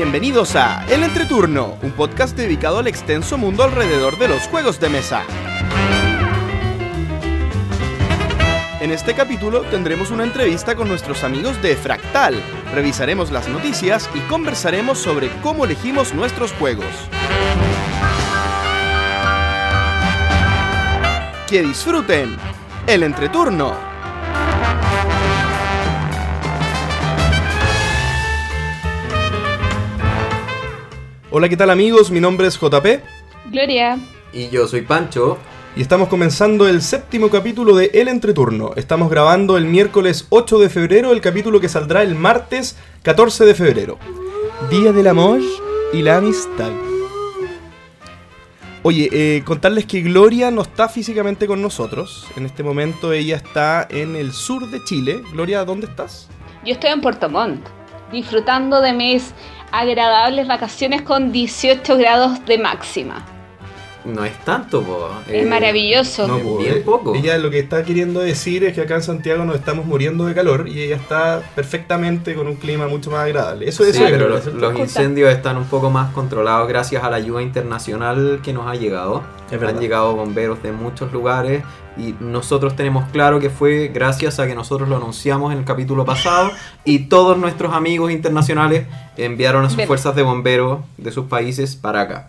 bienvenidos a El Entreturno, un podcast dedicado al extenso mundo alrededor de los juegos de mesa. En este capítulo tendremos una entrevista con nuestros amigos de Fractal, revisaremos las noticias y conversaremos sobre cómo elegimos nuestros juegos. Que disfruten el entreturno. Hola, ¿qué tal amigos? Mi nombre es JP. Gloria. Y yo soy Pancho. Y estamos comenzando el séptimo capítulo de El Entreturno. Estamos grabando el miércoles 8 de febrero, el capítulo que saldrá el martes 14 de febrero. Día del amor y la amistad. Oye, eh, contarles que Gloria no está físicamente con nosotros. En este momento ella está en el sur de Chile. Gloria, ¿dónde estás? Yo estoy en Puerto Montt, disfrutando de mis agradables vacaciones con 18 grados de máxima. No es tanto, po. Es Eh, maravilloso. No, Bien eh, poco. Ella lo que está queriendo decir es que acá en Santiago nos estamos muriendo de calor y ella está perfectamente con un clima mucho más agradable. Eso es Sí, eso, pero los, ¿cierto? los Justa. incendios están un poco más controlados gracias a la ayuda internacional que nos ha llegado. Han llegado bomberos de muchos lugares y nosotros tenemos claro que fue gracias a que nosotros lo anunciamos en el capítulo pasado y todos nuestros amigos internacionales enviaron a sus Bien. fuerzas de bomberos de sus países para acá.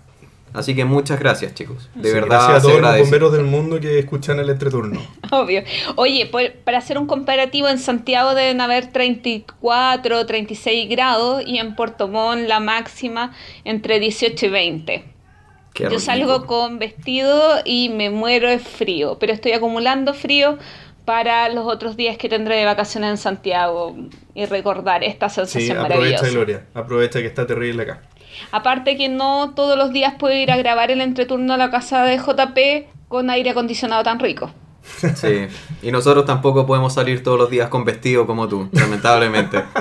Así que muchas gracias chicos. De Sí, verdad gracias a se todos los bomberos del mundo que escuchan el entreturno. Obvio. Oye, por- para hacer un comparativo, en Santiago deben haber 34, 36 grados y en Puerto Montt la máxima entre 18 y 20. Qué Yo rico. salgo con vestido y me muero de frío, pero estoy acumulando frío para los otros días que tendré de vacaciones en Santiago y recordar esta Sí, sensación aprovecha maravillosa. Gloria, aprovecha que está terrible acá. Aparte que no todos los días puedo ir a grabar el entreturno a la casa de JP con aire acondicionado tan rico. Sí, y nosotros tampoco podemos salir todos los días con vestido como tú, lamentablemente.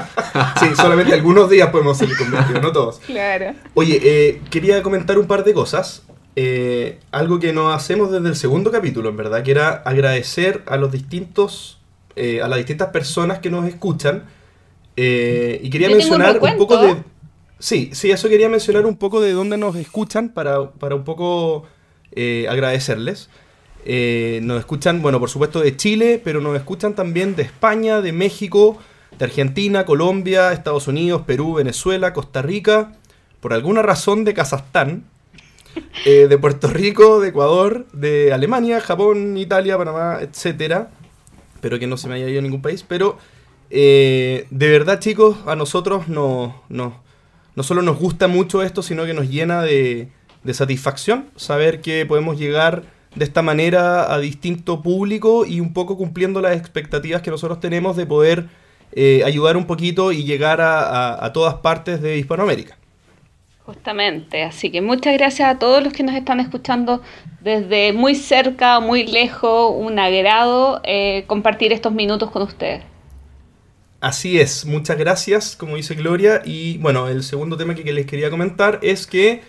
Sí, solamente algunos días podemos salir con vestido, no todos. Claro. Oye, eh, quería comentar un par de cosas. Eh, algo que nos hacemos desde el segundo capítulo, en verdad, que era agradecer a los distintos, eh, a las distintas personas que nos escuchan. Eh, y quería Yo tengo un mencionar un, poco de. Sí, sí, eso quería mencionar un poco de dónde nos escuchan para, para un poco eh, agradecerles. Eh, nos escuchan, bueno, por supuesto de Chile, pero nos escuchan también de España, de México, de Argentina, Colombia, Estados Unidos, Perú, Venezuela, Costa Rica, por alguna razón de Kazajstán, eh, de Puerto Rico, de Ecuador, de Alemania, Japón, Italia, Panamá, etcétera. Pero que no se me haya ido a ningún país. Pero eh, de verdad, chicos, a nosotros no, no, no solo nos gusta mucho esto, sino que nos llena de, de satisfacción saber que podemos llegar de esta manera a distinto público y un poco cumpliendo las expectativas que nosotros tenemos de poder eh, ayudar un poquito y llegar a, a- todas partes de Hispanoamérica. Justamente, así que muchas gracias a todos los que nos están escuchando desde muy cerca, muy lejos, un agrado eh, compartir estos minutos con ustedes. Así es, muchas gracias, como dice Gloria. Y bueno, el segundo tema que, que les quería comentar es que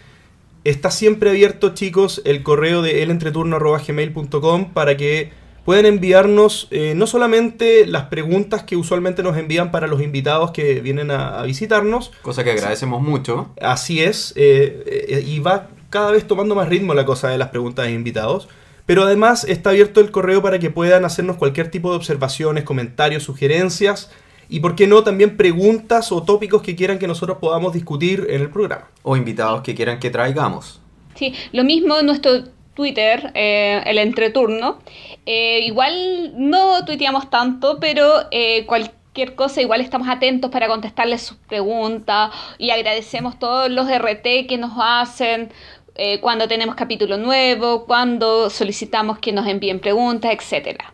está siempre abierto, chicos, el correo de elentreturno.gmail.com para que puedan enviarnos eh, no solamente las preguntas que usualmente nos envían para los invitados que vienen a, a visitarnos, Cosa que agradecemos mucho. Así es, eh, eh, y va cada vez tomando más ritmo la cosa de las preguntas de invitados. Pero además está abierto el correo para que puedan hacernos cualquier tipo de observaciones, comentarios, sugerencias y, por qué no, también preguntas o tópicos que quieran que nosotros podamos discutir en el programa. O invitados que quieran que traigamos. Sí, lo mismo en nuestro Twitter, eh, el entreturno. Eh, igual no tuiteamos tanto, pero eh, cualquier cosa, igual estamos atentos para contestarles sus preguntas y agradecemos todos los RT que nos hacen eh, cuando tenemos capítulo nuevo, cuando solicitamos que nos envíen preguntas, etcétera.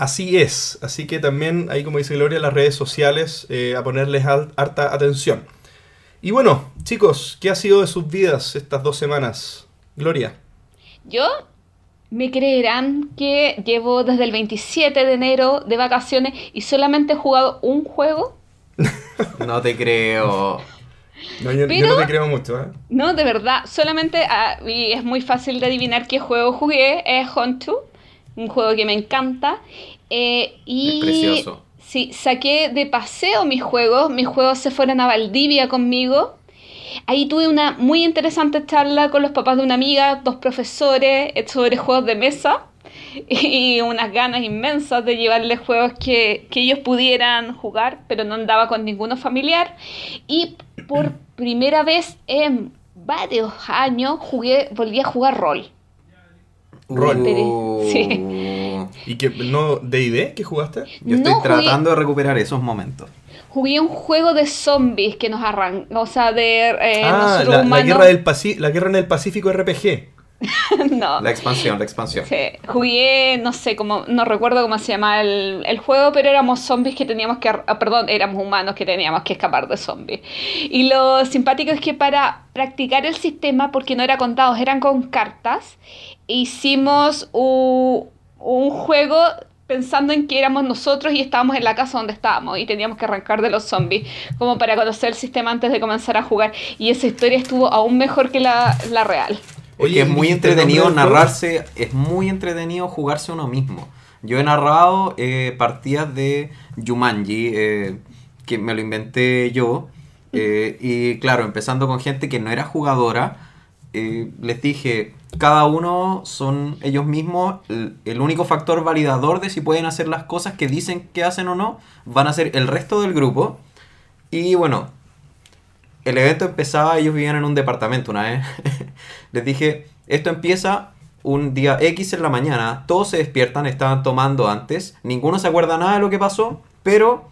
Así es, así que también ahí, como dice Gloria, las redes sociales eh, a ponerles al- harta atención. Y bueno, chicos, ¿qué ha sido de sus vidas estas dos semanas? Gloria. Yo me creerán que llevo desde el 27 de enero de vacaciones y solamente he jugado un juego. No te creo. No, yo, no te creo mucho, ¿eh? No, de verdad, solamente, ah, y es muy fácil de adivinar qué juego jugué, es Hunt 2, un juego que me encanta. eh, y Es precioso. Sí, saqué de paseo mis juegos, mis juegos se fueron a Valdivia conmigo. Ahí tuve una muy interesante charla con los papás de una amiga, dos profesores eh, sobre juegos de mesa y unas ganas inmensas de llevarles juegos que, que ellos pudieran jugar, pero no andaba con ninguno familiar. Y por primera vez en varios años jugué, volví a jugar rol. Rol. Sí. ¿Y que no D&D que jugaste? Yo estoy No jugué- tratando de recuperar esos momentos. Jugué un juego de zombies que nos arrancó, o sea, de eh, ah, nosotros la, guerra del Paci- la guerra en el Pacífico RPG. no. La expansión, la expansión. Sí, jugué, no sé, cómo, no recuerdo cómo se llama el, el juego, pero éramos zombies que teníamos que, ah, perdón, éramos humanos que teníamos que escapar de zombies. Y lo simpático es que para practicar el sistema, porque no era con dados, eran con cartas, hicimos un juego pensando en que éramos nosotros y estábamos en la casa donde estábamos y teníamos que arrancar de los zombies, como para conocer el sistema antes de comenzar a jugar. Y esa historia estuvo aún mejor que la, la real. Oye, es muy ¿dijiste el entretenido narrarse, es muy entretenido jugarse uno mismo. Yo he narrado eh, partidas de Jumanji, eh, que me lo inventé yo, eh, y claro, empezando con gente que no era jugadora, eh, les dije, cada uno son ellos mismos, el, el único factor validador de si pueden hacer las cosas que dicen que hacen o no, van a ser el resto del grupo. Y bueno, el evento empezaba, ellos vivían en un departamento una vez. Les dije, esto empieza un día X en la mañana, todos se despiertan, estaban tomando antes, ninguno se acuerda nada de lo que pasó, pero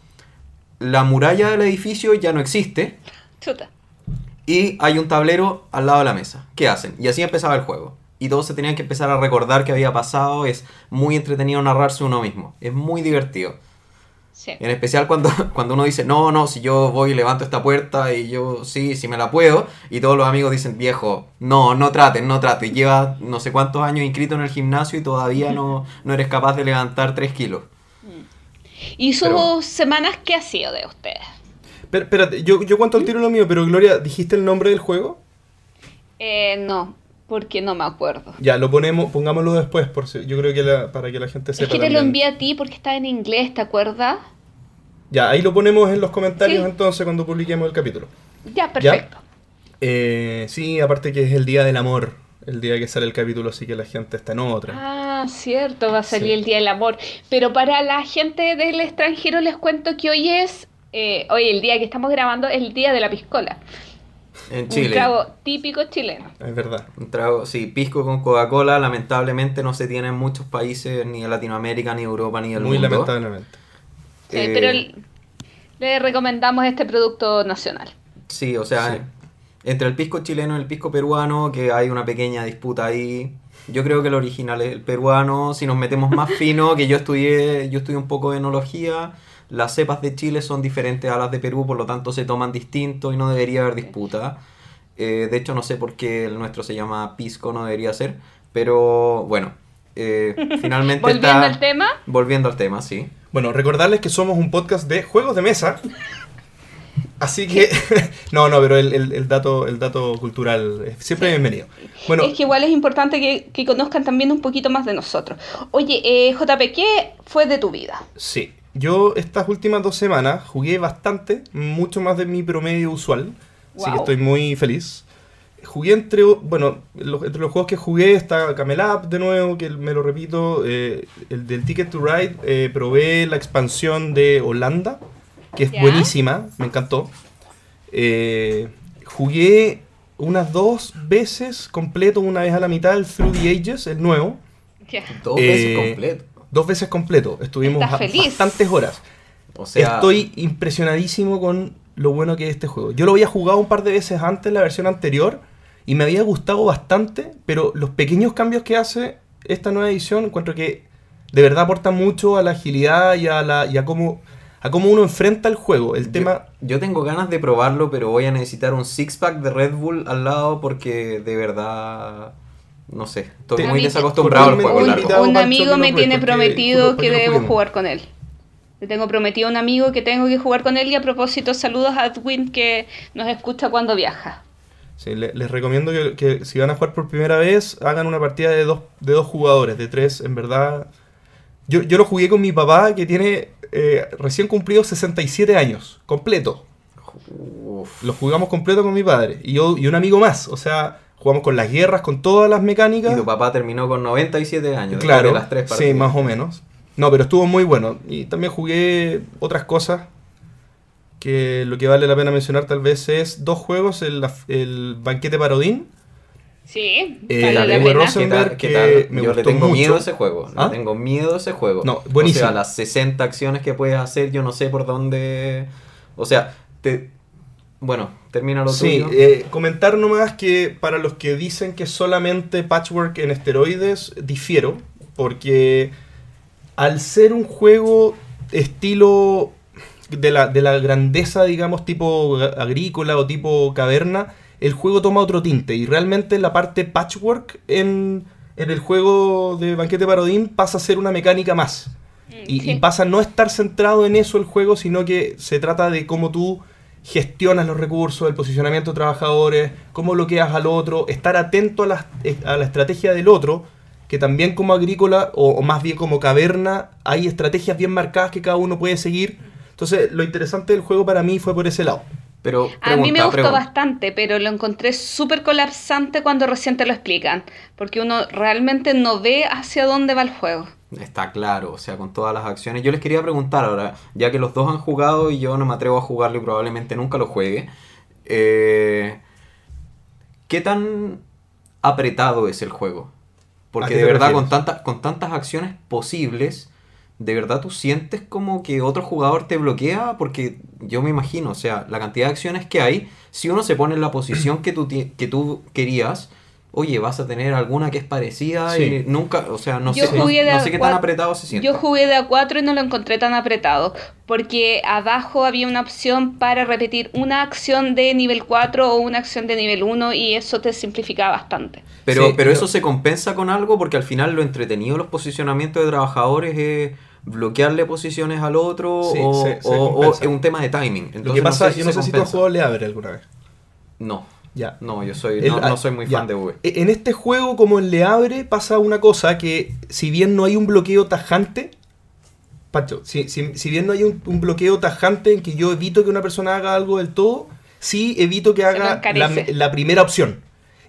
la muralla del edificio ya no existe Chuta. Y hay un tablero al lado de la mesa. ¿Qué hacen? Y así empezaba el juego. Y todos se tenían que empezar a recordar qué había pasado. Es muy entretenido narrarse uno mismo. Es muy divertido. Sí. En especial cuando, cuando uno dice, no, no, si yo voy y levanto esta puerta y yo sí, sí me la puedo. Y todos los amigos dicen, viejo, no, no traten, no traten. Lleva no sé cuántos años inscrito en el gimnasio y todavía no, no eres capaz de levantar 3 kilos. ¿Y sus Pero- semanas qué ha sido de ustedes? Pero, espérate, yo, yo cuento el tiro lo mío, pero Gloria, ¿dijiste el nombre del juego? Eh, no, porque no me acuerdo. Ya, lo ponemos, pongámoslo después, por si, yo creo que la- para que la gente Es sepa. que te lo envié a ti porque estaba en inglés, ¿te acuerdas? Ya, ahí lo ponemos en los comentarios Sí. entonces cuando publiquemos el capítulo. Ya, perfecto. Eh, sí, aparte que es el día del amor, el día que sale el capítulo, así que la gente está en otra. Ah, cierto, va a salir Sí. el Día del Amor. Pero para la gente del extranjero les cuento que hoy es, eh, hoy el día que estamos grabando es el Día de la Piscola. En Un Chile. trago típico chileno. Es verdad. Un trago, sí, pisco con Coca-Cola, lamentablemente no se tiene en muchos países, ni en Latinoamérica, ni Europa, ni el Muy mundo. lamentablemente. Sí, Eh, pero el- le recomendamos este producto nacional. Sí, o sea, Sí. entre el pisco chileno y el pisco peruano, que hay una pequeña disputa ahí. Yo creo que el original es el peruano. Si nos metemos más fino, que yo estudié, yo estudié un poco de enología, las cepas de Chile son diferentes a las de Perú, por lo tanto se toman distinto y no debería haber disputa. Eh, de hecho, no sé por qué el nuestro se llama pisco, no debería ser. Pero bueno, eh, finalmente Volviendo está- al tema, Volviendo al tema, sí. Bueno, recordarles que somos un podcast de juegos de mesa. Así que. no, no, pero el, el- el dato, el dato cultural es siempre bienvenido. Bueno, es que igual es importante que, que conozcan también un poquito más de nosotros. Oye, eh, JP, ¿qué fue de tu vida? sí. Yo estas últimas dos semanas jugué bastante, mucho más de mi promedio usual. Así que Wow. estoy muy feliz. Jugué entre, bueno, los- entre los juegos que jugué está Camel Up de nuevo, que me lo repito, eh, el del Ticket to Ride, eh, probé la expansión de Holanda, que es Ya. buenísima, me encantó. Eh, jugué unas dos veces completo, una vez a la mitad, el Through the Ages, el nuevo. Ya. Dos Eh, veces completo. Dos veces completo, estuvimos bastantes horas. O sea, Estoy impresionadísimo con lo bueno que es este juego. Yo lo había jugado un par de veces antes, la versión anterior, y me había gustado bastante, pero los pequeños cambios que hace esta nueva edición encuentro que de verdad aporta mucho a la agilidad y a, la, y a, cómo, a cómo uno enfrenta el juego. El Yo- tema... Yo, tengo ganas de probarlo, pero voy a necesitar un six-pack de Red Bull al lado porque de verdad. No sé, estoy muy desacostumbrado al un- juego un largo. Un amigo me tiene prometido que debo jugar con él. Le tengo prometido a un amigo que tengo que jugar con él y a propósito saludos a Edwin que nos escucha cuando viaja. Sí, le- les recomiendo que, que si van a jugar por primera vez, hagan una partida de dos, de dos jugadores, de tres, en verdad. Yo, yo lo jugué con mi papá, que tiene eh, recién cumplido 67 años, completo. Uf. Lo jugamos completo con mi padre y yo y un amigo más. O sea, jugamos con las guerras, con todas las mecánicas. Y tu papá terminó con 97 años. Claro, de las tres sí, partidas. más o menos. No, pero estuvo muy bueno. Y también jugué otras cosas que lo que vale la pena mencionar tal vez es dos juegos, el, el Banquete Parodín. Sí, Eh, vale la de pena. Rosa- ¿Qué tal? Rosenberg, ¿Qué que me yo le tengo mucho. miedo a ese juego. ¿Ah? Le tengo miedo a ese juego. No, buenísimo. O sea, las 60 acciones que puedes hacer, yo no sé por dónde. O sea, te. Bueno, termina lo Sí, tuyo. eh, comentar nomás que para los que dicen que solamente patchwork en esteroides, difiero, porque al ser un juego estilo de la, de la grandeza, digamos, tipo agrícola o tipo caverna, el juego toma otro tinte y realmente la parte patchwork en, en el juego de Banquete Parodín pasa a ser una mecánica más. Y, Sí. y pasa a no estar centrado en eso el juego, sino que se trata de cómo tú gestionas los recursos, el posicionamiento de trabajadores, cómo bloqueas al otro, estar atento a la, a la estrategia del otro, que también como agrícola, o, o más bien como caverna, hay estrategias bien marcadas que cada uno puede seguir. Entonces, lo interesante del juego para mí fue por ese lado. Pero A mí me gustó pregunta. bastante, pero lo encontré súper colapsante cuando recién te lo explican, porque uno realmente no ve hacia dónde va el juego. Está claro, o sea, con todas las acciones. Yo les quería preguntar ahora, ya que los dos han jugado y yo no me atrevo a jugarlo y probablemente nunca lo juegue, eh, ¿qué tan apretado es el juego? ¿A Porque de verdad, con, tantas con tantas acciones posibles, ¿de verdad tú sientes como que otro jugador te bloquea? Porque yo me imagino, o sea, la cantidad de acciones que hay, si uno se pone en la posición que tú, que tú querías, oye, vas a tener alguna que es parecida Sí. y nunca, o sea, no Yo sé, no, jugué de no a sé qué tan apretado se siente. Yo jugué de A4 y no lo encontré tan apretado, porque abajo había una opción para repetir una acción de nivel 4 o una acción de nivel 1 y eso te simplificaba bastante. Pero, Sí, pero pero- eso se compensa con algo porque al final lo entretenido de los posicionamientos de trabajadores es bloquearle posiciones al otro Sí, o, se- se o- o compensa. es un tema de timing. Lo Entonces, que pasa, si yo no sé si tú has jugado Leaver alguna vez. No, Ya. no, yo soy, El- no, no soy muy ya. fan de V. E- En este juego, como en Le Abre, pasa una cosa que si bien no hay un bloqueo tajante, Pacho, si, si- si bien no hay un, un bloqueo tajante en que yo evito que una persona haga algo del todo, sí evito que lo haga la primera opción.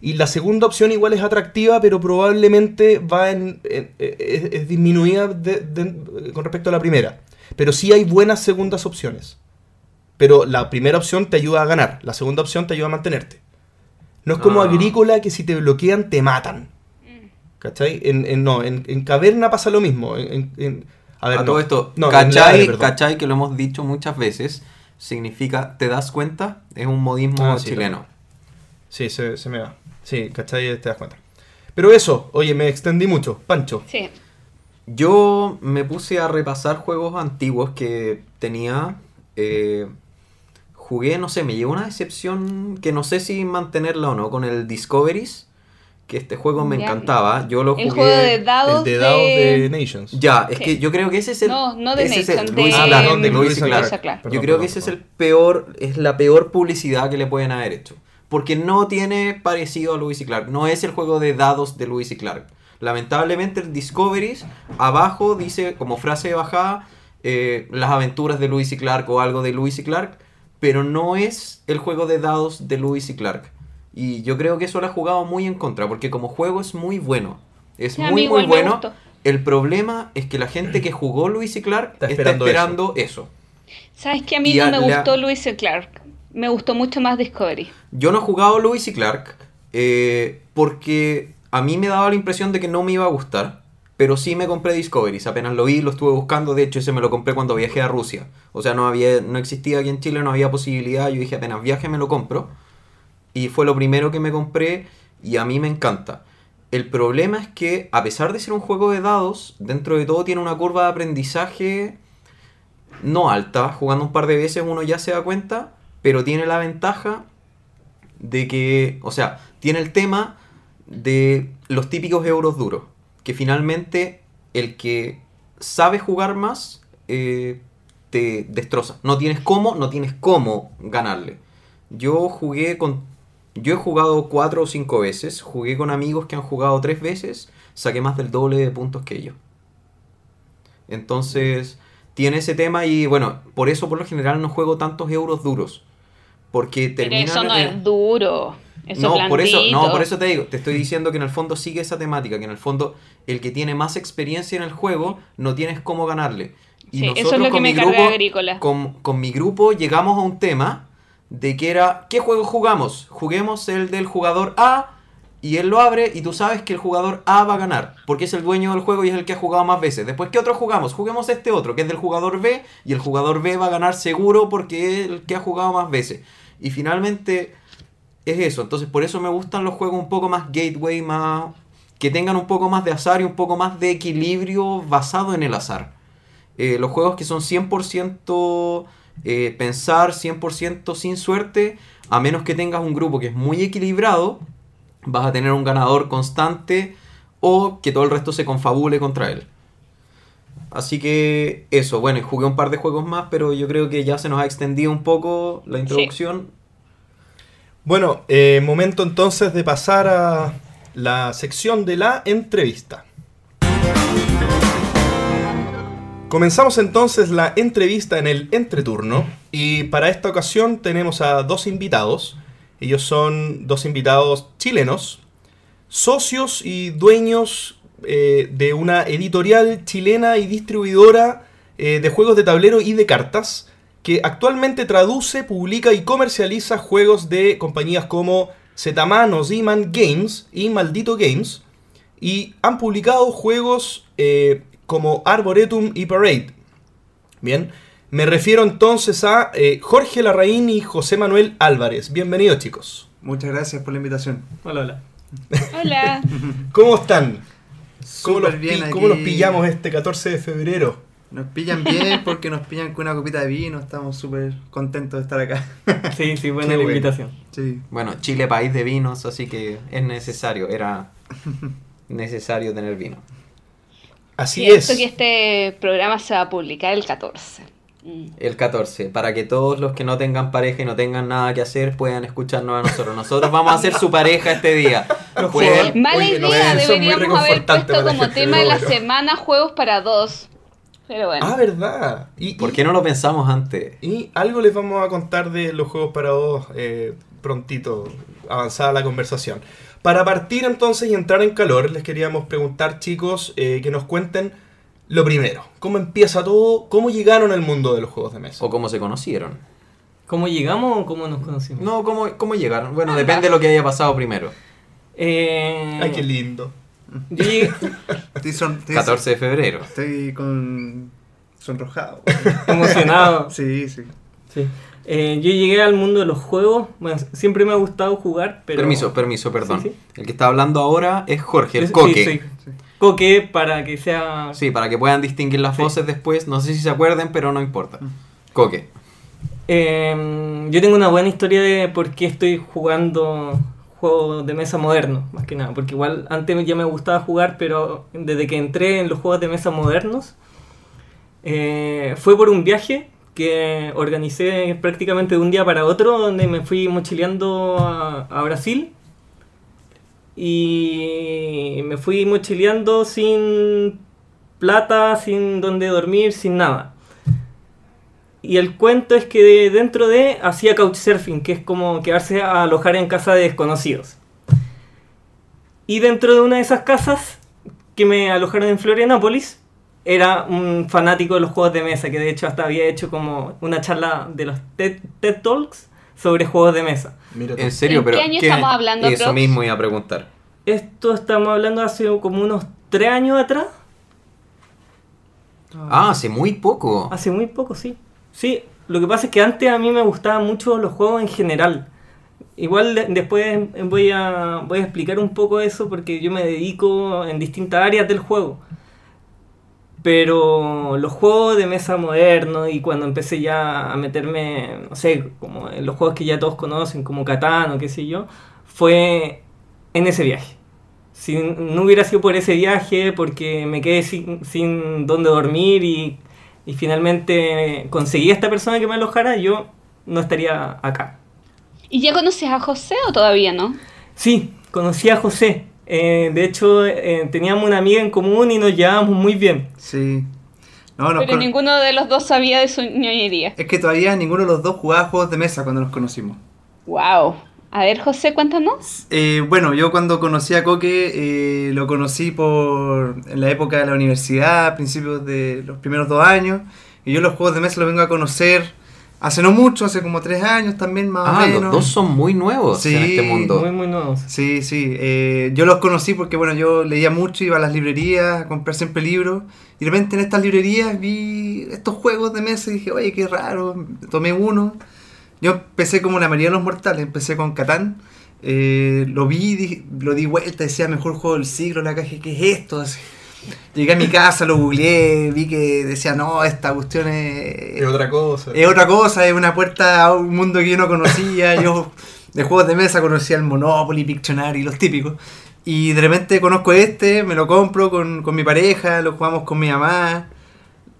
Y la segunda opción igual es atractiva, pero probablemente va en, en- es, es disminuida de- de- con respecto a la primera. Pero sí hay buenas segundas opciones. Pero la primera opción te ayuda a ganar, la segunda opción te ayuda a mantenerte. No es como Ah. agrícola que si te bloquean te matan. ¿Cachai? En, en- no, en, caverna pasa lo mismo. A ver, a no. todo esto, No, ¿cachai, que lo hemos dicho muchas veces, significa, ¿te das cuenta? Es un modismo Ah, chileno. Sí, se, se me va. Sí, ¿cachai? Te das cuenta. Pero eso, oye, me extendí mucho. Pancho. Sí. Yo me puse a repasar juegos antiguos que tenía. eh, jugué, no sé, me llegó una decepción que no sé si mantenerla o no con el Discoveries. Que este juego me Ya. encantaba. Yo lo jugué. El juego de dados el de dados de Nations. Ya, es Sí. que yo creo que ese es el. No, no de Lewis de, Ah, Clark, de Lewis y Clark. Clark. Perdón, yo creo perdón, que ese es el peor, es la peor publicidad que le pueden haber hecho. Porque no tiene parecido a Lewis y Clark. No es el juego de dados de Lewis y Clark. Lamentablemente el Discoveries abajo dice como frase de bajada eh, las aventuras de Lewis y Clark o algo de Lewis y Clark. Pero no es el juego de dados de Lewis y Clark. Y yo creo que eso lo ha jugado muy en contra. Porque como juego es muy bueno. Es Sí, muy muy bueno. El problema es que la gente que jugó Lewis y Clark Está está esperando esperando, eso. ¿Sabes que a mí Y no a me la- gustó Luis y Clark? Me gustó mucho más Discovery. Yo no he jugado Lewis y Clark eh, porque a mí me daba la impresión de que no me iba a gustar. Pero sí me compré Discoveries. Apenas lo vi, lo estuve buscando. De hecho, ese me lo compré cuando viajé a Rusia. O sea, no, había, no existía aquí en Chile, no había posibilidad. Yo dije, apenas viaje me lo compro. Y fue lo primero que me compré y a mí me encanta. El problema es que, a pesar de ser un juego de dados, dentro de todo tiene una curva de aprendizaje no alta. Jugando un par de veces uno ya se da cuenta, pero tiene la ventaja de que, o sea, tiene el tema de los típicos euros duros. Que finalmente el que sabe jugar más eh, te destroza. No tienes cómo, no tienes cómo ganarle. Yo jugué con. Yo he jugado cuatro o cinco veces. Jugué con amigos que han jugado tres veces. Saqué más del doble de puntos que ellos. Entonces, tiene ese tema y bueno, por eso por lo general no juego tantos euros duros. Porque Pero terminan... eso no eh, es duro. Eso no, es por eso, no, blandito. por eso te digo, te estoy diciendo que en el fondo sigue esa temática, que en el fondo el que tiene más experiencia en el juego no tienes cómo ganarle. Y Sí, eso es nosotros lo que con me mi carga grupo, Agrícola. con, con mi grupo llegamos a un tema de que era, ¿qué juego jugamos? Juguemos el del jugador A y él lo abre y tú sabes que el jugador A va a ganar, porque es el dueño del juego y es el que ha jugado más veces. Después, ¿qué otro jugamos? Juguemos este otro, que es del jugador B y el jugador B va a ganar seguro porque es el que ha jugado más veces. Y finalmente es eso. Entonces, por eso me gustan los juegos un poco más gateway, más que tengan un poco más de azar y un poco más de equilibrio basado en el azar. Eh, los juegos que son 100% eh, pensar, 100% sin suerte, a menos que tengas un grupo que es muy equilibrado, vas a tener un ganador constante o que todo el resto se confabule contra él. Así que eso, bueno, jugué un par de juegos más, pero yo creo que ya se nos ha extendido un poco la introducción. Bueno, eh, momento entonces de pasar a la sección de la entrevista. Comenzamos entonces la entrevista en el entreturno y para esta ocasión tenemos a dos invitados. Ellos son dos invitados chilenos, socios y dueños eh, de una editorial chilena y distribuidora eh, de juegos de tablero y de cartas que actualmente traduce, publica y comercializa juegos de compañías como Zetaman o Z-Man Games y Maldito Games y han publicado juegos eh, como Arboretum y Parade. Bien, me refiero entonces a eh, Jorge Larraín y José Manuel Álvarez. Bienvenidos chicos. Muchas gracias por la invitación. Hola, hola. Hola. ¿Cómo están? ¿Cómo los, Súper bien pi- cómo los aquí. pillamos este 14 de febrero? Nos pillan bien porque nos pillan con una copita de vino. Estamos súper contentos de estar acá. Sí, sí, buena Qué la bueno. invitación. Sí. Bueno, Chile país de vinos, así que es necesario, era necesario tener vino. Así Cierto es. que este programa se va a publicar el 14. El 14, para que todos los que no tengan pareja y no tengan nada que hacer puedan escucharnos a nosotros. Nosotros vamos a ser su pareja este día. Los Pueden- juegos- Mala idea, muy deberíamos haber puesto como tema de la semana juegos para dos. Pero bueno. Ah, ¿verdad? Y, ¿Por y- qué no lo pensamos antes? Y algo les vamos a contar de los juegos para dos eh, prontito, avanzada la conversación. Para partir entonces y entrar en calor, les queríamos preguntar, chicos, eh, que nos cuenten lo primero. ¿Cómo empieza todo? ¿Cómo llegaron al mundo de los juegos de mesa? ¿O cómo se conocieron? ¿Cómo llegamos o cómo nos conocimos? No, ¿cómo, cómo llegaron? Bueno, depende de lo que haya pasado primero. Eh, Ay, qué lindo. yo llegué Estoy, son- estoy- 14 de febrero. Estoy con. sonrojado. emocionado. Sí, sí. Sí. Eh, yo llegué al mundo de los juegos. Bueno, siempre me ha gustado jugar, pero. Permiso, permiso, perdón. Sí, El que está hablando ahora es Jorge, el Sí, coque. sí. Coque para que sea. Sí, para que puedan distinguir las Sí. voces después. No sé si se acuerden, pero no importa. Coque. Eh, yo tengo una buena historia de por qué estoy jugando juegos de mesa modernos, más que nada. Porque igual antes ya me gustaba jugar, pero desde que entré en los juegos de mesa modernos, eh, fue por un viaje que organicé prácticamente de un día para otro, donde me fui mochileando a, a Brasil. Y me fui mochileando sin plata, sin donde dormir, sin nada. Y el cuento es que de- dentro de hacía couchsurfing, que es como quedarse a alojar en casa de desconocidos. Y dentro de una de esas casas que me alojaron en Florianópolis, era un fanático de los juegos de mesa, que de hecho hasta había hecho como una charla de los TED Talks sobre juegos de mesa. Mira. En serio, ¿En pero. qué año estamos hablando, Eso Prox? mismo iba a preguntar. Esto estamos hablando hace como unos tres años atrás. Ah, hace muy poco. Hace muy poco, sí. Sí, lo que pasa es que antes a mí me gustaban mucho los juegos en general. Igual de- después voy a, voy a explicar un poco eso porque yo me dedico en distintas áreas del juego. Pero los juegos de mesa modernos y cuando empecé ya a meterme, no sé, como en los juegos que ya todos conocen, como Catán o qué sé yo, fue en ese viaje. Si no hubiera sido por ese viaje, porque me quedé sin, sin dónde dormir y, y finalmente conseguí a esta persona que me alojara, yo no estaría acá. ¿Y ya conoces a José o todavía no? Sí, conocí a José. Eh, de hecho, eh, teníamos una amiga en común y nos llevábamos muy bien. Sí. No, Pero con- ninguno de los dos sabía de su ñoñería. Es que todavía ninguno de los dos jugaba juegos de mesa cuando nos conocimos. Wow. A ver, José, cuéntanos. Eh, bueno, yo cuando conocí a Coque eh, lo conocí por en la época de la universidad, a principios de los primeros dos años. Y yo los juegos de mesa los vengo a conocer hace no mucho, hace como tres años también más Ah, o menos. los dos son muy nuevos en Sí, este mundo. Muy, muy nuevos. Sí, sí. eh, yo los conocí porque, bueno, yo leía mucho, iba a las librerías a comprar siempre libros. Y de repente en estas librerías vi estos juegos de mesa y dije, oye, qué raro. Tomé uno. Yo empecé como la mayoría de los mortales, empecé con Catán. eh, lo vi, di- lo di vuelta, decía mejor juego del siglo, la caja, ¿qué es esto? Así. Llegué a mi casa, lo googleé, vi que decía, no, esta cuestión es, Es otra cosa. es otra cosa, es una puerta a un mundo que yo no conocía. Yo de juegos de mesa conocía el Monopoly, Pictionary, los típicos. Y de repente conozco este, me lo compro con, con mi pareja, lo jugamos con mi mamá.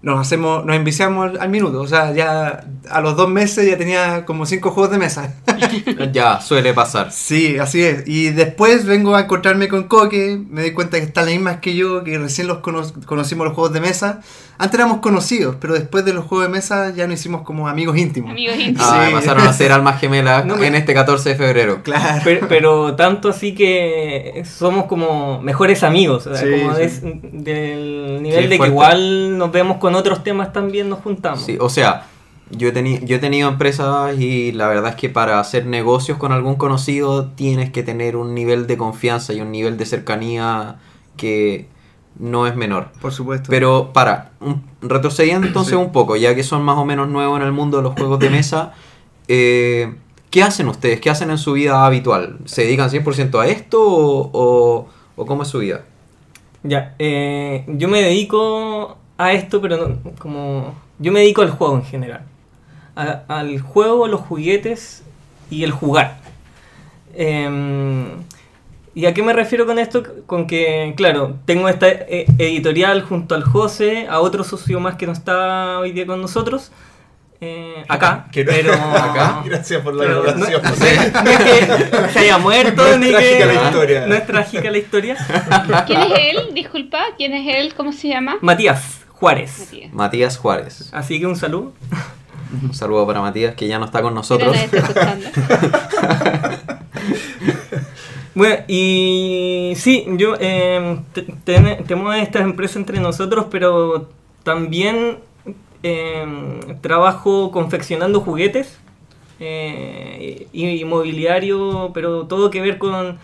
Nos hacemos, nos enviciamos al, al minuto. O sea, ya a los dos meses ya tenía como cinco juegos de mesa. Ya, suele pasar. Sí, así es. Y después vengo a encontrarme con Coque, me doy cuenta que están las mismas que yo, que recién los cono- conocimos los juegos de mesa. Antes éramos conocidos, pero después de los juegos de mesa ya nos hicimos como amigos íntimos. Amigos íntimos. Ah, Sí. pasaron a ser almas gemelas No me- en este 14 de febrero. Claro. Pero, pero tanto así que somos como mejores amigos, o sea, Sí, como sí. des- del nivel de que igual nos vemos con otros temas también nos juntamos. Sí, o sea, yo he, teni- yo he tenido empresas y la verdad es que para hacer negocios con algún conocido tienes que tener un nivel de confianza y un nivel de cercanía que no es menor. Por supuesto. Pero para, retrocediendo entonces Sí. un poco, ya que son más o menos nuevos en el mundo de los juegos de mesa, eh, ¿qué hacen ustedes? ¿Qué hacen en su vida habitual? ¿Se dedican 100% a esto o, o- o cómo es su vida? Ya, eh, yo me dedico a esto, pero no, como yo me dedico al juego en general. A- al juego, los juguetes y el jugar. Em, ¿Y a qué me refiero con esto? Con que, claro, tengo esta eh, editorial junto al José, a otro socio más que no está hoy día con nosotros, eh, acá, Que no- pero... Acá. Gracias por la pero no, no es que se haya muerto No es ni trágica que la historia. no es trágica la historia. ¿Quién es él? Disculpa, ¿quién es él? ¿Cómo se llama? Matías Juárez. Matías. Matías Juárez. Así que un saludo. Un saludo para Matías que ya no está con nosotros. está. Bueno, y sí, yo eh, te- ten- tenemos estas empresas entre nosotros, pero también eh, trabajo confeccionando juguetes eh, y, y mobiliario, pero todo que ver con...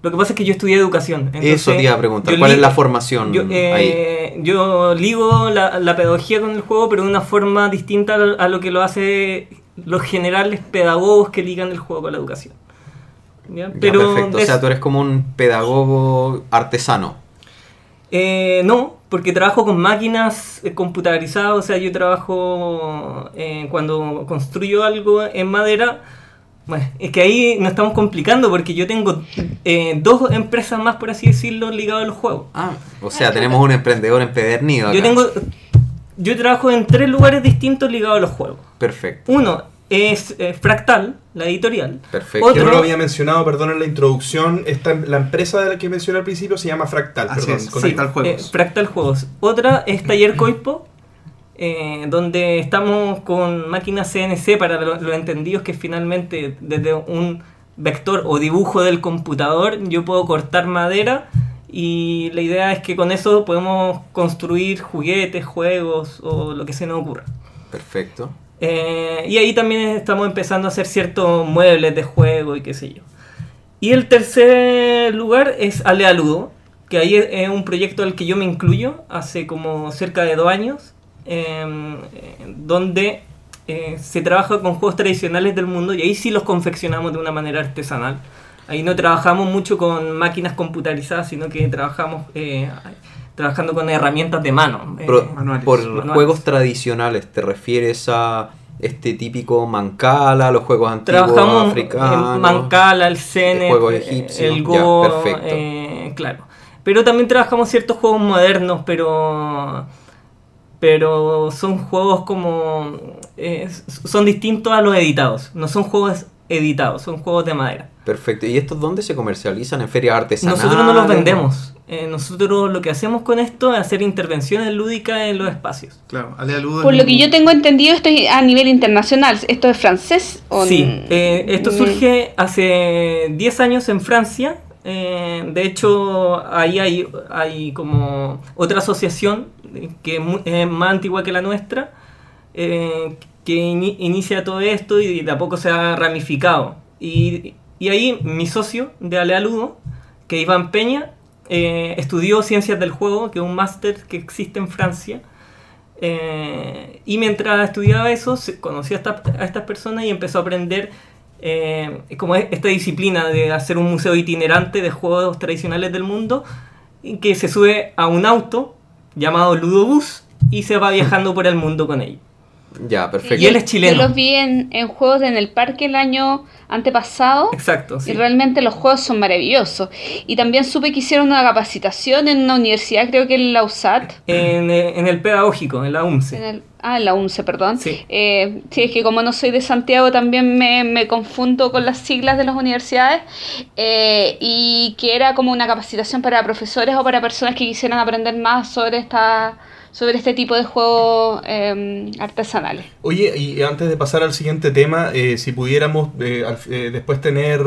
Lo que pasa es que yo estudié educación. Eso te iba a preguntar, ¿cuál es la formación Yo, eh, yo ligo la, la pedagogía con el juego, pero de una forma distinta a, a lo que lo hace los generales pedagogos que ligan el juego con la educación. ¿Ya? Ya, Pero perfecto, o sea, tú eres como un pedagogo artesano. eh, no, porque trabajo con máquinas eh, computarizadas, o sea, yo trabajo eh, cuando construyo algo en madera. Bueno, es que ahí nos estamos complicando porque yo tengo eh, dos empresas más, por así decirlo, ligadas al juego. Ah, o sea, tenemos un emprendedor empedernido acá. Yo tengo, yo trabajo en tres lugares distintos ligados a los juegos. Perfecto, Uno es eh, Fractal, la editorial. perfecto. Yo no lo había mencionado, perdón, en la introducción. Esta, la empresa de la que mencioné al principio se llama Fractal. Así perdón, es, con sí. Fractal Juegos. eh, Fractal Juegos. Otra es Taller Coipo, eh, donde estamos con máquinas CNC para lo- los entendidos que finalmente desde un vector o dibujo del computador yo puedo cortar madera y la idea es que con eso podemos construir juguetes, juegos o lo que se nos ocurra. Perfecto. Eh, y ahí también estamos empezando a hacer ciertos muebles de juego y qué sé yo. Y el tercer lugar es Alea Ludo, que ahí es, un proyecto al que yo me incluyo hace como cerca de dos años, eh, donde eh, se trabaja con juegos tradicionales del mundo y ahí sí los confeccionamos de una manera artesanal. Ahí no trabajamos mucho con máquinas computarizadas, sino que trabajamos eh, trabajando con herramientas de mano. eh, Pro- por Manuales. juegos tradicionales, ¿te refieres a este típico Mancala, los juegos antiguos Trabajamos africanos? en Mancala, el egipcios, el ya, Go, perfecto. eh, claro. Pero también trabajamos ciertos juegos modernos, pero pero son juegos como eh, son distintos a los editados. No son juegos editados, son juegos de madera. Perfecto. ¿Y estos dónde se comercializan? ¿En ferias artesanales? Nosotros no los vendemos. eh, nosotros lo que hacemos con esto es hacer intervenciones lúdicas en los espacios. Claro, Ludo. Por lo que yo tengo entendido, esto es a nivel internacional. ¿Esto es francés o Sí, eh, esto mm, surge hace 10 años en Francia. eh, de hecho, ahí hay, hay como otra asociación que es más antigua que la nuestra, eh, que ini- inicia todo esto y de a poco se ha ramificado. Y, y ahí mi socio de Alea Ludo, que Iván Peña, eh, estudió ciencias del juego, que es un máster que existe en Francia. Eh, y mientras estudiaba eso, conoció a, esta- estas personas y empezó a aprender eh, como es esta disciplina de hacer un museo itinerante de juegos tradicionales del mundo, que se sube a un auto llamado Ludobus y se va viajando por el mundo con ellos. Ya, perfecto. Y él es chileno. Yo los vi en, en juegos en el parque el año antepasado. Exacto, sí. Y realmente los juegos son maravillosos. Y también supe que hicieron una capacitación en una universidad, creo que en la USAT. En, eh, en el pedagógico, en la En UMCE. el- ah, en la UNCE, perdón. Sí. Eh, sí, es que como no soy de Santiago también me, me confundo con las siglas de las universidades. Eh, y que era como una capacitación para profesores o para personas que quisieran aprender más sobre esta sobre este tipo de juegos eh, artesanales. Oye, y antes de pasar al siguiente tema, eh, si pudiéramos eh, al- eh, después tener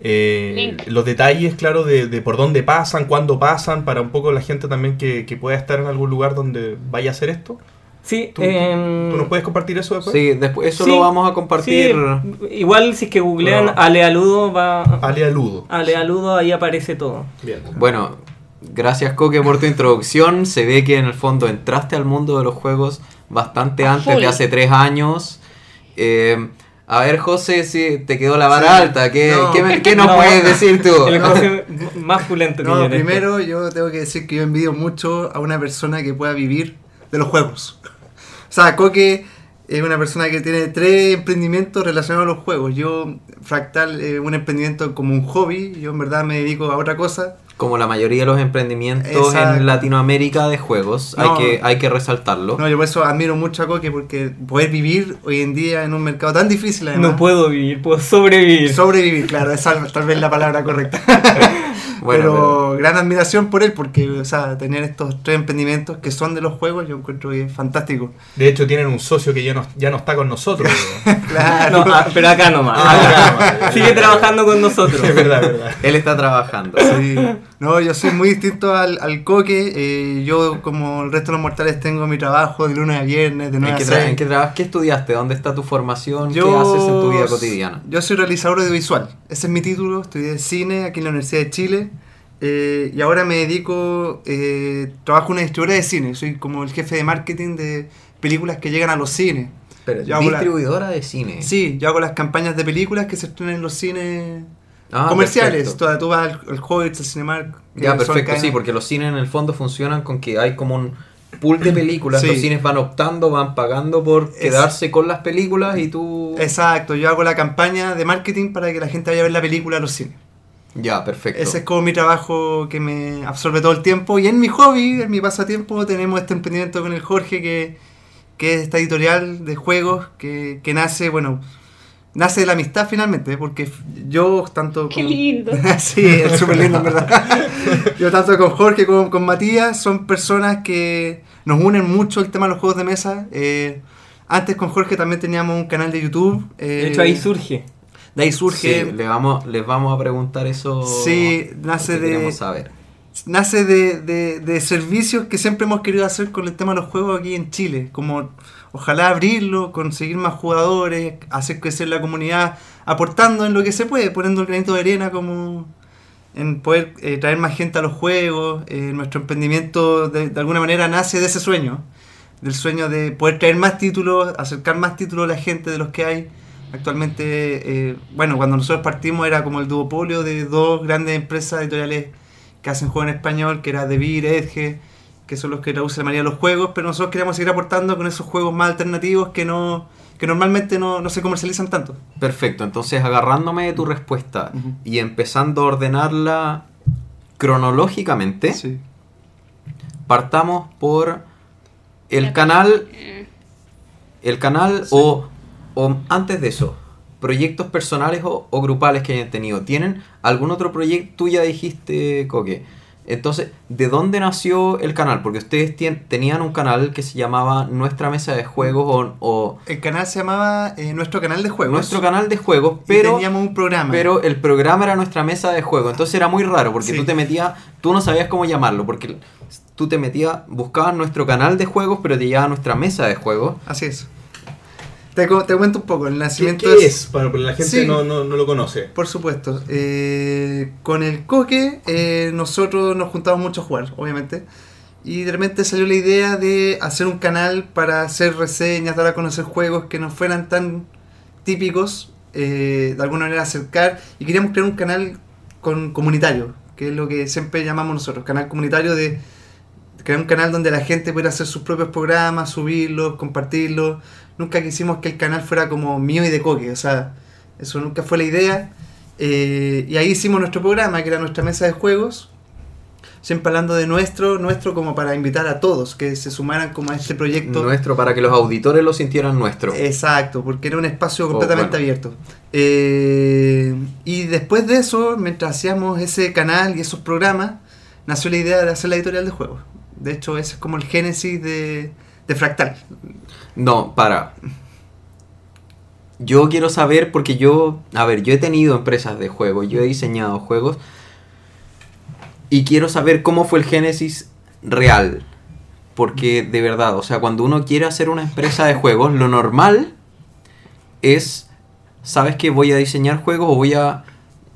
eh, los detalles, claro, de, de por dónde pasan, cuándo pasan, para un poco la gente también que, que pueda estar en algún lugar donde vaya a hacer esto. Sí, ¿Tú, ¿tú nos puedes compartir eso después? Sí, después eso sí, lo vamos a compartir. sí, igual si es que googlean No. Alealudo, va... Ale Ludo. Alealudo, ahí aparece todo. Bien. Bueno, gracias Coque por tu introducción. Se ve que en el fondo entraste al mundo de los juegos bastante A antes de hace tres años. Eh, a ver, José, si te quedó la vara Sí. alta, ¿qué, No. qué me- qué nos No. puedes decir tú? El José más pulento que No, primero yo tengo que decir que yo envidio mucho a una persona que pueda vivir de los juegos. O sea, Coque es una persona que tiene tres emprendimientos relacionados a los juegos. Yo, Fractal, es un emprendimiento como un hobby. Yo en verdad me dedico a otra cosa. Como la mayoría de los emprendimientos Exacto. en Latinoamérica de juegos, No. hay, que, hay que resaltarlo. No, yo por eso admiro mucho a Coque porque poder vivir hoy en día en un mercado tan difícil además. No puedo vivir, puedo sobrevivir. Sobrevivir, claro, esa es tal vez la palabra correcta. Bueno, pero, gran admiración por él porque, o sea, tener estos tres emprendimientos que son de los juegos, yo encuentro que es fantástico. De hecho, tienen un socio que ya no, ya no está con nosotros. Claro. No, ah, pero acá nomás. Ah, acá nomás. Sigue trabajando con nosotros. es verdad, verdad. Él está trabajando. Sí. No, yo soy muy distinto al, al coque. eh, yo, como el resto de los mortales, tengo mi trabajo de lunes a viernes, de ¿En 9 qué, a tra- 6. en qué trabajas? ¿Qué estudiaste? ¿Dónde está tu formación? Yo, ¿Qué haces en tu vida cotidiana? Yo soy realizador audiovisual. Ese es mi título. Estudié cine aquí en la Universidad de Chile. eh, y ahora me dedico, eh, trabajo en una distribuidora de cine. Soy como el jefe de marketing de películas que llegan a los cines. Pero, Yo la- distribuidora de cine. Sí, yo hago las campañas de películas que se estrenan en los cines Ah, comerciales. Tú, tú vas al, al Hobbit, al Cinemark. Ya, perfecto, sí, porque los cines en el fondo funcionan con que hay como un pool de películas. Sí. Los cines van optando, van pagando por Es- quedarse con las películas y tú... Exacto, yo hago la campaña de marketing para que la gente vaya a ver la película a los cines. Ya, perfecto. Ese es como mi trabajo que me absorbe todo el tiempo. Y en mi hobby, en mi pasatiempo, tenemos este emprendimiento con el Jorge, que, que es esta editorial de juegos que, que nace, bueno, nace de la amistad finalmente, porque yo tanto Qué con... lindo. sí, es súper lindo, en verdad. yo tanto con Jorge como con Matías son personas que nos unen mucho el tema de los juegos de mesa. Eh, antes con Jorge también teníamos un canal de YouTube. eh, De hecho, ahí surge. de ahí surge... Sí, le vamos, les vamos a preguntar eso. Sí, nace de- saber. nace de, de- de servicios que siempre hemos querido hacer con el tema de los juegos aquí en Chile, como ojalá abrirlo, conseguir más jugadores, hacer crecer la comunidad, aportando en lo que se puede, poniendo el granito de arena como en poder eh, traer más gente a los juegos. Eh, nuestro emprendimiento de, alguna manera nace de ese sueño, del sueño de poder traer más títulos, acercar más títulos a la gente de los que hay. Actualmente, eh, bueno, cuando nosotros partimos era como el duopolio de dos grandes empresas editoriales que hacen juego en español, que era Devir, Edge, que son los que traducen la mayoría de los juegos, pero nosotros queríamos seguir aportando con esos juegos más alternativos que no que normalmente no, no se comercializan tanto. Perfecto, entonces agarrándome de tu respuesta y empezando a ordenarla cronológicamente, Sí. partamos por el canal, Eh, el canal o, o antes de eso, proyectos personales o, o grupales que hayan tenido. ¿Tienen algún otro proyecto? Tú ya dijiste, Coque, Entonces, ¿de dónde nació el canal? Porque ustedes tenían un canal que se llamaba Nuestra Mesa de Juegos o, o El canal se llamaba eh, Nuestro Canal de Juegos. Nuestro Canal de Juegos, y pero, teníamos un programa. pero el programa era Nuestra Mesa de Juegos. Entonces era muy raro porque Sí. tú te metías, tú no sabías cómo llamarlo, porque tú te metías, buscabas nuestro canal de juegos, pero te llevaba nuestra mesa de juegos. Así es. Te, te cuento un poco. El ¿Qué, nacimiento qué es? Para que la gente Sí. no, no, no lo conoce. Por supuesto. Eh, con el coque, eh, nosotros nos juntamos mucho a jugar, obviamente. Y de repente salió la idea de hacer un canal para hacer reseñas, dar a conocer juegos que no fueran tan típicos, eh, de alguna manera acercar. Y queríamos crear un canal con, comunitario, que es lo que siempre llamamos nosotros, canal comunitario de crear un canal donde la gente pudiera hacer sus propios programas, subirlos, compartirlos. Nunca quisimos que el canal fuera como mío y de coque, o sea, eso nunca fue la idea. Eh, y ahí hicimos nuestro programa, que era nuestra mesa de juegos. Siempre hablando de nuestro, nuestro como para invitar a todos que se sumaran como a este proyecto. Nuestro, para que los auditores lo sintieran nuestro. Exacto, porque era un espacio Oh, completamente bueno. abierto. Eh, y después de eso, mientras hacíamos ese canal y esos programas, nació la idea de hacer la editorial de juegos. De hecho, ese es como el génesis de, de Fractal. No, para. Yo quiero saber, porque yo, a ver, yo he tenido empresas de juegos, yo he diseñado juegos, y quiero saber cómo fue el génesis real. Porque de verdad, o sea, cuando uno quiere hacer una empresa de juegos, lo normal es, ¿sabes que voy a diseñar juegos o voy a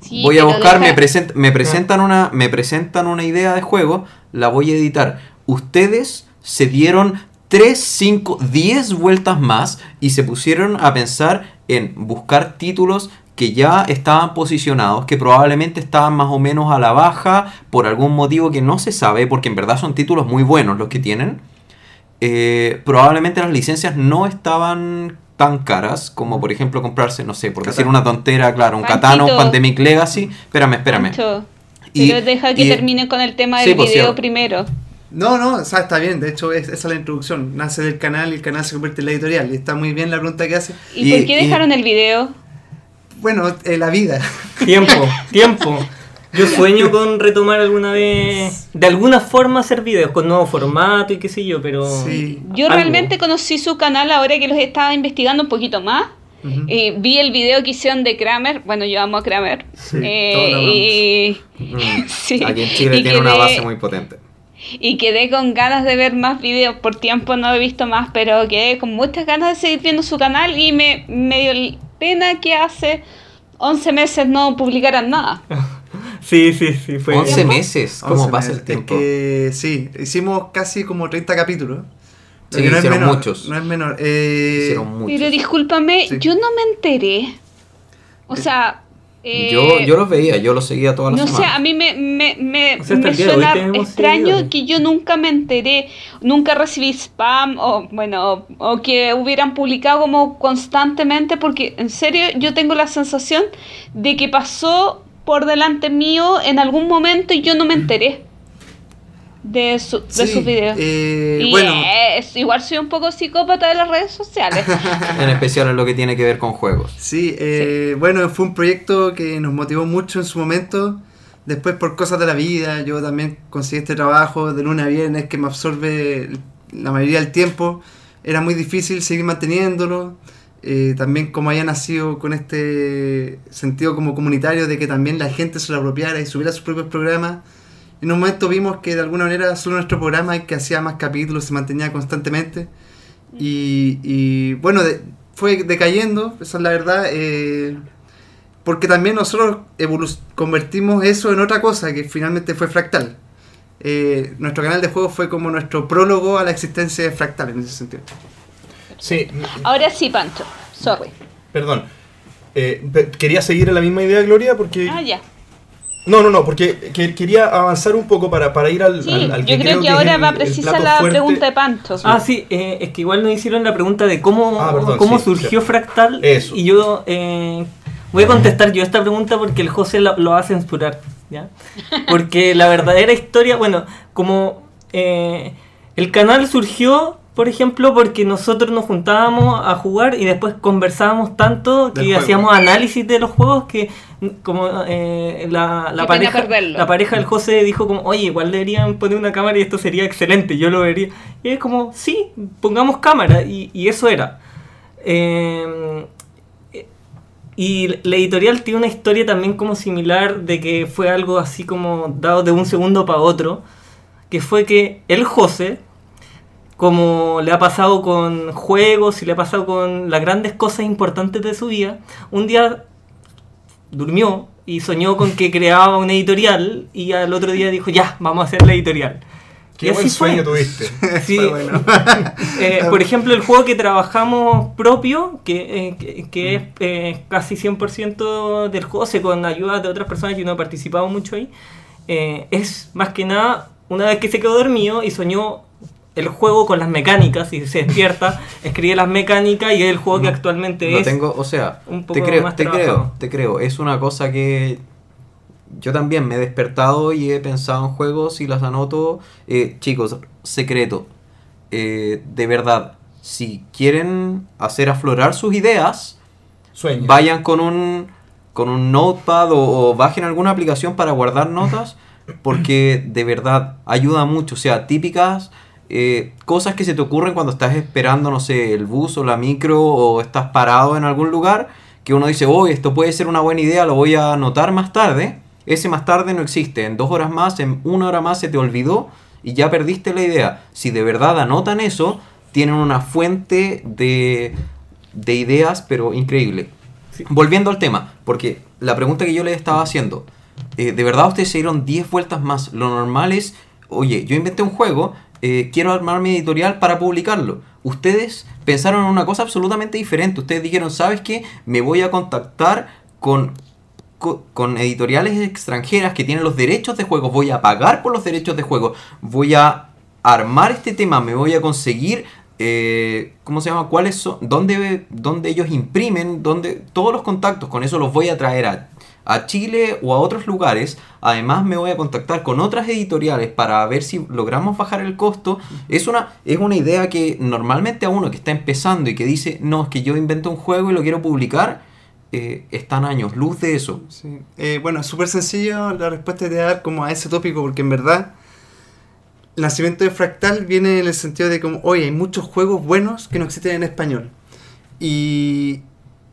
Sí, voy a buscar, me, present- me presentan una me presentan una idea de juego, la voy a editar. Ustedes se dieron 3, 5, 10 vueltas más y se pusieron a pensar en buscar títulos que ya estaban posicionados, que probablemente estaban más o menos a la baja por algún motivo que no se sabe, porque en verdad son títulos muy buenos los que tienen. Eh, probablemente las licencias no estaban tan caras como por ejemplo comprarse, no sé, por decir una tontera, claro, un Panchito. Catano, un Pandemic Legacy. Espérame, espérame. Pancho, Y- pero deja que y- termine con el tema Sí, del pues, video primero. No, no, o sea, está bien. De hecho, es- esa es la introducción. Nace del canal y el canal se convierte en la editorial. Y está muy bien la pregunta que hace. ¿Y, Y- por qué y- dejaron el video? Bueno, eh, la vida. Tiempo, tiempo. Yo sueño con retomar alguna vez, de alguna forma hacer videos con nuevo formato y qué sé yo, pero... Sí. Yo algo. realmente conocí su canal ahora que los estaba investigando un poquito más. Ujú. Eh, vi el video que hicieron de Kramer. Bueno, yo amo a Kramer. Sí, Eh, todos lo amamos. y, Mm. Sí. Aquí en Chile Y tiene una base muy potente. Y quedé con ganas de ver más videos. Por tiempo no he visto más, pero quedé con muchas ganas de seguir viendo su canal y me, me dio pena que hace 11 meses no publicaran nada. Sí, sí, sí, fue... 11 meses, ¿cómo 11 pasa meses. el tiempo? Es que sí, hicimos casi como 30 capítulos. Sí, no es menor, muchos. No es menor. Eh, Hicieron muchos. Pero discúlpame, Sí. yo no me enteré. O sea... eh, yo, yo los veía, yo los seguía todas las No sé, semanas. a mí me, me, me, O sea, hasta me suena extraño que yo nunca me enteré, nunca recibí spam o bueno, o, o que hubieran publicado como constantemente porque en serio yo tengo la sensación de que pasó por delante mío en algún momento y yo no me enteré de, su, de sí, sus videos. eh, y bueno, es- igual soy un poco psicópata de las redes sociales. En especial en lo que tiene que ver con juegos. sí, eh, bueno, fue un proyecto que nos motivó mucho en su momento. Después, por cosas de la vida, yo también conseguí este trabajo de lunes a viernes que me absorbe la mayoría del tiempo. Era muy difícil seguir manteniéndolo. Eh, también como haya nacido con este sentido como comunitario de que también la gente se lo apropiara y subiera sus propios programas. En un momento vimos que de alguna manera solo nuestro programa, el que hacía más capítulos, se mantenía constantemente. Y, y, bueno, de- fue decayendo, esa es la verdad. eh, porque también nosotros evolu- convertimos eso en otra cosa, que finalmente fue Fractal. Eh, nuestro canal de juegos fue como nuestro prólogo a la existencia de Fractal en ese sentido. Sí, Ahora sí, Pancho, sorry. perdón. Eh, quería seguir en la misma idea, Gloria, porque... Ah, ya. No, no, no, porque que- quería avanzar un poco para, para ir al, Sí, al- al yo creo que, es ahora el- va precisa la fuerte. pregunta de Pancho. Ah, sí, eh, es que igual nos hicieron la pregunta de cómo, Ah, perdón, cómo sí, surgió. Fractal. Eso. Y yo eh, voy a contestar yo esta pregunta porque el José lo, lo va a censurar. ¿ya? Porque la verdadera historia, bueno, como eh, el canal surgió por ejemplo, porque nosotros nos juntábamos a jugar y después conversábamos tanto Del que juego. hacíamos análisis de los juegos que como eh, la, la pareja la pareja del José dijo como, oye, igual deberían poner una cámara y esto sería excelente, yo lo vería. Y es como, sí, pongamos cámara y, y eso era. Eh, y la editorial tiene una historia también como similar de que fue algo así como dado de un segundo para otro, que fue que el José, como le ha pasado con juegos y le ha pasado con las grandes cosas importantes de su vida, un día durmió y soñó con que creaba una editorial y al otro día dijo, ya, vamos a hacer la editorial. Qué Y buen así fue. sueño tuviste. Sí, Fue bueno. eh, por ejemplo, el juego que trabajamos propio, que, eh, que, que es eh, casi 100% del José con ayuda de otras personas y no he participado mucho ahí, eh, es más que nada una vez que se quedó dormido y soñó el juego con las mecánicas y se despierta, escribe las mecánicas y es el juego que actualmente Lo es. tengo, o sea, un poco te creo, más te trabajado. creo, te creo. Es una cosa que yo también me he despertado y he pensado en juegos y las anoto. Eh, chicos, secreto. Eh, de verdad, si quieren hacer aflorar sus ideas, Sueño. vayan con un con un notepad o, o bajen alguna aplicación para guardar notas porque de verdad ayuda mucho o sea típicas eh, cosas que se te ocurren cuando estás esperando no sé el bus o la micro o estás parado en algún lugar que uno dice oh esto puede ser una buena idea lo voy a anotar más tarde ese más tarde no existe. En dos horas más en una hora más se te olvidó y ya perdiste la idea. Si de verdad anotan eso tienen una fuente de de ideas pero increíble. Volviendo al tema, porque la pregunta que yo les estaba haciendo, eh, ¿de verdad ustedes se dieron 10 vueltas más? Lo normal es, oye, yo inventé un juego, eh, quiero armar mi editorial para publicarlo. Ustedes pensaron en una cosa absolutamente diferente. Ustedes dijeron, ¿sabes qué? Me voy a contactar con, co- con editoriales extranjeras que tienen los derechos de juego. Voy a pagar por los derechos de juego. Voy a armar este tema. Me voy a conseguir eh, ¿cómo se llama? ¿Cuáles son? ¿Dónde, dónde ellos imprimen? ¿Dónde? Todos los contactos, con eso los voy a traer a, a Chile o a otros lugares. Además me voy a contactar con otras editoriales para ver si logramos bajar el costo. Es una, es una idea que normalmente a uno que está empezando y que dice, no, es que yo invento un juego y lo quiero publicar, eh, están años luz de eso. Eh, bueno, súper sencillo la respuesta de dar como a ese tópico, porque en verdad el nacimiento de Fractal viene en el sentido de como, oye, hay muchos juegos buenos que no existen en español. Y,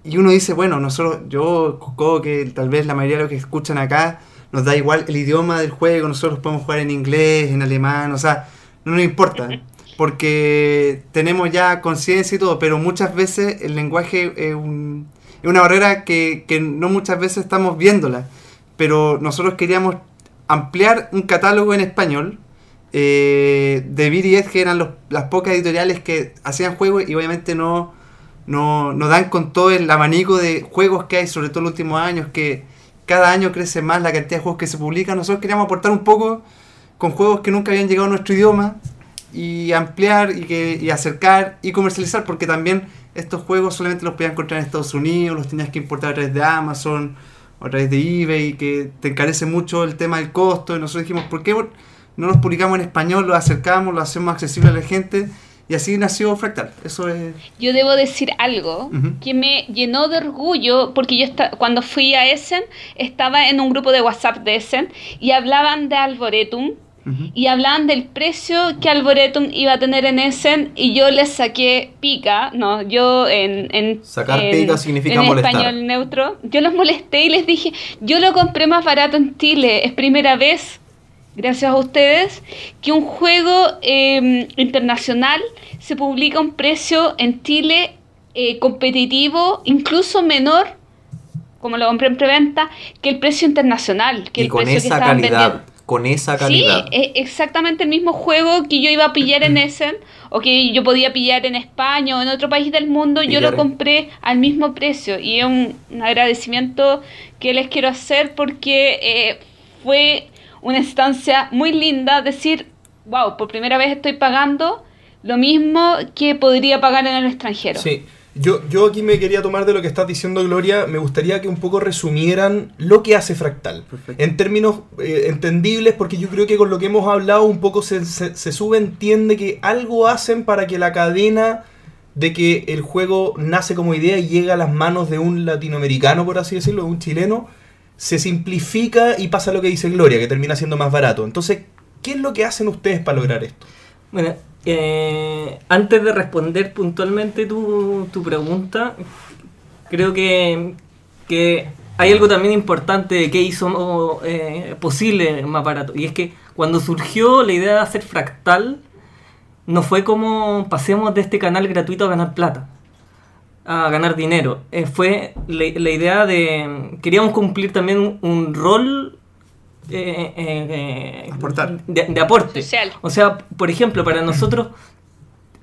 y uno dice, bueno, nosotros, yo creo que tal vez la mayoría de los que escuchan acá nos da igual el idioma del juego, nosotros podemos jugar en inglés, en alemán, o sea, no nos importa. Porque tenemos ya conciencia y todo, pero muchas veces el lenguaje es, un- es una barrera que, que no muchas veces estamos viéndola. Pero nosotros queríamos ampliar un catálogo en español eh, de BDS, que eran los- las pocas editoriales que hacían juegos y obviamente no, no, no dan con todo el abanico de juegos que hay, sobre todo en los últimos años, que cada año crece más la cantidad de juegos que se publican. Nosotros queríamos aportar un poco con juegos que nunca habían llegado a nuestro idioma y ampliar y, que, y acercar y comercializar, porque también estos juegos solamente los podías encontrar en Estados Unidos, los tenías que importar a través de Amazon o a través de eBay, que te encarece mucho el tema del costo. Y nosotros dijimos, ¿por qué no los publicamos en español, los acercamos, los hacemos accesible a la gente? Y así nació Fractal. Eso es. Yo debo decir algo que me llenó de orgullo porque yo cuando fui a Essen estaba en un grupo de WhatsApp de Essen y hablaban de Arboretum Ujú. y hablaban del precio que Arboretum iba a tener en Essen y yo les saqué pica, no, yo en, en Sacar en- pica significa en molestar. español neutro, yo los molesté y les dije, yo lo compré más barato en Chile, es primera vez gracias a ustedes, que un juego eh, internacional se publica a un precio en Chile eh, competitivo, incluso menor, como lo compré en preventa, que el precio internacional, que y el con precio esa calidad, vendiendo. con esa Sí, calidad. es exactamente el mismo juego que yo iba a pillar en Essen o que yo podía pillar en España o en otro país del mundo, yo lo compré al mismo precio y es un, un agradecimiento que les quiero hacer porque eh, fue una instancia muy linda decir, wow, por primera vez estoy pagando lo mismo que podría pagar en el extranjero. Sí, Yo, yo aquí me quería tomar de lo que estás diciendo, Gloria. Me gustaría que un poco resumieran lo que hace Fractal. Perfecto. En términos eh, entendibles, porque yo creo que con lo que hemos hablado un poco se, se, se subentiende que algo hacen para que la cadena de que el juego nace como idea y llega a las manos de un latinoamericano, por así decirlo, de un chileno, se simplifica y pasa lo que dice Gloria, que termina siendo más barato. Entonces, ¿qué es lo que hacen ustedes para lograr esto? Bueno, eh, antes de responder puntualmente tu, tu pregunta, creo que, que hay algo también importante que hizo eh, posible más barato. Y es que cuando surgió la idea de hacer fractal, no fue como pasemos de este canal gratuito a ganar plata, a ganar dinero. Eh, fue la, la idea de... Queríamos cumplir también un rol eh, eh, eh, Aportar. De, de aporte. Social. O sea, por ejemplo, para nosotros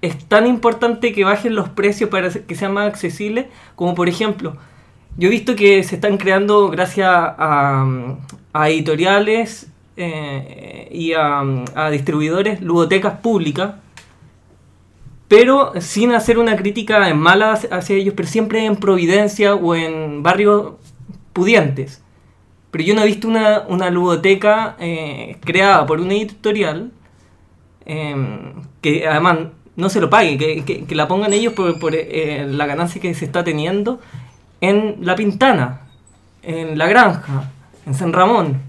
es tan importante que bajen los precios para que sea más accesible, como por ejemplo, yo he visto que se están creando gracias a, a editoriales eh, y a, a distribuidores ludotecas públicas, pero sin hacer una crítica mala hacia ellos, pero siempre en Providencia o en barrios pudientes. Pero yo no he visto una, una ludoteca eh, creada por una editorial eh, que además no se lo pague, que, que- que la pongan ellos por, por, eh, la ganancia que se está teniendo en La Pintana, en La Granja, en San Ramón.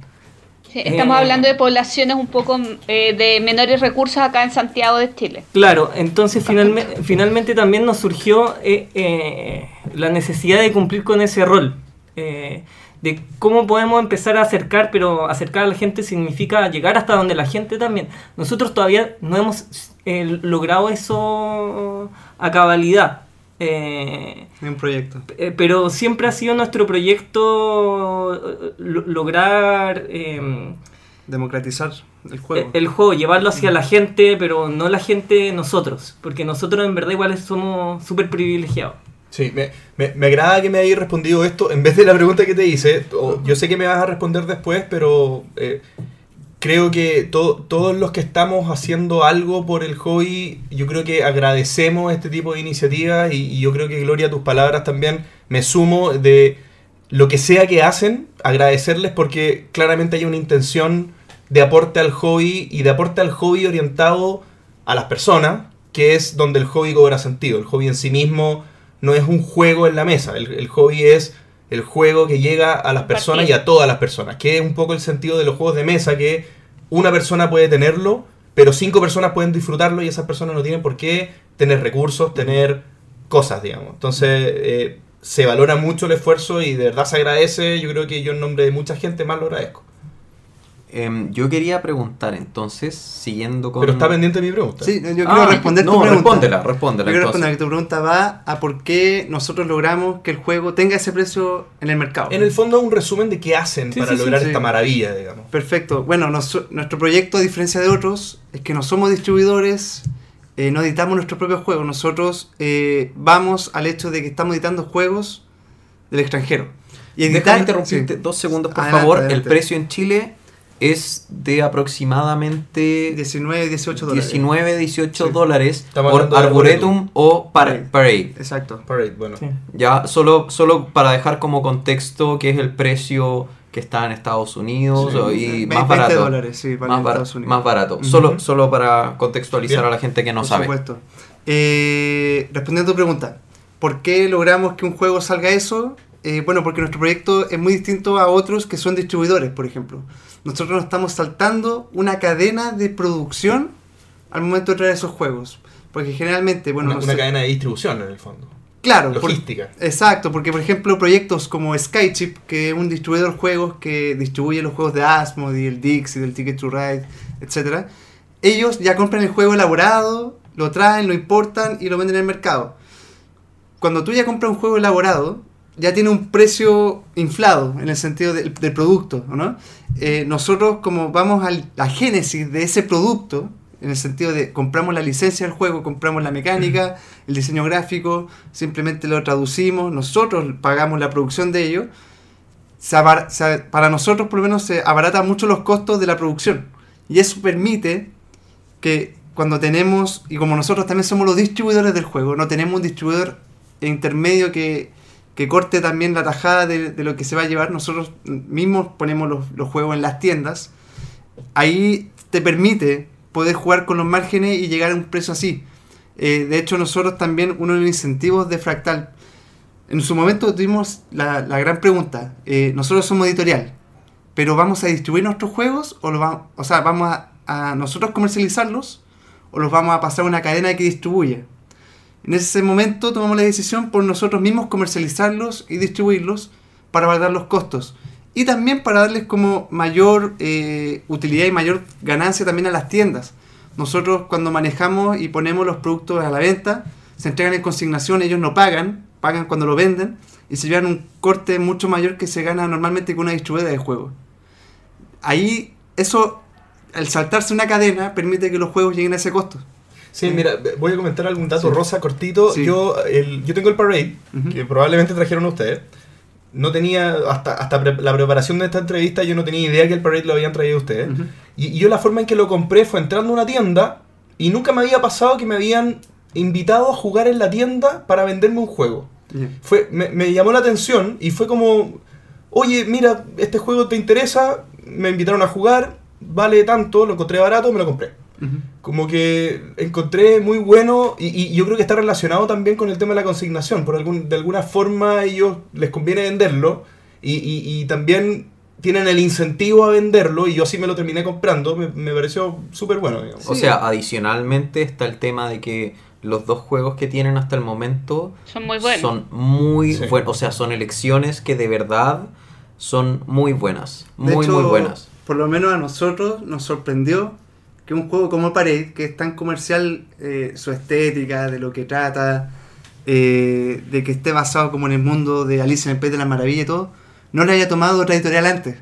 Sí, estamos Eh, hablando de poblaciones un poco eh, de menores recursos acá en Santiago de Chile. Claro, entonces finalme- finalmente también nos surgió eh, eh, la necesidad de cumplir con ese rol. eh, de cómo podemos empezar a acercar, pero acercar a la gente significa llegar hasta donde la gente también. Nosotros todavía no hemos eh, logrado eso a cabalidad. Eh, un proyecto. eh, pero siempre ha sido nuestro proyecto eh, lo- lograr eh, Democratizar el juego. el juego, llevarlo hacia la gente, pero no la gente nosotros, porque nosotros en verdad igual somos súper privilegiados. Sí, me, me, me agrada que me hayas respondido esto en vez de la pregunta que te hice. o- yo sé que me vas a responder después, pero eh, creo que to- todos los que estamos haciendo algo por el hobby, yo creo que agradecemos este tipo de iniciativas y, yo creo que Gloria, tus palabras también me sumo de lo que sea que hacen, agradecerles porque claramente hay una intención de aporte al hobby y de aporte al hobby orientado a las personas, que es donde el hobby cobra sentido. El hobby en sí mismo no es un juego en la mesa, el hobby es el juego que llega a las personas y a todas las personas, que es un poco el sentido de los juegos de mesa, que una persona puede tenerlo, pero cinco personas pueden disfrutarlo y esas personas no tienen por qué tener recursos, tener cosas, digamos. Entonces, eh, se valora mucho el esfuerzo y de verdad se agradece. Yo creo que yo en nombre de mucha gente más lo agradezco. Em, yo quería preguntar entonces, siguiendo con... Pero está pendiente mi pregunta. Sí, yo quiero Ah, responder no, tu pregunta. respóndela, respóndela, Yo quiero responder que tu pregunta va a por qué nosotros logramos que el juego tenga ese precio en el mercado. En el fondo es un resumen de qué hacen Sí, para sí, lograr sí. esta maravilla, digamos. Perfecto. Bueno, nos- nuestro proyecto, a diferencia de otros, es que no somos distribuidores, eh, no editamos nuestros propios juegos. Nosotros eh, vamos al hecho de que estamos editando juegos del extranjero. Y Déjame interrumpirte sí. dos segundos, por Adelante, favor. El precio en Chile es de aproximadamente 19, 18 dólares. 19, 18 Sí. dólares Estamos por Arboretum o Par- Parade. Parade. Exacto. Parade, bueno. Sí. Ya, solo, solo para dejar como contexto que es el precio que está en Estados Unidos Sí. y 20 más barato. dólares, sí, vale más, bar- Estados Unidos. más barato. Solo, solo para contextualizar Bien. a la gente que no Por sabe. supuesto. Eh, respondiendo a tu pregunta, ¿por qué logramos que un juego salga eso? Eh, bueno, porque nuestro proyecto es muy distinto a otros que son distribuidores, por ejemplo. Nosotros nos estamos saltando una cadena de producción al momento de traer esos juegos. Porque generalmente, bueno, una, no una sé- cadena de distribución en el fondo. claro, por- Logística. exacto, porque por ejemplo proyectos como Skychip, que es un distribuidor de juegos que distribuye los juegos de Asmodee, el Dixie, del Ticket to Ride, etc. Ellos ya compran el juego elaborado, lo traen, lo importan y lo venden en el mercado. Cuando tú ya compras un juego elaborado, ya tiene un precio inflado en el sentido del, del producto, ¿no? Eh, nosotros como vamos a la génesis de ese producto, en el sentido de compramos la licencia del juego, compramos la mecánica, el diseño gráfico, simplemente lo traducimos, nosotros pagamos la producción de ello, se se- para nosotros por lo menos se abarata mucho los costos de la producción. Y eso permite que cuando tenemos, y como nosotros también somos los distribuidores del juego, no tenemos un distribuidor intermedio que, que corte también la tajada de, lo que se va a llevar. Nosotros mismos ponemos los, los juegos en las tiendas. Ahí te permite poder jugar con los márgenes y llegar a un precio así. Eh, de hecho, nosotros también, uno de los incentivos de Fractal, en su momento tuvimos la, gran pregunta, eh, nosotros somos editorial, pero ¿vamos a distribuir nuestros juegos o, lo vamos, o sea, vamos a, a nosotros comercializarlos o los vamos a pasar a una cadena que distribuya? En ese momento tomamos la decisión por nosotros mismos comercializarlos y distribuirlos para abaratar los costos. Y también para darles como mayor eh, utilidad y mayor ganancia también a las tiendas. Nosotros cuando manejamos y ponemos los productos a la venta, se entregan en consignación, ellos no pagan, pagan cuando lo venden y se llevan un corte mucho mayor que se gana normalmente con una distribuidora de juegos. Ahí eso, al saltarse una cadena, permite que los juegos lleguen a ese costo. Sí, mira, voy a comentar algún dato Sí. rosa cortito. Sí. Yo, el, yo tengo el Parade, Ujú. que probablemente trajeron ustedes. No tenía, hasta, hasta pre- la preparación de esta entrevista, yo no tenía idea que el Parade lo habían traído ustedes. Ujú. y, y yo la forma en que lo compré fue entrando a una tienda y nunca me había pasado que me habían invitado a jugar en la tienda para venderme un juego. Ya. Fue, me, me llamó la atención y fue como, oye, mira, este juego te interesa, me invitaron a jugar, vale tanto, lo encontré barato, me lo compré. Como que encontré muy bueno y, y yo creo que está relacionado también con el tema de la consignación. Por algún, de alguna forma ellos les conviene venderlo y, y- y también tienen el incentivo a venderlo y yo así me lo terminé comprando. Me, me pareció súper bueno. digamos. O sea, adicionalmente está el tema de que los dos juegos que tienen hasta el momento Son muy buenos. son muy Sí. buenos. O sea, son elecciones que de verdad son muy buenas. De Muy, hecho, muy buenas. Por lo menos a nosotros nos sorprendió que un juego como Parade, que es tan comercial, eh, su estética, de lo que trata, eh, de que esté basado como en el mundo de Alicia en el País de la Maravilla y todo, no le haya tomado otra editorial antes.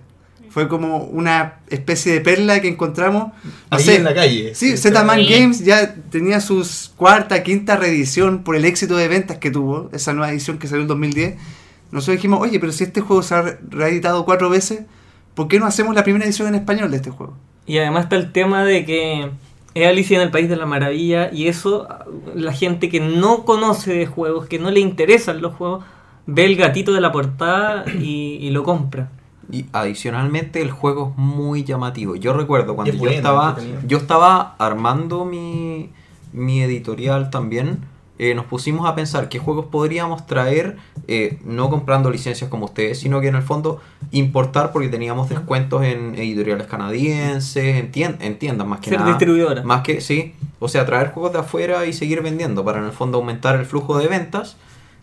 Fue como una especie de perla que encontramos. No Ahí sé, en la calle. Sí, Z-Man. Games ya tenía sus cuarta, quinta reedición por el éxito de ventas que tuvo, esa nueva edición que salió en 2010. Nosotros dijimos, oye, pero si este juego se ha re- reeditado cuatro veces, ¿por qué no hacemos la primera edición en español de este juego? Y además está el tema de que es Alicia en el País de la Maravilla y eso la gente que no conoce de juegos, que no le interesan los juegos, ve el gatito de la portada y, y lo compra. Y adicionalmente el juego es muy llamativo. Yo recuerdo cuando yo bueno, estaba yo estaba armando mi, mi editorial también. Eh, nos pusimos a pensar qué juegos podríamos traer, eh, no comprando licencias como ustedes, sino que en el fondo importar porque teníamos descuentos en editoriales canadienses, en, tien- en tiendas más que Ser nada. distribuidora. Más que, sí. O sea, traer juegos de afuera y seguir vendiendo para en el fondo aumentar el flujo de ventas.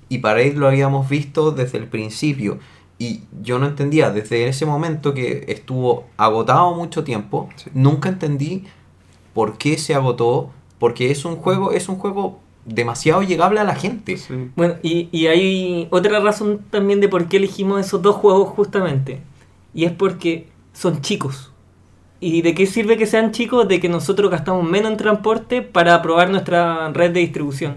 Y para ello lo habíamos visto desde el principio. Y yo no entendía, desde ese momento que estuvo agotado mucho tiempo, Sí. nunca entendí por qué se agotó. Porque es un juego, es un juego demasiado llegable a la gente. Bueno, y, y hay otra razón también de por qué elegimos esos dos juegos justamente. Y es porque son chicos. ¿Y de qué sirve que sean chicos? De que nosotros gastamos menos en transporte para probar nuestra red de distribución.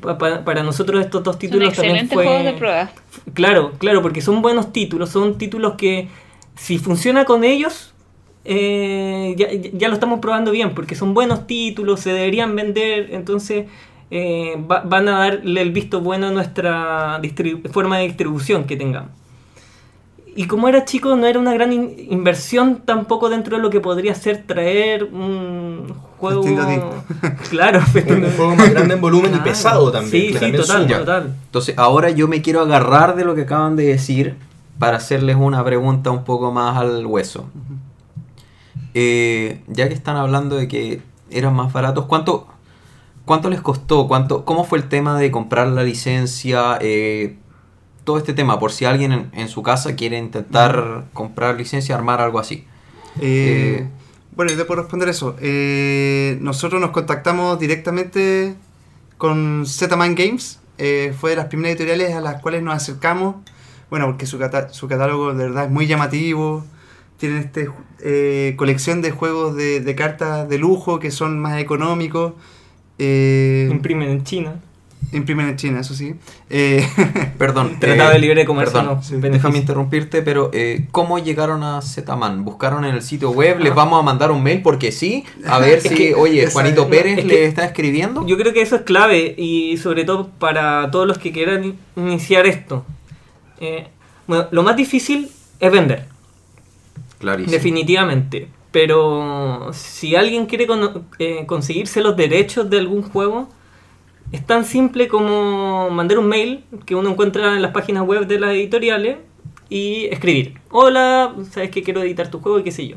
Pa- pa- para nosotros estos dos Son títulos también excelentes fue... juegos de prueba. Claro, claro, porque son buenos títulos, son títulos que si funciona con ellos, eh, ya, ya- ya lo estamos probando bien, porque son buenos títulos, se deberían vender, entonces eh, va- van a darle el visto bueno a nuestra forma de distribución que tengamos. Y como era chico, no era una gran in- inversión tampoco dentro de lo que podría ser traer un juego... Claro, Un, juego más grande en volumen y pesado también. Sí, sí, también total, total. Entonces ahora yo me quiero agarrar de lo que acaban de decir para hacerles una pregunta un poco más al hueso. Eh, ya que están hablando de que eran más baratos, ¿cuánto, cuánto les costó? ¿Cuánto, ¿Cómo fue el tema de comprar la licencia? Eh, todo este tema, por si alguien en, en su casa quiere intentar comprar licencia, armar algo así. Eh, Eh, bueno, yo te puedo responder eso. Eh, nosotros nos contactamos directamente con Z-Man Games. Eh, fue de las primeras editoriales a las cuales nos acercamos. Bueno, porque su, su catálogo de verdad es muy llamativo. Tienen este eh, colección de juegos de, de cartas de lujo que son más económicos. Eh, Imprimen en China. imprimen en China, eso sí. Eh, Perdón. Tratado eh, de libre comercio. Perdón, no, sí, déjame interrumpirte, pero eh, ¿cómo llegaron a Zman? ¿Buscaron en el sitio web? ¿Les vamos a mandar un mail? Porque sí, a ver Es si, que- oye, Juanito Pérez es le que- está escribiendo. Yo creo que eso es clave y sobre todo para todos los que quieran in- iniciar esto. Eh, bueno, lo más difícil es vender, Clarísimo. definitivamente. Pero si alguien quiere cono- eh, conseguirse los derechos de algún juego, es tan simple como mandar un mail que uno encuentra en las páginas web de las editoriales y escribir. Hola, sabes que quiero editar tu juego y qué sé yo.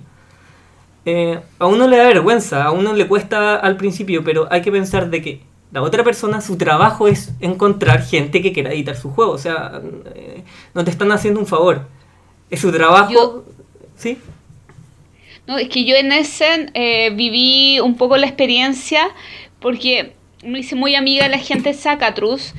Eh, a uno le da vergüenza, a uno le cuesta al principio, pero hay que pensar de que la otra persona, su trabajo es encontrar gente que quiera editar su juego. O sea, eh, no te están haciendo un favor. Es su trabajo. Yo- ¿Sí? No, es que yo en Essen eh, viví un poco la experiencia porque me hice muy amiga de la gente de Zacatrus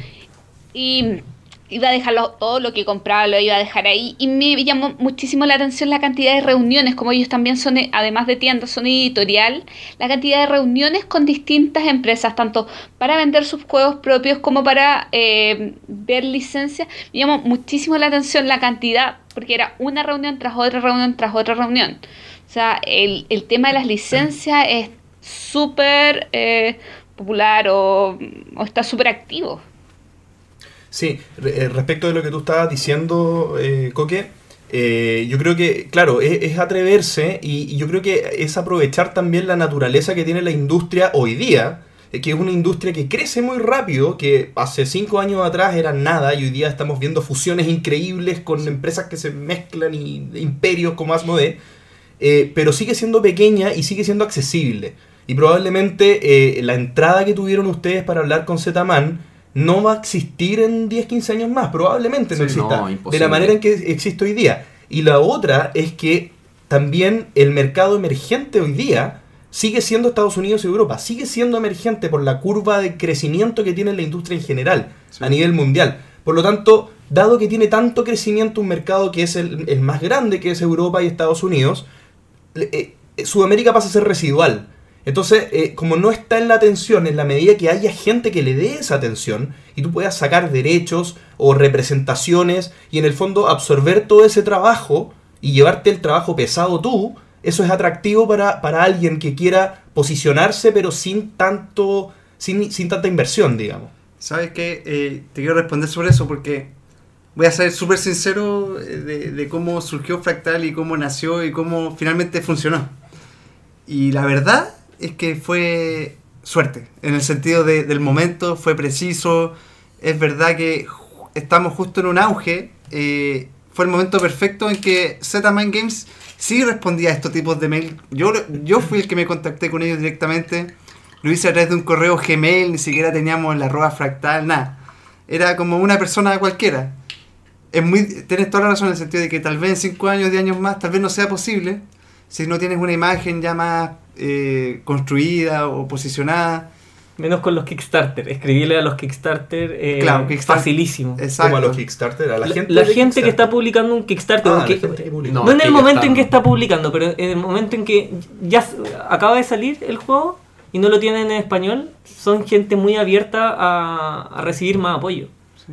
y iba a dejarlo, todo lo que compraba lo iba a dejar ahí y me llamó muchísimo la atención la cantidad de reuniones, como ellos también son, eh, además de tiendas, son editorial, la cantidad de reuniones con distintas empresas, tanto para vender sus juegos propios como para eh, ver licencias. Me llamó muchísimo la atención la cantidad, porque era una reunión tras otra reunión tras otra reunión. O sea, el, el tema de las licencias es súper eh, popular o, o está súper activo. Sí, eh, respecto de lo que tú estabas diciendo, eh, Coque, eh, yo creo que, claro, es, es atreverse y, y yo creo que es aprovechar también la naturaleza que tiene la industria hoy día, eh, que es una industria que crece muy rápido, que hace cinco años atrás era nada y hoy día estamos viendo fusiones increíbles con empresas que se mezclan y imperios como Asmodee, eh, pero sigue siendo pequeña y sigue siendo accesible. Y probablemente eh, la entrada que tuvieron ustedes para hablar con Zetaman no va a existir en 10, 15 años más, probablemente no exista, no, de la manera en que existe hoy día. Y la otra es que también el mercado emergente hoy día sigue siendo Estados Unidos y Europa, sigue siendo emergente por la curva de crecimiento que tiene la industria en general, Sí. a nivel mundial. Por lo tanto, dado que tiene tanto crecimiento un mercado que es el, el más grande, que es Europa y Estados Unidos, eh, eh, Sudamérica pasa a ser residual. Entonces, eh, como no está en la atención, en la medida que haya gente que le dé esa atención y tú puedas sacar derechos o representaciones y en el fondo absorber todo ese trabajo y llevarte el trabajo pesado tú, eso es atractivo para, para alguien que quiera posicionarse pero sin tanto sin, sin tanta inversión, digamos. ¿Sabes qué? Eh, te quiero responder sobre eso porque voy a ser súper sincero eh, de, de cómo surgió Fractal y cómo nació y cómo finalmente funcionó. Y la verdad es que fue suerte, en el sentido de- del momento, fue preciso. Es verdad que estamos justo en un auge. eh, fue el momento perfecto en que Z-Man Games sí respondía a estos tipos de mail. Yo, yo fui el que me contacté con ellos directamente. Lo hice a través de un correo Gmail, ni siquiera teníamos la arroba fractal, nada. Era como una persona cualquiera. Es muy, tienes toda la razón en el sentido de que tal vez en 5 años, 10 años más, tal vez no sea posible si no tienes una imagen ya más eh, construida o posicionada. Menos con los Kickstarter. Escribirle a los Kickstarter eh, Claro, Kickstarter. facilísimo. Exacto. Como a los Kickstarter, a la La, gente. la gente que está publicando un Kickstarter, Ah, porque- la gente que publica. no, No, en el momento está, en que está publicando, pero en el momento en que ya acaba de salir el juego y no lo tienen en español, son gente muy abierta a, a recibir más apoyo.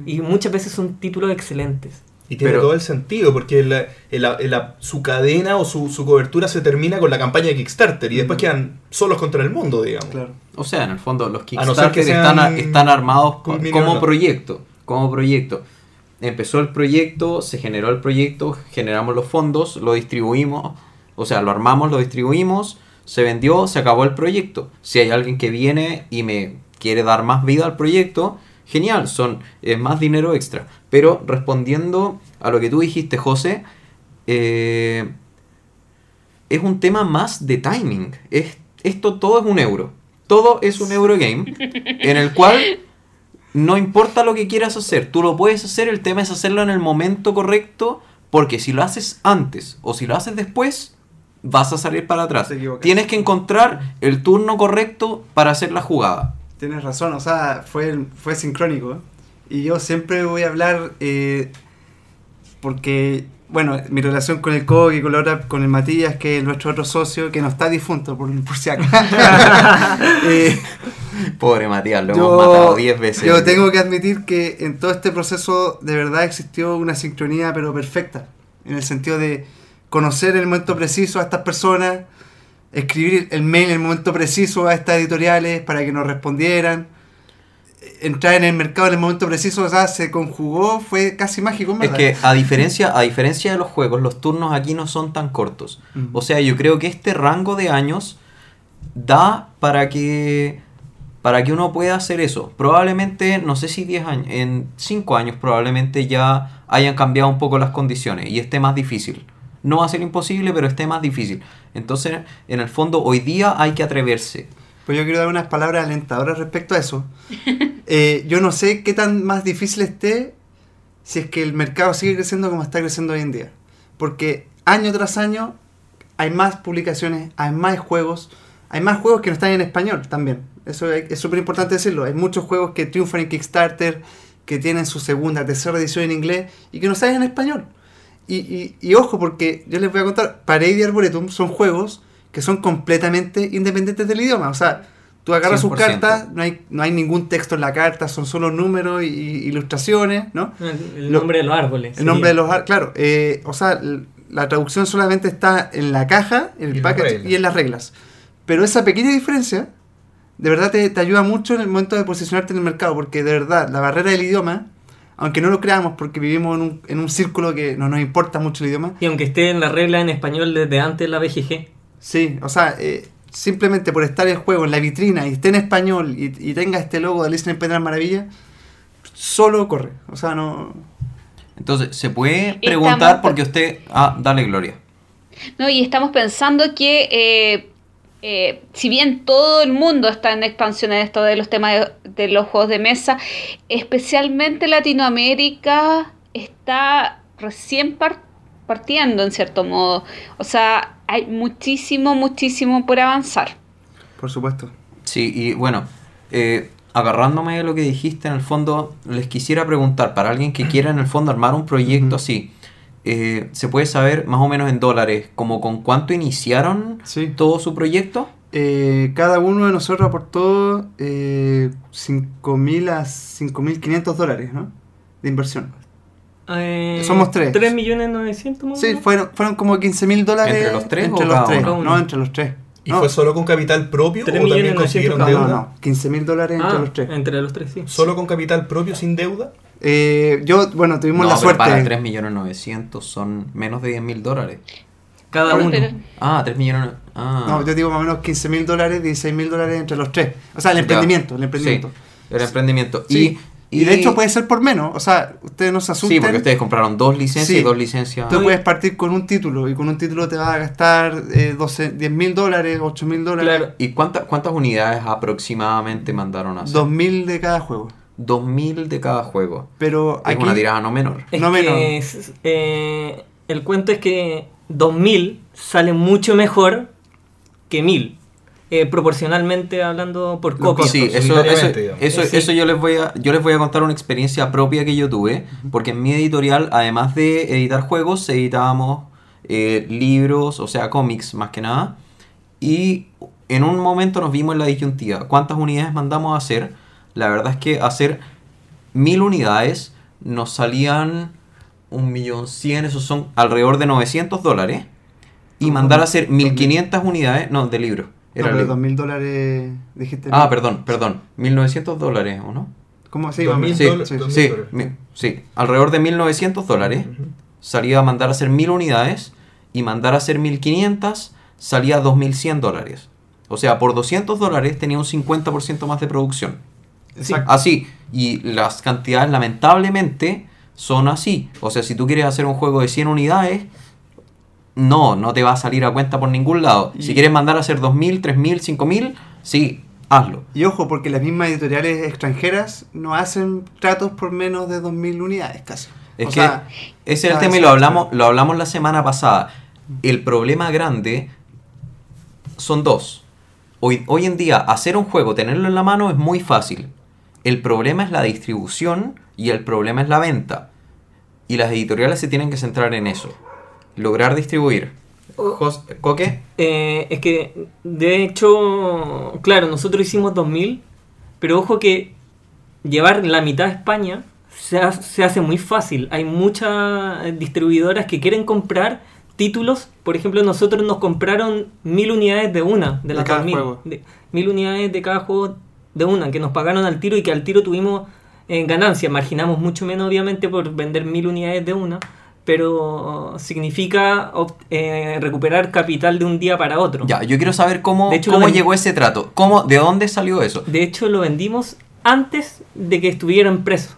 Y muchas veces son títulos excelentes. Y tiene Pero- todo el sentido, porque la- la- la- su cadena o su, su cobertura se termina con la campaña de Kickstarter y después quedan solos contra el mundo, digamos. Claro. O sea, en el fondo, los que Kickstarter están, a- sean están armados como proyecto. Como proyecto. Empezó el proyecto, se generó el proyecto, generamos los fondos, lo distribuimos, o sea, lo armamos, lo distribuimos, se vendió, se acabó el proyecto. Si hay alguien que viene y me quiere dar más vida al proyecto, genial, son más dinero extra. Pero respondiendo a lo que tú dijiste, José, eh, es un tema más de timing. Es, esto todo es un euro. Todo es un Eurogame en el cual no importa lo que quieras hacer, tú lo puedes hacer, el tema es hacerlo en el momento correcto, porque si lo haces antes o si lo haces después, vas a salir para atrás. Tienes que encontrar el turno correcto para hacer la jugada. Tienes razón, o sea, fue, fue sincrónico. Y yo siempre voy a hablar eh, porque, bueno, mi relación con el COG y con, la otra, con el Matías, que es nuestro otro socio, que no está difunto, por, por si acaso. Eh, Pobre Matías, lo Yo- hemos matado 10 veces. Yo tengo que admitir que en todo este proceso de verdad existió una sincronía pero perfecta. En el sentido de conocer el momento preciso a estas personas, escribir el mail en el momento preciso a estas editoriales para que nos respondieran, entrar en el mercado en el momento preciso, o sea, se conjugó, fue casi mágico. en Es verdad. que a diferencia, a diferencia de los juegos, los turnos aquí no son tan cortos. O sea, yo creo que este rango de años da para que para que uno pueda hacer eso. Probablemente, no sé si 10 años, en 5 años probablemente ya hayan cambiado un poco las condiciones y esté más difícil. No va a ser imposible, pero esté más difícil. Entonces, en el fondo, hoy día hay que atreverse. Pues yo quiero dar unas palabras alentadoras respecto a eso. Eh, yo no sé qué tan más difícil esté si es que el mercado sigue creciendo como está creciendo hoy en día. Porque año tras año hay más publicaciones, hay más juegos, hay más juegos que no están en español también. Eso es súper importante decirlo. Hay muchos juegos que triunfan en Kickstarter, que tienen su segunda, tercera edición en inglés y que no salen en español. Y, y- y ojo, porque yo les voy a contar, Parade y Arboretum son juegos que son completamente independientes del idioma. O sea, tú agarras sus 100%. cartas, no hay, no hay ningún texto en la carta, son solo números y, y ilustraciones, ¿no? El, el Lo- nombre de los árboles. El nombre de los... ar- Claro, eh, o sea, la traducción solamente está en la caja, en Y el las package y en las reglas. Pero esa pequeña diferencia, de verdad te, te ayuda mucho en el momento de posicionarte en el mercado, porque de verdad, la barrera del idioma, aunque no lo creamos porque vivimos en un, en un círculo que no nos importa mucho el idioma, Y aunque esté en la regla en español desde antes de la BGG. Sí, o sea, eh, simplemente por estar el juego en la vitrina y esté en español y, y tenga este logo de Alicia en el País de las Maravillas, solo corre. O sea, no. Entonces, se puede Estamos- preguntar porque usted... Ah, dale, Gloria. No, y estamos pensando que eh, eh, si bien todo el mundo está en expansión en esto de los temas de, de los juegos de mesa, especialmente Latinoamérica está recién par- partiendo en cierto modo. O sea, hay muchísimo, muchísimo por avanzar. Por supuesto. Sí, y bueno, eh, agarrándome de lo que dijiste, en el fondo, les quisiera preguntar, para alguien que quiera en el fondo armar un proyecto así, eh, ¿se puede saber más o menos en dólares como con cuánto iniciaron Sí. todo su proyecto? Eh, cada uno de nosotros aportó eh, 5.000 a 5.500 dólares, ¿no? De inversión. Eh, Somos tres. 3 millones 900 más o Sí, fueron, fueron como 15.000 dólares. ¿Entre los tres Entre o los cada tres. uno? No, entre los tres. ¿Y no, fue solo con capital propio Tres o también millones consiguieron no, novecientos no, deuda? no. 15.000 dólares entre Ah, los tres. entre los tres, sí. ¿Solo con capital propio sin deuda? Eh, yo, bueno, tuvimos no, la pero suerte. para 3 millones 900 son menos de 10 mil dólares. Cada Pero- uno. pero- Ah, 3 millones... Ah. No, yo digo más o menos 15 mil dólares, 16 mil dólares entre los tres. O sea, el Ya. emprendimiento, el emprendimiento. Sí, el emprendimiento. Sí. Y, Y, de hecho puede ser por menos. O sea, ustedes no se asusten. Sí, porque ustedes compraron dos licencias Sí. y dos licencias... Tú puedes partir con un título y con un título te vas a gastar eh, 12, 10 mil dólares, 8 mil dólares, Claro. ¿Y cuántas cuántas unidades aproximadamente mandaron a hacer? 2 mil de cada juego. 2000 de cada juego. Pero Es aquí, una tirada no menor. Es No que es- eh, el cuento es que 2000 sale mucho mejor que 1000. eh, proporcionalmente hablando por copia. Sí, eso, eso, Sí. eso yo les voy a yo les voy a contar una experiencia propia que yo tuve, porque en mi editorial, además de editar juegos, editábamos eh, libros, o sea, cómics más que nada, y en un momento nos vimos en la disyuntiva, ¿cuántas unidades mandamos a hacer? La verdad es que hacer mil unidades nos salían un millón cien, esos son alrededor de 900 dólares, y No, mandar a no, hacer 1500 unidades, no, de libro. no, Era pero libro. 2 mil dólares dijiste. Ah, perdón, perdón. 1900 dólares, ¿o no? ¿Cómo? Sí, 2000 vamos. Sí, dólares. sí, Sí, mil dólares. mi- sí, alrededor de 1900 dólares. Salía a mandar a hacer 1000 unidades y mandar a hacer 1500 salía a 2100 dólares. O sea, por 200 dólares tenía un 50% más de producción. Así, y las cantidades lamentablemente son así. O sea, si tú quieres hacer un juego de 100 unidades, no, no te va a salir a cuenta por ningún lado. Y- Si quieres mandar a hacer 2000, 3000, 5000, sí, hazlo. Y ojo, porque las mismas editoriales extranjeras no hacen tratos por menos de 2.000 unidades casi. Es O que sea, ese es el tema y lo hablamos, lo hablamos la semana pasada. El problema grande son dos. Hoy, hoy en día, hacer un juego, tenerlo en la mano es muy fácil. El problema es la distribución y el problema es la venta. Y las editoriales se tienen que centrar en eso. Lograr distribuir. Jos- ¿Coque? Eh, es que, de hecho, claro, nosotros hicimos 2000 Pero ojo que llevar la mitad a España se, ha- se hace muy fácil. Hay muchas distribuidoras que quieren comprar títulos. Por ejemplo, nosotros nos compraron mil unidades de una, de De las cada 2000, juego. de- mil unidades de cada juego de una, que nos pagaron al tiro y que al tiro tuvimos eh, ganancia. Marginamos mucho menos, obviamente, por vender mil unidades de una, pero significa eh, recuperar capital de un día para otro. Ya, yo quiero saber cómo, De hecho, cómo llegó ese trato. ¿Cómo, ¿De dónde salió eso? De hecho, lo vendimos antes de que estuvieran presos.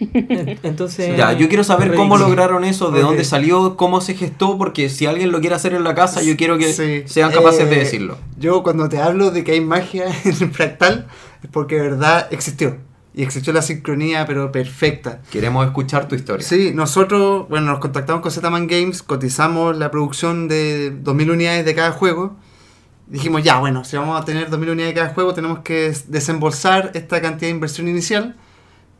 En- Entonces. Ya, yo quiero saber cómo lograron eso, de dónde salió, cómo se gestó, porque si alguien lo quiere hacer en la casa, yo quiero que Sí. sean capaces de Eh, decirlo. Yo cuando te hablo de que hay magia en el fractal es porque de verdad existió. Y existió la sincronía, pero perfecta. Queremos escuchar tu historia. Sí, nosotros, bueno, nos contactamos con Zetaman Games, cotizamos la producción de 2.000 unidades de cada juego. Dijimos, ya, bueno, si vamos a tener 2.000 unidades de cada juego, tenemos que des- desembolsar esta cantidad de inversión inicial.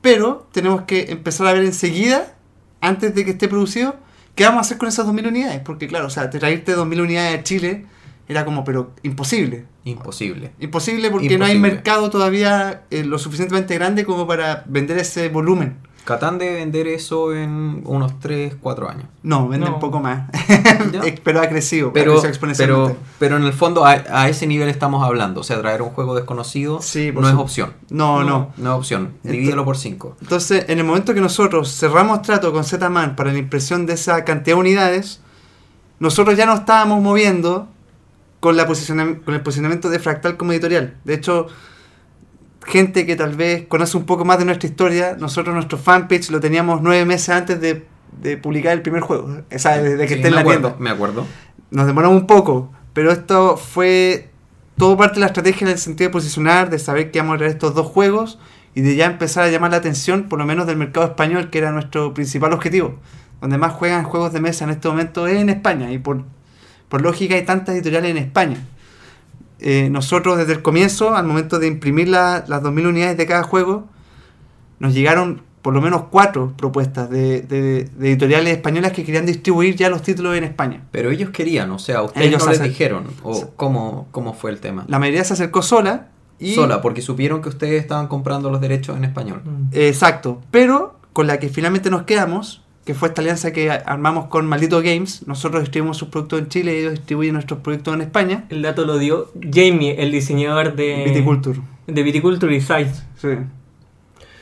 Pero tenemos que empezar a ver enseguida, antes de que esté producido, qué vamos a hacer con esas 2.000 unidades. Porque claro, o sea, traerte 2.000 unidades a Chile era como, pero imposible. Imposible. Imposible porque no hay mercado todavía eh, lo suficientemente grande como para vender ese volumen. Catán debe vender eso en unos 3, 4 años. No, venden No. poco más. Pero ha crecido, ha Pero, crecido pero, exponencialmente. pero en el fondo a, a ese nivel estamos hablando. O sea, traer un juego desconocido Sí, no es opción. No, no, No es opción. Divídelo por 5. Entonces, en el momento que nosotros cerramos trato con Z-Man para la impresión de esa cantidad de unidades, nosotros ya nos estábamos moviendo con, la posiciona- con el posicionamiento de Fractal como editorial. De hecho, gente que tal vez conoce un poco más de nuestra historia, nosotros nuestro fanpage lo teníamos nueve meses antes de, de publicar el primer juego. O sea, desde que esté en la acuerdo, tienda. me acuerdo. Nos demoramos un poco, pero esto fue todo parte de la estrategia en el sentido de posicionar, de saber que íbamos a traer estos dos juegos y de ya empezar a llamar la atención, por lo menos del mercado español, que era nuestro principal objetivo. Donde más juegan juegos de mesa en este momento es en España y por, por lógica hay tantas editoriales en España. Eh, nosotros desde el comienzo, al momento de imprimir la- las 2.000 unidades de cada juego, nos llegaron por lo menos cuatro propuestas de, de- de editoriales españolas que querían distribuir ya los títulos en España. Pero ellos querían, o sea, ustedes Ellos no les dijeron. ¿O cómo, cómo fue el tema? La mayoría se acercó sola y... Sola, porque supieron que ustedes estaban comprando los derechos en español. Mm. Exacto, pero con la que finalmente nos quedamos, que fue esta alianza que armamos con Maldito Games, nosotros distribuimos sus productos en Chile y ellos distribuyen nuestros productos en España. El dato lo dio Jamie, el diseñador de Viticulture. de Viticulture y Size. Sí.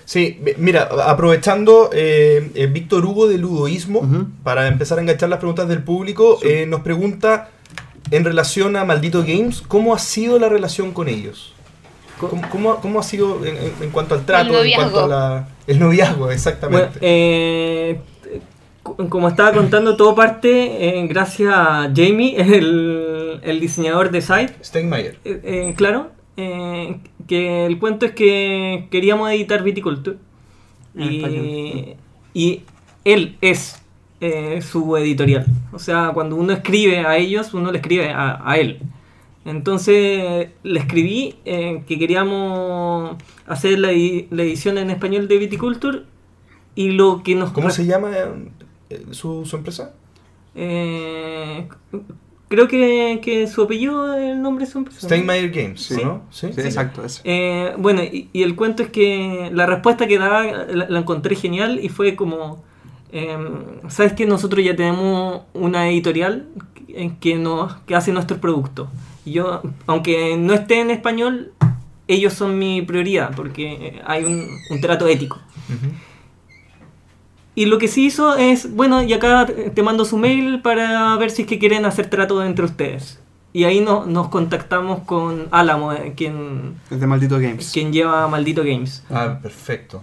Sí, mi- mira, aprovechando eh, eh, Víctor Hugo de Ludoísmo, para empezar a enganchar las preguntas del público, Sí. eh, nos pregunta en relación a Maldito Games, ¿cómo ha sido la relación con ellos? ¿Cómo, cómo, cómo ha sido en, en- en cuanto al trato, en noviazgo. cuanto a la... El noviazgo, exactamente. Bueno, eh, como estaba contando, todo parte eh, gracias a Jamie, el, el diseñador de Site. Steinmeier. Eh, eh, claro, eh, que el cuento es que queríamos editar Viticulture y, y él es eh, su editorial. O sea, cuando uno escribe a ellos, uno le escribe a, a él. Entonces le escribí eh, que queríamos hacer la, la edición en español de Viticulture y lo que nos... ¿Cómo se llama su, su empresa? Eh, creo que, que su apellido es el nombre de su empresa. ¿no? Steinmeier Games, Sí. ¿no? Sí, Sí, exacto, eso. Eh, bueno, y, y el cuento es que la respuesta que daba la, la encontré genial y fue como, em, ¿sabes que Nosotros ya tenemos una editorial que, que, nos, que hace nuestros productos. Y yo, aunque no esté en español, ellos son mi prioridad porque hay un, un trato ético. Ujú. Y lo que sí hizo es, bueno, y acá te mando su mail para ver si es que quieren hacer trato entre ustedes. Y ahí no- nos contactamos con Álamo, eh, quien, Desde Maldito Games. quien lleva Maldito Games. Ah, perfecto.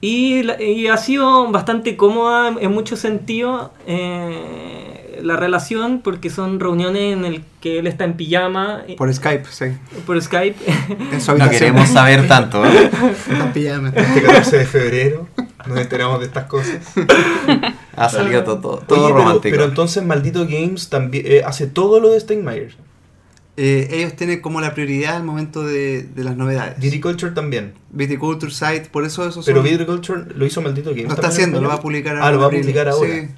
Y, y ha sido bastante cómoda en muchos sentidos eh, la relación, porque son reuniones en el que él está en pijama eh, Por Skype, sí. por Skype. En su No queremos saber tanto. ¿eh? En pijama. Este 14 de febrero nos enteramos de estas cosas. Ha salido todo, todo, todo Oye, pero- romántico. Pero, entonces Maldito Games también eh, hace todo lo de Steinmeier. Eh, ellos tienen como la prioridad al momento de, de las novedades. Viticulture también. Viticulture Site, por eso esos Pero son- Viticulture lo hizo Maldito Games. Lo está haciendo, lo va a publicar Ah, ahora lo en va a publicar ahora. Sí,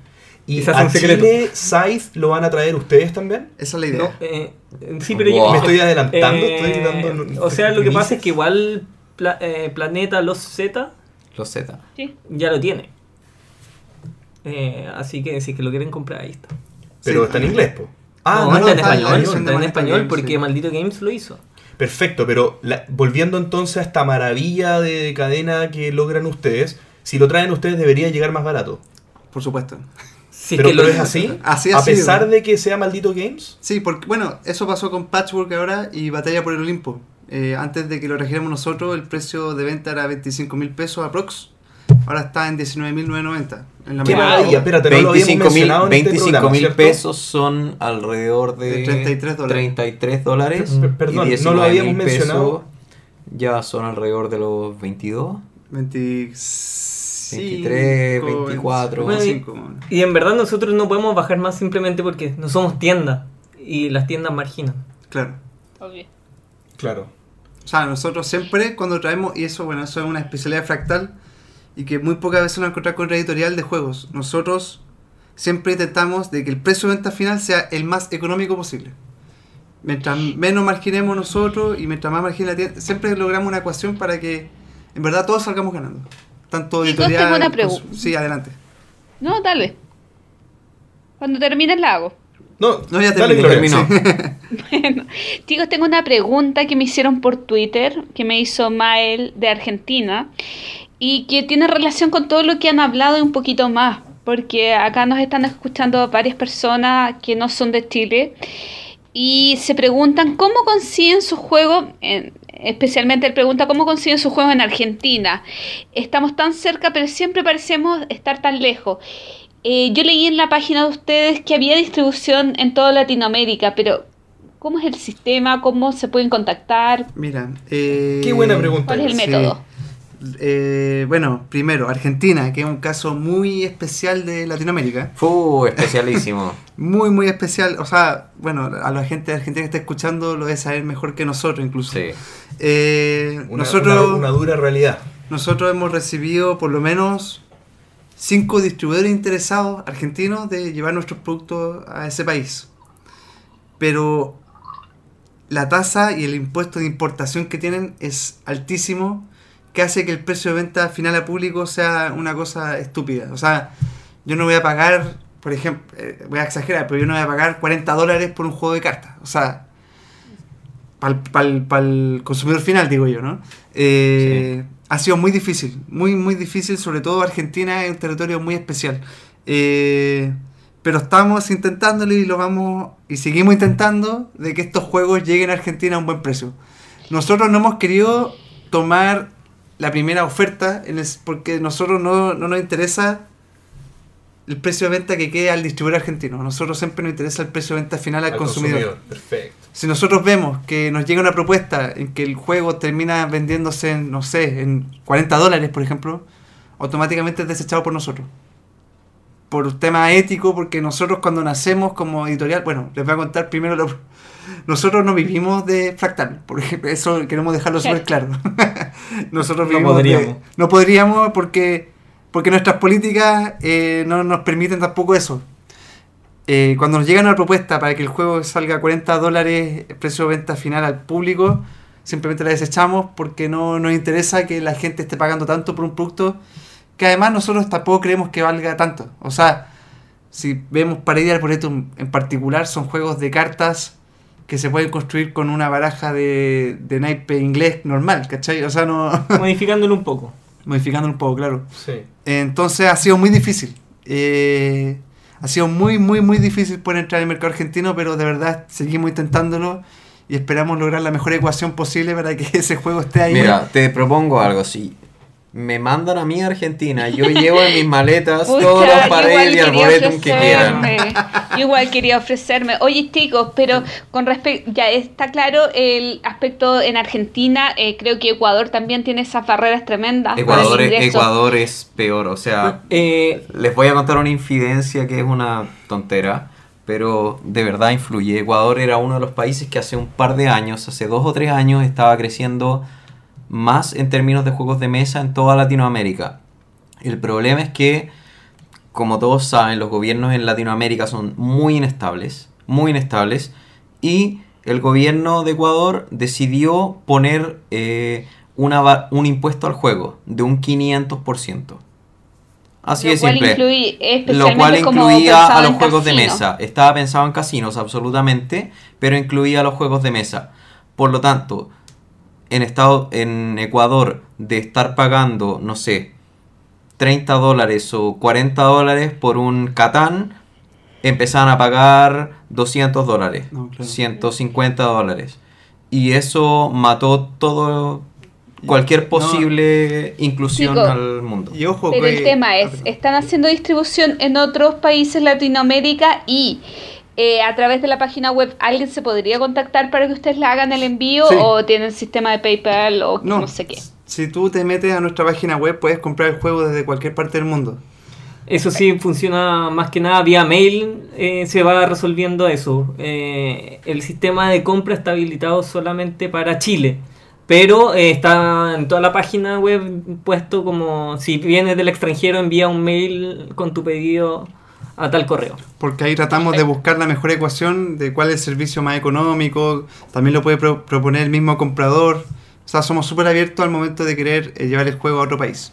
Y Quizás un a secreto. Chile, Scythe lo van a traer ustedes también. esa es la idea. No, eh, sí, pero Wow. yo- Me estoy adelantando, Eh, estoy dando. O sea, lo que pasa es que igual Pla- eh, Planeta Los Z Los Z. Sí. ya lo tiene. Eh, así que si es que lo quieren comprar, ahí está. Pero Sí. está en inglés, po. Ah, no, no, está en está español, de está en español Games, porque sí. Maldito Games lo hizo. Perfecto, pero la- volviendo entonces a esta maravilla de cadena que logran ustedes, si lo traen ustedes debería llegar más barato. Por supuesto. Si pero es que lo- es así, a sido. pesar de que sea maldito games. Sí, porque bueno, eso pasó con Patchwork ahora y Batalla por el Olimpo. Eh, antes de que lo regiéramos nosotros, el precio de venta era 25 mil pesos aprox. Ahora está en 19.990. En la Qué mayoría. maravilla, espérate, no lo habíamos 25 mil mencionado en este 25 programa, mil ¿cierto? pesos son alrededor de, De 33 dólares. 33 dólares. Perdón, no lo 19 habíamos mencionado. Ya son alrededor de los 22. 25, 23, 24. 25, bueno. Y en verdad nosotros no podemos bajar más simplemente porque no somos tienda y las tiendas marginan. Claro. Obvio. Claro. O sea, nosotros siempre cuando traemos, y eso, bueno, eso es una especialidad fractal, y que muy pocas veces lo encontrar con una editorial de juegos. Nosotros siempre intentamos de que el precio de venta final sea el más económico posible. Mientras menos marginemos nosotros y mientras más margine la tienda, siempre logramos una ecuación para que en verdad todos salgamos ganando. Tanto editorial. tengo una cons- pregunta. Sí, adelante. No, dale. Cuando termine la hago. No, No, ya dale, terminé. Gloria. Terminó. Bueno, chicos, tengo una pregunta que me hicieron por Twitter, que me hizo Mael de Argentina, y que tiene relación con todo lo que han hablado y un poquito más, porque acá nos están escuchando varias personas que no son de Chile, y se preguntan cómo consiguen sus juegos, en- especialmente él pregunta cómo consiguen sus juegos en Argentina. Estamos tan cerca, pero siempre parecemos estar tan lejos. Eh, yo leí en la página de ustedes que había distribución en toda Latinoamérica, pero ¿cómo es el sistema? ¿Cómo se pueden contactar? Mira. eh, Qué buena pregunta. ¿Cuál es el Sí. Eh, bueno, primero, Argentina, que es un caso muy especial de Latinoamérica. Fu, especialísimo. Muy, muy especial. O sea, bueno, a la gente de Argentina que está escuchando lo debe saber mejor que nosotros incluso. Sí. Eh, Una, nosotros, una- una dura realidad. nosotros hemos recibido por lo menos cinco distribuidores interesados argentinos de llevar nuestros productos a ese país. Pero la tasa y el impuesto de importación que tienen es altísimo, que hace que el precio de venta final a público sea una cosa estúpida. O sea, yo no voy a pagar, por ejemplo, eh, voy a exagerar, pero yo no voy a pagar 40 dólares por un juego de cartas. O sea, para el consumidor final, digo yo, ¿no? Eh, Ha sido muy difícil, muy, muy difícil, sobre todo Argentina es un territorio muy especial. Eh, pero estamos intentándolo y lo vamos, y seguimos intentando de que estos juegos lleguen a Argentina a un buen precio. Nosotros no hemos querido tomar la primera oferta en el- porque nosotros no, no nos interesa el precio de venta que quede al distribuidor argentino. A nosotros siempre nos interesa el precio de venta final al, Al consumidor. Perfecto. Si nosotros vemos que nos llega una propuesta en que el juego termina vendiéndose en, no sé, en 40 dólares, por ejemplo, automáticamente es desechado por nosotros. Por tema ético, porque nosotros cuando nacemos como editorial, bueno, les voy a contar primero lo... Nosotros no vivimos de fractal, por ejemplo, eso queremos dejarlo súper claro. nosotros No vivimos de- podríamos. no podríamos porque, porque nuestras políticas eh, no nos permiten tampoco eso. Eh, cuando nos llega una propuesta para que el juego salga a 40 dólares, precio de venta final al público, simplemente la desechamos porque no nos interesa que la gente esté pagando tanto por un producto que además nosotros tampoco creemos que valga tanto. O sea, si vemos Paradia Arboretum en particular, son juegos de cartas que se pueden construir con una baraja de, de naipe inglés normal, ¿cachai? O sea, no... Modificándolo un poco. modificando un poco, claro. Sí. Entonces ha sido muy difícil. Eh, ha sido muy, muy, muy difícil poder entrar en el mercado argentino, pero de verdad seguimos intentándolo y esperamos lograr la mejor ecuación posible para que ese juego esté ahí. Mira, te propongo algo. Si me mandan a mí a Argentina, yo llevo en mis maletas Pucha, todos los yo paredes y arboretum que quieran. Yo igual quería ofrecerme. Oye, chicos, pero con respecto, ya está claro el aspecto en Argentina. eh, creo que Ecuador también tiene esas barreras tremendas. Ecuador, para el es-. Ecuador es peor, o sea, Eh, les voy a contar una infidencia que es una tontera, pero de verdad influye. Ecuador era uno de los países que hace un par de años, hace dos o tres años, estaba creciendo más en términos de juegos de mesa en toda Latinoamérica. El problema es que, como todos saben, los gobiernos en Latinoamérica son muy inestables, muy inestables, y el gobierno de Ecuador decidió poner eh, una un impuesto al juego de un 500%. Así Lo de cual simple. Lo cual incluía a los juegos de mesa. Estaba pensado en casinos, absolutamente, pero incluía a los juegos de mesa. Por lo tanto, en, estado, en Ecuador, de estar pagando, no sé, 30 dólares o 40 dólares por un Catán, empezaban a pagar 200 dólares, No, claro. 150 dólares. Y eso mató todo, cualquier No. posible inclusión Chico. al mundo. Y ojo Pero que- el tema Ah, es, perdón. están haciendo distribución en otros países Latinoamérica y eh, a través de la página web alguien se podría contactar para que ustedes le hagan el envío Sí. o tienen sistema de PayPal o no, No, sé qué. Si tú te metes a nuestra página web, puedes comprar el juego desde cualquier parte del mundo. Eso sí, funciona más que nada vía mail, eh, se va resolviendo eso. Eh, el sistema de compra está habilitado solamente para Chile, pero eh, está en toda la página web puesto como si vienes del extranjero envía un mail con tu pedido a tal correo. Porque ahí tratamos de buscar la mejor ecuación de cuál es el servicio más económico. También lo puede pro- proponer el mismo comprador. O sea, somos súper abiertos al momento de querer eh, llevar el juego a otro país.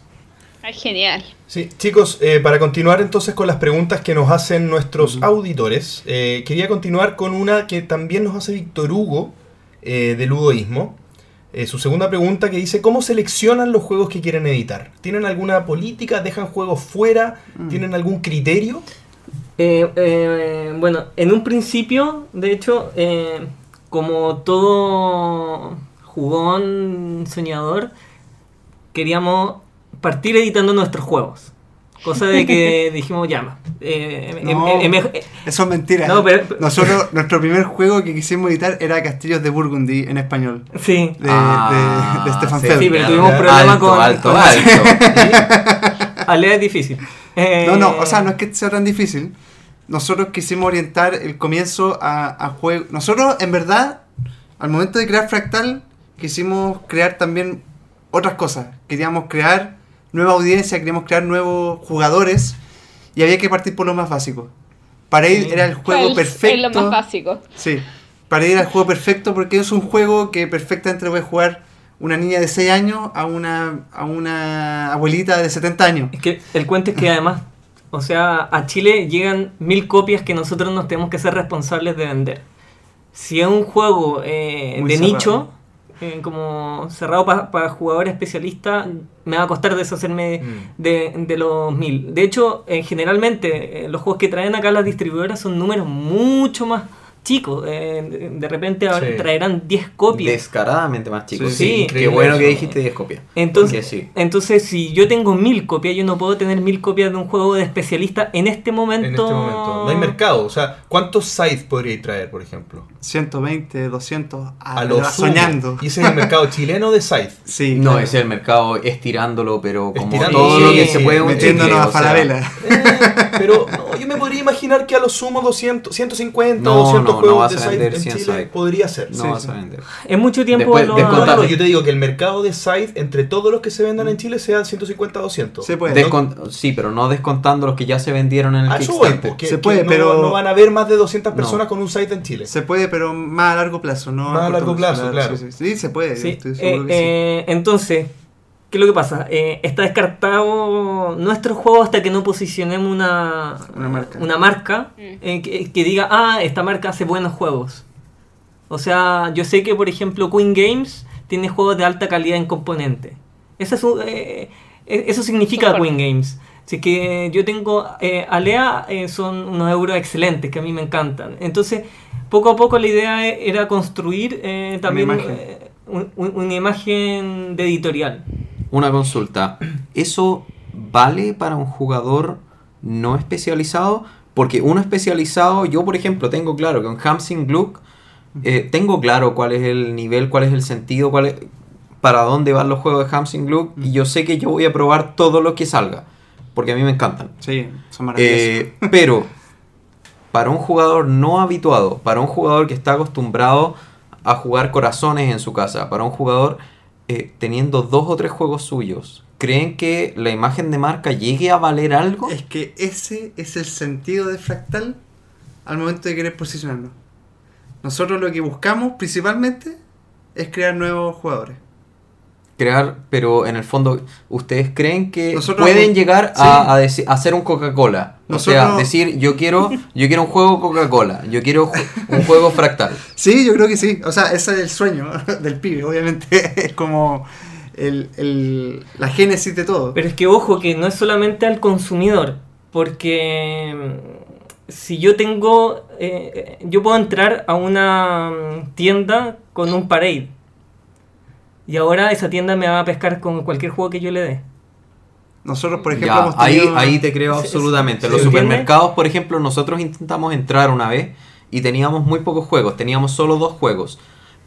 Ay, genial. Sí, chicos, eh, para continuar entonces con las preguntas que nos hacen nuestros auditores, eh, quería continuar con una que también nos hace Víctor Hugo eh, de Ludoísmo. Eh, su segunda pregunta que dice, ¿cómo seleccionan los juegos que quieren editar? ¿Tienen alguna política? ¿Dejan juegos fuera? ¿Tienen algún criterio? Eh, eh, bueno, en un principio, de hecho, eh, como todo jugón soñador, queríamos partir editando nuestros juegos. Cosa de que dijimos, ya, eh, em- No. eh, Eso es mentira. No, pero- Nosotros, nuestro primer juego que quisimos editar era Castillos de Burgundy en español. sí, De, Ah, de, de Stefan sí, Feld. Sí, pero tuvimos problema alto, con... alto, alto. Alea es difícil. Eh, No, no, o sea, no es que sea tan difícil. Nosotros quisimos orientar el comienzo a, a juego. Nosotros, en verdad, al momento de crear Fractal, quisimos crear también otras cosas. Queríamos crear nueva audiencia, queríamos crear nuevos jugadores y había que partir por lo más básico. Para ir Sí. era el juego perfecto. Es lo más básico. Sí, para ir al juego perfecto porque es un juego que perfectamente puede jugar una niña de 6 años a una, a una abuelita de 70 años. Es que el cuento es que además, o sea, a Chile llegan mil copias que nosotros nos tenemos que ser responsables de vender. Si es un juego eh, de cerrado. nicho, eh, como cerrado para jugadores especialistas, me va a costar deshacerme Mm. de, de los mil. De hecho, eh, generalmente eh, los juegos que traen acá las distribuidoras son números mucho más chicos. eh, de, repente ahora Sí. traerán 10 copias. Descaradamente más chicos. Sí, Sí, qué bueno que dijiste 10 copias. Entonces, sí. entonces, si yo tengo mil copias, yo no puedo tener mil copias de un juego de especialista en este momento. En este momento. No hay mercado. O sea, ¿cuántos sites podríais traer, por ejemplo? 120, 200, a, A lo soñando. Y ese es el mercado chileno de site. Sí, No, claro. es el mercado estirándolo, pero como Estirando, todo sí, lo que se puede metiéndonos a o sea, Falabella. Eh, pero no, me podría imaginar que a lo sumo 200, 150 No, 200 no, no juegos vas de vender en 100 Chile podría ser. No Sí, vas sí. a vender. Es mucho tiempo Después- lo- No, no, yo te digo que el mercado de site entre todos los que se vendan en Chile sea 150 200. Se puede. Descon- sí, pero no descontando los que ya se vendieron en el A voy, Kickstarter. porque Se puede, no, pero- no van a haber más de 200 No. personas con un site en Chile. Se puede, pero más a largo plazo, ¿no? Más a largo plazo, claro. Sí, sí, sí, se puede. Sí, estoy eh, seguro que sí. eh, entonces, ¿qué es lo que pasa? Eh, está descartado nuestro juego hasta que no posicionemos una, Una marca. una marca, Mm. eh, que, que diga, ah, esta marca hace buenos juegos. O sea, yo sé que, por ejemplo, Queen Games tiene juegos de alta calidad en componente. Eso, es un- eh, eh, eso significa. Queen Games. Así que yo tengo eh, Alea, eh, son unos euros excelentes que a mí me encantan. Entonces, poco a poco la idea e- era construir eh, también imagen. eh, un- una imagen de editorial. Una consulta. ¿Eso vale para un jugador no especializado? Porque uno especializado, yo por ejemplo tengo claro que en Hamsing Gluck eh, tengo claro cuál es el nivel, cuál es el sentido, cuál es- para dónde van los juegos de Hamsing Gluck y yo sé que yo voy a probar todo lo que salga, porque a mí me encantan. Sí, son maravillosos. Eh, pero para un jugador no habituado, para un jugador que está acostumbrado a jugar corazones en su casa, para un jugador eh, teniendo dos o tres juegos suyos, ¿creen que la imagen de marca llegue a valer algo? Es que ese es el sentido de Fractal al momento de querer posicionarnos. Nosotros lo que buscamos principalmente es crear nuevos jugadores. Crear, pero en el fondo, ¿ustedes creen que Nosotros- pueden llegar sí. a, a deci- a hacer un Coca-Cola? O sea, decir, yo quiero, yo quiero un juego Coca-Cola, yo quiero ju- un juego fractal. Sí, yo creo que sí. O sea, ese es el sueño del pibe, obviamente. Es como el, el- la génesis de todo. Pero es que ojo que no es solamente al consumidor, porque mm, si yo tengo, eh, yo puedo entrar a una mm, tienda con un parade y ahora esa tienda me va a pescar con cualquier juego que yo le dé. Nosotros, por ejemplo, Ya, hemos ahí, tenido... ahí te creo absolutamente. sí, Los supermercados, por ejemplo, nosotros intentamos entrar una vez y teníamos muy pocos juegos, teníamos solo dos juegos.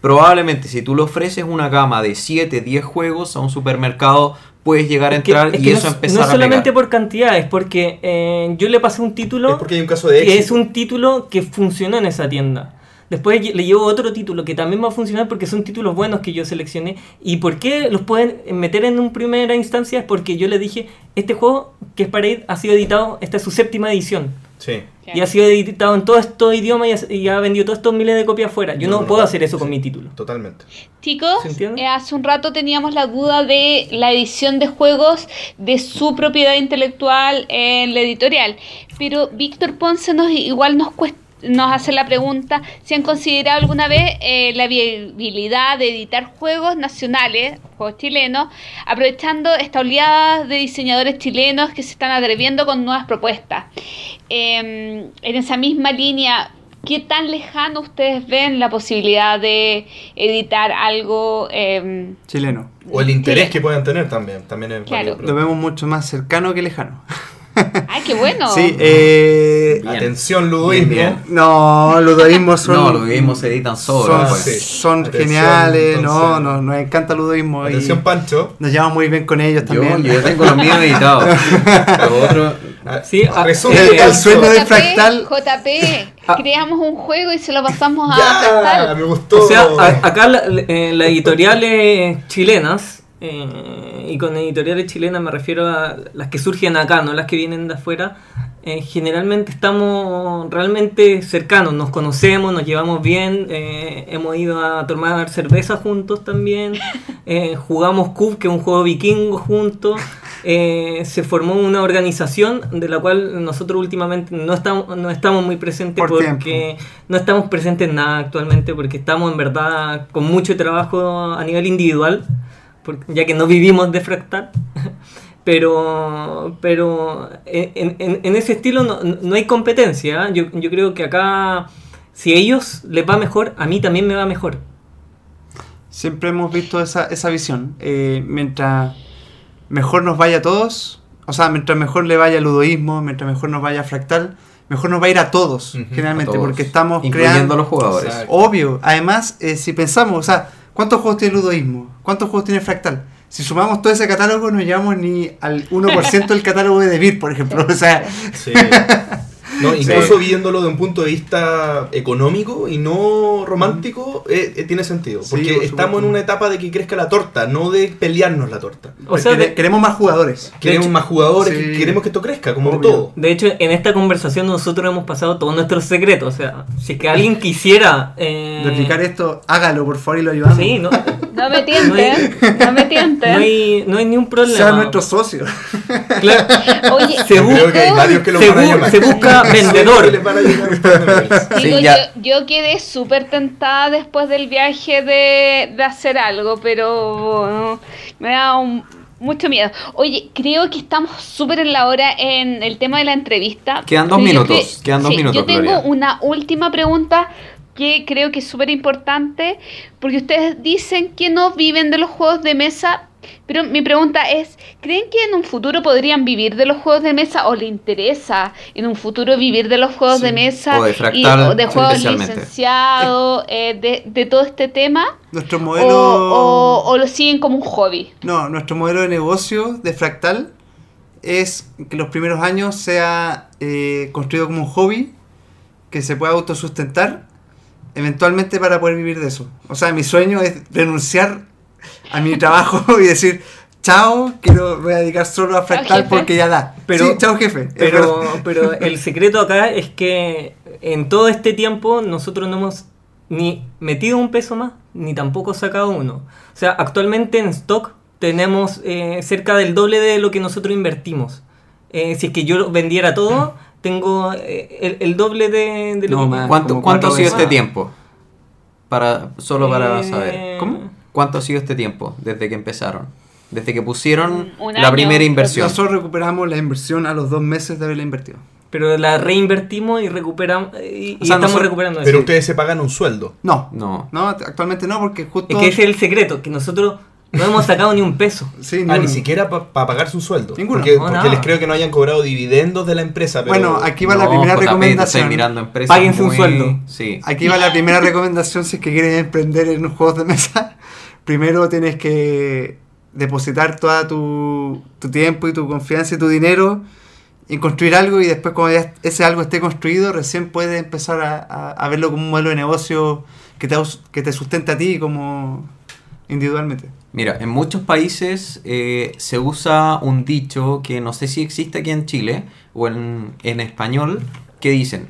Probablemente si tú le ofreces una gama de 7, 10 juegos a un supermercado, puedes llegar a Es que- entrar es y que eso no, empezar no a solamente pegar. por cantidad, es porque eh, yo le pasé un título Es porque hay un caso de que es un título que funcionó en esa tienda. Después le llevo otro título que también va a funcionar porque son títulos buenos que yo seleccioné. ¿Y por qué los pueden meter en un primera instancia? Es porque yo le dije, este juego que es Parade ha sido editado, esta es su séptima edición. Sí. Y ha sido editado en todos estos idiomas y ha, y ha vendido todos estos miles de copias afuera. Yo No, no, no, puedo no. hacer eso con mi título. Totalmente. Chicos, eh, hace un rato teníamos la duda de la edición de juegos de su propiedad intelectual en la editorial, pero Víctor Ponce nos igual nos cuest- nos hace la pregunta si han considerado alguna vez eh, la viabilidad de editar juegos nacionales, juegos chilenos, aprovechando esta oleada de diseñadores chilenos que se están atreviendo con nuevas propuestas. Eh, en esa misma línea, ¿qué tan lejano ustedes ven la posibilidad de editar algo? eh, Chileno. O el interés que puedan tener también. También es Claro. Lo vemos mucho más cercano que lejano. ¡Ay, qué bueno! Sí, eh... Bien. Atención, ludoísmo. Bien, No, los ludoísmos son... No, los mismos se editan solos. son, pues. sí. son Atención, geniales, no, entonces. no, nos encanta el ludoísmo. y Atención, Pancho. nos llevamos muy bien con ellos Yo, también. yo tengo los míos editados. Los otros, Ah, Sí, ah, resumen, el- el sueño de JP, fractal. JP, Ah. creamos un juego y se lo pasamos a Ya, Fractal. me gustó. O sea, a- acá la- eh, las editoriales chilenas, eh, y con editoriales chilenas me refiero a las que surgen acá, no las que vienen de afuera, eh, generalmente estamos realmente cercanos, nos conocemos, nos llevamos bien, eh, hemos ido a tomar cerveza juntos también, eh, jugamos Cube, que es un juego vikingo juntos. eh, se formó una organización de la cual nosotros últimamente no estamos, no estamos muy presentes Por porque no estamos presentes en nada actualmente porque estamos en verdad con mucho trabajo a nivel individual, ya que no vivimos de fractal. Pero, pero en, en- en ese estilo no, no hay competencia. ¿eh? Yo, yo creo que acá, si a ellos les va mejor, a mí también me va mejor. Siempre hemos visto esa, esa visión. Eh, mientras mejor nos vaya a todos, o sea, mientras mejor le vaya al ludoísmo, mientras mejor nos vaya a fractal, mejor nos va a ir a todos, generalmente, a todos, porque estamos incluyendo creando... a los jugadores. Exacto. Obvio, además, eh, si pensamos, o sea, ¿cuántos juegos tiene ludoísmo? ¿Cuántos juegos tiene fractal? Si sumamos todo ese catálogo, no llegamos ni al 1% del catálogo de Devir, por ejemplo. O sea, Sí. No, incluso viéndolo de un punto de vista económico y no romántico, eh, eh, tiene sentido. Sí, Porque por estamos en una etapa de que crezca la torta, no de pelearnos la torta. O sea, de, queremos más jugadores. Queremos hecho, más jugadores, sí. que- queremos que esto crezca, como Obvio. todo. de hecho, en esta conversación nosotros hemos pasado todos nuestros secretos. O sea, si es que alguien quisiera... eh, Replicar esto, hágalo, por favor, y lo ayudamos. Sí, no, No me tienten, no me tienten. no, hay, no hay ni un problema. Sea nuestro socio. Claro, Oye, Se creo que hay varios que lo se bu- se busca vendedor. Digo, yo, yo quedé súper tentada después del viaje de, de hacer algo, pero me da un- mucho miedo. Oye, creo que estamos súper en la hora en el tema de la entrevista. Quedan dos minutos, quedan dos sí, minutos, Yo tengo Gloria. una última pregunta que creo que es súper importante, porque ustedes dicen que no viven de los juegos de mesa, pero mi pregunta es, ¿creen que en un futuro podrían vivir de los juegos de mesa o le interesa en un futuro vivir de los juegos Sí, de mesa o de y, Fractal, o de juegos licenciados, eh, de, de todo este tema? Nuestro O, modelo. o- o lo siguen como un hobby? No, nuestro modelo de negocio de Fractal es que los primeros años sea eh, construido como un hobby, que se pueda autosustentar, eventualmente para poder vivir de eso. O sea, mi sueño es renunciar a mi trabajo y decir, chao, quiero, me voy a dedicar solo a Fractal porque ya da. Pero- sí, chao jefe. Pero, pero el secreto acá es que en todo este tiempo nosotros no hemos ni metido un peso más, ni tampoco sacado uno. O sea, actualmente en stock tenemos eh, cerca del doble de lo que nosotros invertimos. Eh, si es que yo vendiera todo, tengo eh, el, el doble de, de lo No, que... más. ¿Cuánto, cuánto ha sido este tiempo? Para, solo para Eh, saber. ¿cómo? ¿Cuánto ha sido este tiempo desde que empezaron? Desde que pusieron Un- un la año, primera inversión. Nosotros recuperamos la inversión a los dos meses de haberla invertido. Pero la reinvertimos y recuperamos y, y O sea, estamos nosotros- recuperando eso. Pero ustedes se pagan un sueldo. No, No. no, actualmente no, porque justo. Es que ese es el secreto, que nosotros no hemos sacado ni un peso. Sí, Ah, ni siquiera para pagarse un sueldo. Ninguno. Porque, No, porque nada. les creo que no hayan cobrado dividendos de la empresa. Pero Bueno, aquí va la primera JP, tú recomendación. mirando empresas Páguense un muy- sueldo. Sí. Aquí va la primera recomendación si es que quieres emprender en juegos de mesa. Primero tienes que depositar toda tu, tu tiempo y tu confianza y tu dinero en construir algo y después cuando ya ese algo esté construido recién puedes empezar a, a- a verlo como un modelo de negocio que te, que te sustente a ti como individualmente. Mira, en muchos países eh, se usa un dicho que no sé si existe aquí en Chile o en, en español, que dicen,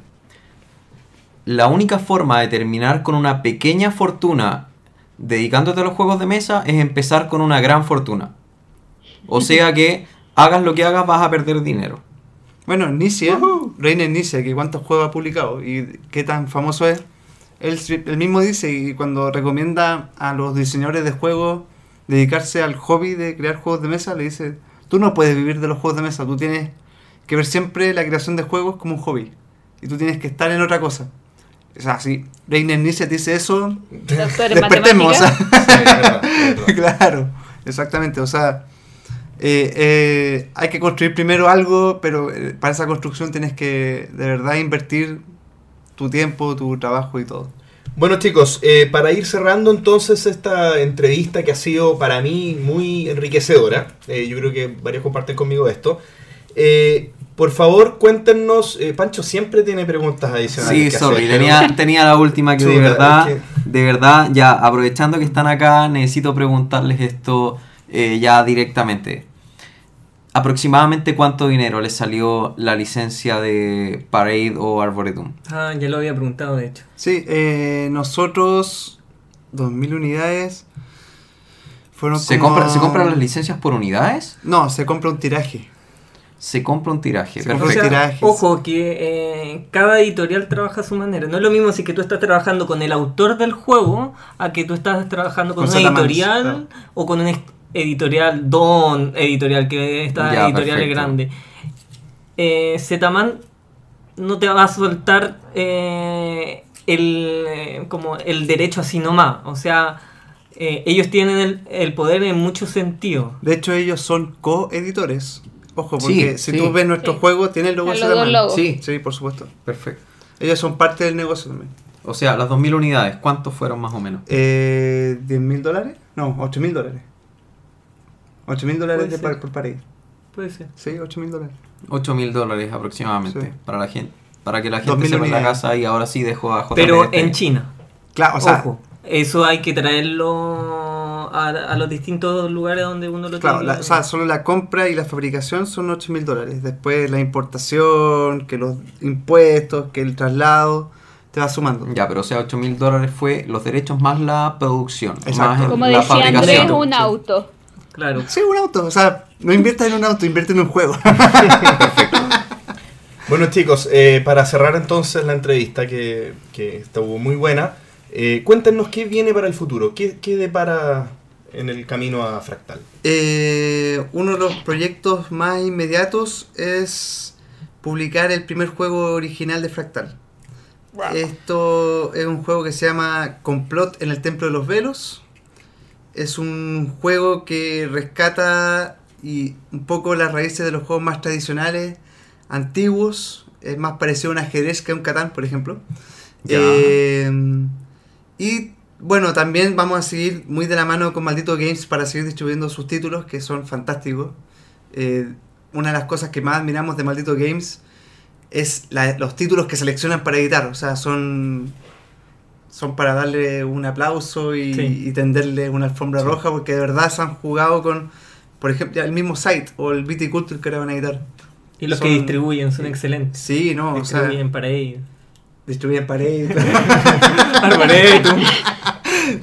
la única forma de terminar con una pequeña fortuna dedicándote a los juegos de mesa es empezar con una gran fortuna. O sea que hagas lo que hagas vas a perder dinero. Bueno, Nicia, Reiner Nicia, que cuántos juegos ha publicado y qué tan famoso es, él, él mismo dice y cuando recomienda a los diseñadores de juegos dedicarse al hobby de crear juegos de mesa, le dice, tú no puedes vivir de los juegos de mesa, tú tienes que ver siempre la creación de juegos como un hobby y tú tienes que estar en otra cosa. O sea, si Reiner te dice eso, despertemos. o sea. Sí, claro, exactamente. O sea, eh, eh, hay que construir primero algo, pero eh, para esa construcción tienes que de verdad invertir tu tiempo, tu trabajo y todo. Bueno chicos, eh, para ir cerrando entonces esta entrevista que ha sido para mí muy enriquecedora, eh, yo creo que varios comparten conmigo esto, eh, por favor cuéntenos, eh, Pancho siempre tiene preguntas adicionales. Sí, que sorry, hacer, tenía, tenía la última que de verdad, es de verdad, ya aprovechando que están acá, necesito preguntarles esto eh, ya directamente. ¿Aproximadamente cuánto dinero les salió la licencia de Parade o Arboretum? Ah, ya lo había preguntado, de hecho. Sí, eh, nosotros, 2.000 unidades, fueron ¿Se, como- compra, ¿Se compran las licencias por unidades? No, se compra un tiraje. Se compra un tiraje. Se perfecto. compra O sea, tirajes. ojo, que eh, cada editorial trabaja a su manera. No es lo mismo si que tú estás trabajando con el autor del juego a que tú estás trabajando con, Con una editorial claro. o con un editorial Don editorial, que esta Ya, editorial es grande. Eh, Zetaman no te va a soltar eh, el, eh, como el derecho así nomás. O sea, eh, ellos tienen el, el poder en muchos sentidos. De hecho, ellos son coeditores. Ojo, porque Sí, si sí. tú ves nuestro Sí. juego, tiene el logo logo. Sí, Sí, por supuesto. perfecto. Ellos son parte del negocio también. O sea, las 2.000 unidades, ¿cuántos fueron más o menos? Eh, ¿10 mil dólares? No, 8 mil dólares. 8 mil dólares par- por pared. Puede ser. Sí, 8 mil dólares. 8 mil dólares aproximadamente Sí. para la gente. Para que la gente 2.000 sepa la casa y ahora sí dejo a JP. Pero este- en China. Claro, o sea, Ojo, eso hay que traerlo a, a los distintos lugares donde uno lo claro, tenga. la- o sea, solo la compra y la fabricación son 8 mil dólares. Después la importación, que los impuestos, que el traslado, te va sumando. Ya, pero o sea, 8 mil dólares fue los derechos más la producción. Exacto. Más el- Como la decía Andrés, un Sí. auto. Claro. Sí, un auto. O sea, no inviertas en un auto, invierte en un juego. Bueno chicos, eh, para cerrar entonces la entrevista que, que estuvo muy buena, eh, cuéntenos qué viene para el futuro, qué, qué depara en el camino a Fractal. Eh, uno de los proyectos más inmediatos es publicar el primer juego original de Fractal. Esto es un juego que se llama Complot en el Templo de los Velos. Es un juego que rescata y un poco las raíces de los juegos más tradicionales, antiguos. Es más parecido a un ajedrez que a un Catán, por ejemplo. Eh, y bueno, también vamos a seguir muy de la mano con Maldito Games para seguir distribuyendo sus títulos, que son fantásticos. Eh, una de las cosas que más admiramos de Maldito Games es la- los títulos que seleccionan para editar. O sea, son, son para darle un aplauso y, Sí. y tenderle una alfombra Sí. roja, porque de verdad se han jugado con, por ejemplo, el mismo site o el Viticulture que ahora van a editar. Y los Son- que distribuyen son excelentes. Sí, no, o sea, distribuyen para ellos. distribuyen paredes. Arboretum.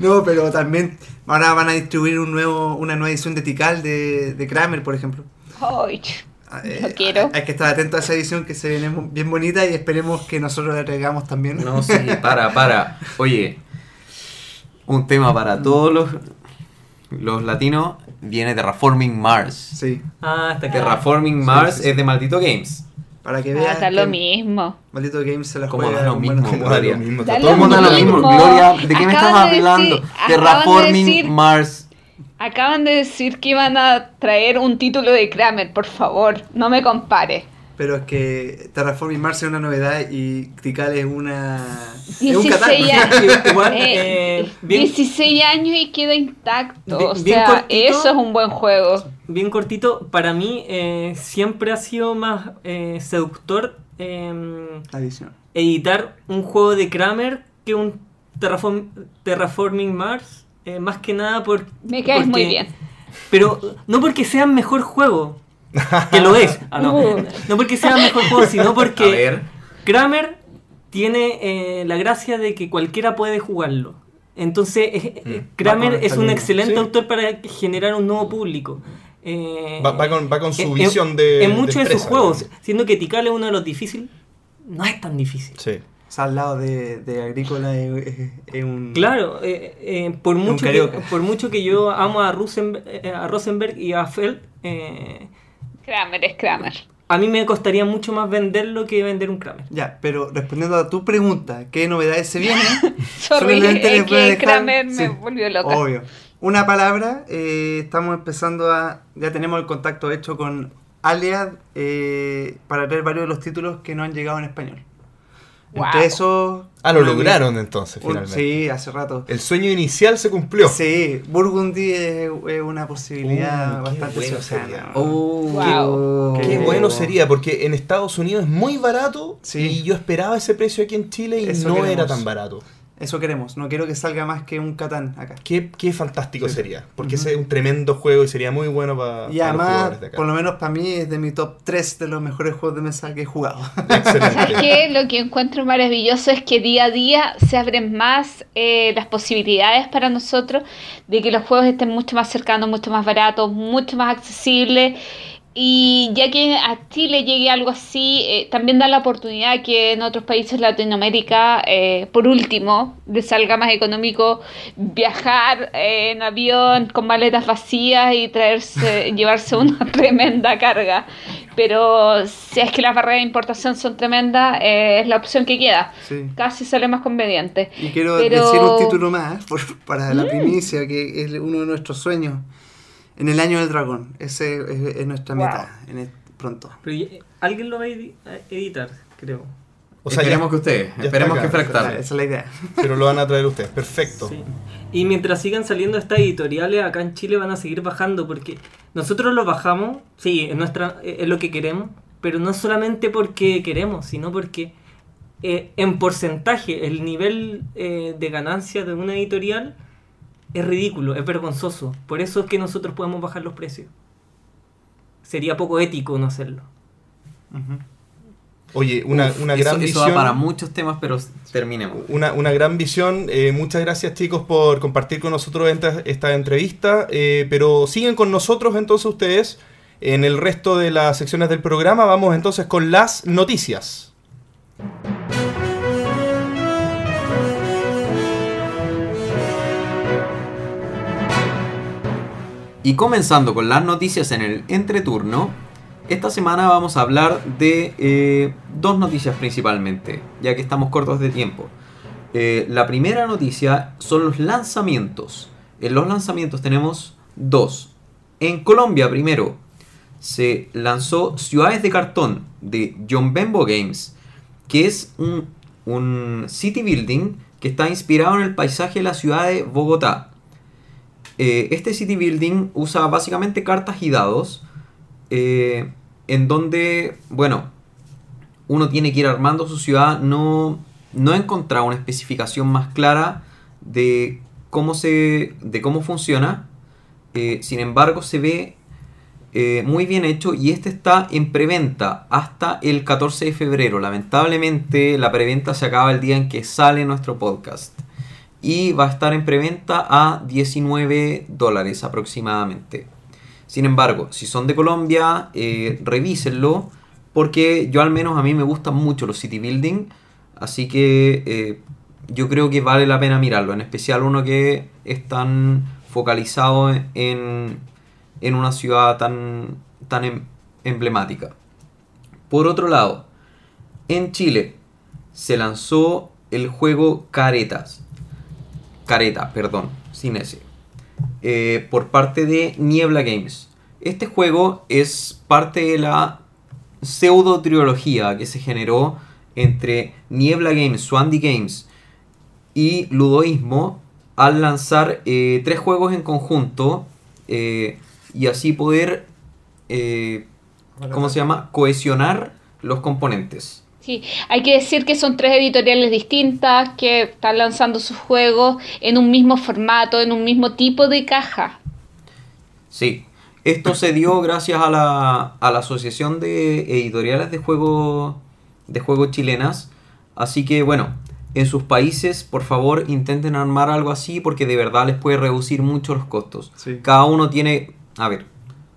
No, pero también ahora van a distribuir un nuevo, una nueva edición de Tikal de, de Kramer, por ejemplo. Ah, quiero. Hay que estar atento a esa edición que se viene bien bonita y esperemos que nosotros la traigamos también. No, sí, para, para. Oye, un tema para todos los, los latinos viene Terraforming Mars. Sí, Ah, hasta que Terraforming Sí, Mars sí, sí. es de Maldito Games. para que va a vean. dar lo mismo. Maldito Games se la Como juega Como da lo Gloria. mismo, está lo todo el mundo da lo mismo. Gloria, ¿de qué me estás hablando? decir- acaban de Terraforming decir- Mars. Acaban de decir que iban a traer un título de Kramer, por favor, no me compare. Pero es que Terraforming Mars es una novedad y Tikal es una. es un 16 Catán. años. Igual, Eh, eh, bien- 16 años y queda intacto. Bien- o sea, cortito. eso es un buen juego. bien cortito, para mí eh, siempre ha sido más eh, seductor eh, editar un juego de Kramer que un Terraform- Terraforming Mars. Eh, más que nada por, Me caes porque- muy bien. Pero no porque sea mejor juego, que lo es. Ah, no. Uh. no porque sea mejor juego, sino A porque ver. Kramer tiene eh, la gracia de que cualquiera puede jugarlo. Entonces, eh, eh, Kramer es un excelente Sí. autor para generar un nuevo público. Eh, Va, va con, va con su en- visión en- de. En muchos de, sus juegos, siendo que Tikal es uno de los difíciles, no es tan difícil. Sí. O sea, al lado de, de Agrícola es, un. Claro, eh, eh, por, Un mucho que, por mucho que yo amo a, Rosenberg, eh, a Rosenberg y a Feld, eh, Kramer es Kramer. a mí me costaría mucho más venderlo que vender un Kramer. Ya, pero respondiendo a tu pregunta, ¿qué novedades se vienen? Sorry, Solamente es que dejar- Kramer me sí, volvió loca. Obvio. Una palabra, eh, estamos empezando a. Ya tenemos el contacto hecho con Aliad eh, para leer varios de los títulos que no han llegado en español. Wow. Entre. Ah, lo lograron entonces, finalmente. sí, hace rato. El sueño inicial se cumplió. Sí, Burgundy es, una posibilidad Uh, bastante bueno sería. Oh, Wow. Qué Qué bueno sería, porque en Estados Unidos es muy barato Sí. y yo esperaba ese precio aquí en Chile y Eso no queremos. era tan barato. Eso queremos. No quiero que salga más que un Catán acá. Qué, qué fantástico Sí. sería, porque ese es un tremendo juego y sería muy bueno para, Y para los además, jugadores de acá. por lo menos para mí, es de mi top 3 de los mejores juegos de mesa que he jugado. Lo que encuentro maravilloso es que día a día se abren más eh, las posibilidades para nosotros de que los juegos estén mucho más cercanos, mucho más baratos, mucho más accesibles. Y ya que a Chile llegue algo así, eh, también da la oportunidad que en otros países de Latinoamérica, eh, por último, les salga más económico viajar eh, en avión con maletas vacías y traerse, llevarse una tremenda carga. Pero si es que las barreras de importación son tremendas, eh, es la opción que queda. Sí. Casi sale más conveniente. Y quiero Pero- decir un título más por- para Mm. la primicia, que es uno de nuestros sueños. En el año del dragón. Ese es, es nuestra Wow. meta. En el- pronto. Pero ya- alguien lo va a edi- a editar, creo. O sea, ya- esperemos que ustedes, esperemos que fractal. Esa es la idea. pero lo van a traer ustedes. Perfecto. Sí. Y mientras sigan saliendo estas editoriales, acá en Chile van a seguir bajando, porque nosotros los bajamos, sí, es, nuestra, es lo que queremos, pero no solamente porque queremos, sino porque eh, en porcentaje el nivel eh, de ganancia de una editorial es ridículo, es vergonzoso. Por eso es que nosotros podemos bajar los precios. Sería poco ético no hacerlo. Oye, una, Uf, una eso, gran eso visión. da para muchos temas, pero terminemos. Una, una gran visión. Eh, muchas gracias chicos por compartir con nosotros esta, esta entrevista. Eh, pero siguen con nosotros entonces ustedes en el resto de las secciones del programa. Vamos entonces con las noticias. Y comenzando con las noticias en el entreturno, esta semana vamos a hablar de eh, dos noticias principalmente, ya que estamos cortos de tiempo. Eh, la primera noticia son los lanzamientos. En los lanzamientos tenemos dos. En Colombia primero se lanzó Ciudades de Cartón de John Bembo Games, que es un, un city building que está inspirado en el paisaje de la ciudad de Bogotá. Eh, este city building usa básicamente cartas y dados, eh, en donde, bueno, uno tiene que ir armando su ciudad. No, no he encontrado una especificación más clara de cómo, se, de cómo funciona. Eh, sin embargo, se ve muy bien hecho y este está en preventa hasta el 14 de febrero. Lamentablemente, la preventa se acaba el día en que sale nuestro podcast. Y va a estar en preventa a 19 dólares aproximadamente. Sin embargo, si son de Colombia, eh, revísenlo porque yo al menos a mí me gustan mucho los city building, así que eh, yo creo que vale la pena mirarlo, en especial uno que es tan focalizado en, en una ciudad tan, tan em- emblemática. Por otro lado, en Chile se lanzó el juego Caretas. Careta, perdón, sin ese. eh, por parte de Niebla Games. Este juego es parte de la pseudo trilogía que se generó entre Niebla Games, Swandy Games y Ludoísmo al lanzar eh, tres juegos en conjunto eh, y así poder, eh, ¿cómo se llama? Cohesionar los componentes. Sí, hay que decir que son tres editoriales distintas que están lanzando sus juegos en un mismo formato, en un mismo tipo de caja. Sí, esto se dio gracias a la, a la Asociación de Editoriales de Juegos de juegos chilenas. Así que bueno, en sus países por favor intenten armar algo así porque de verdad les puede reducir mucho los costos. Sí. Cada uno tiene, a ver,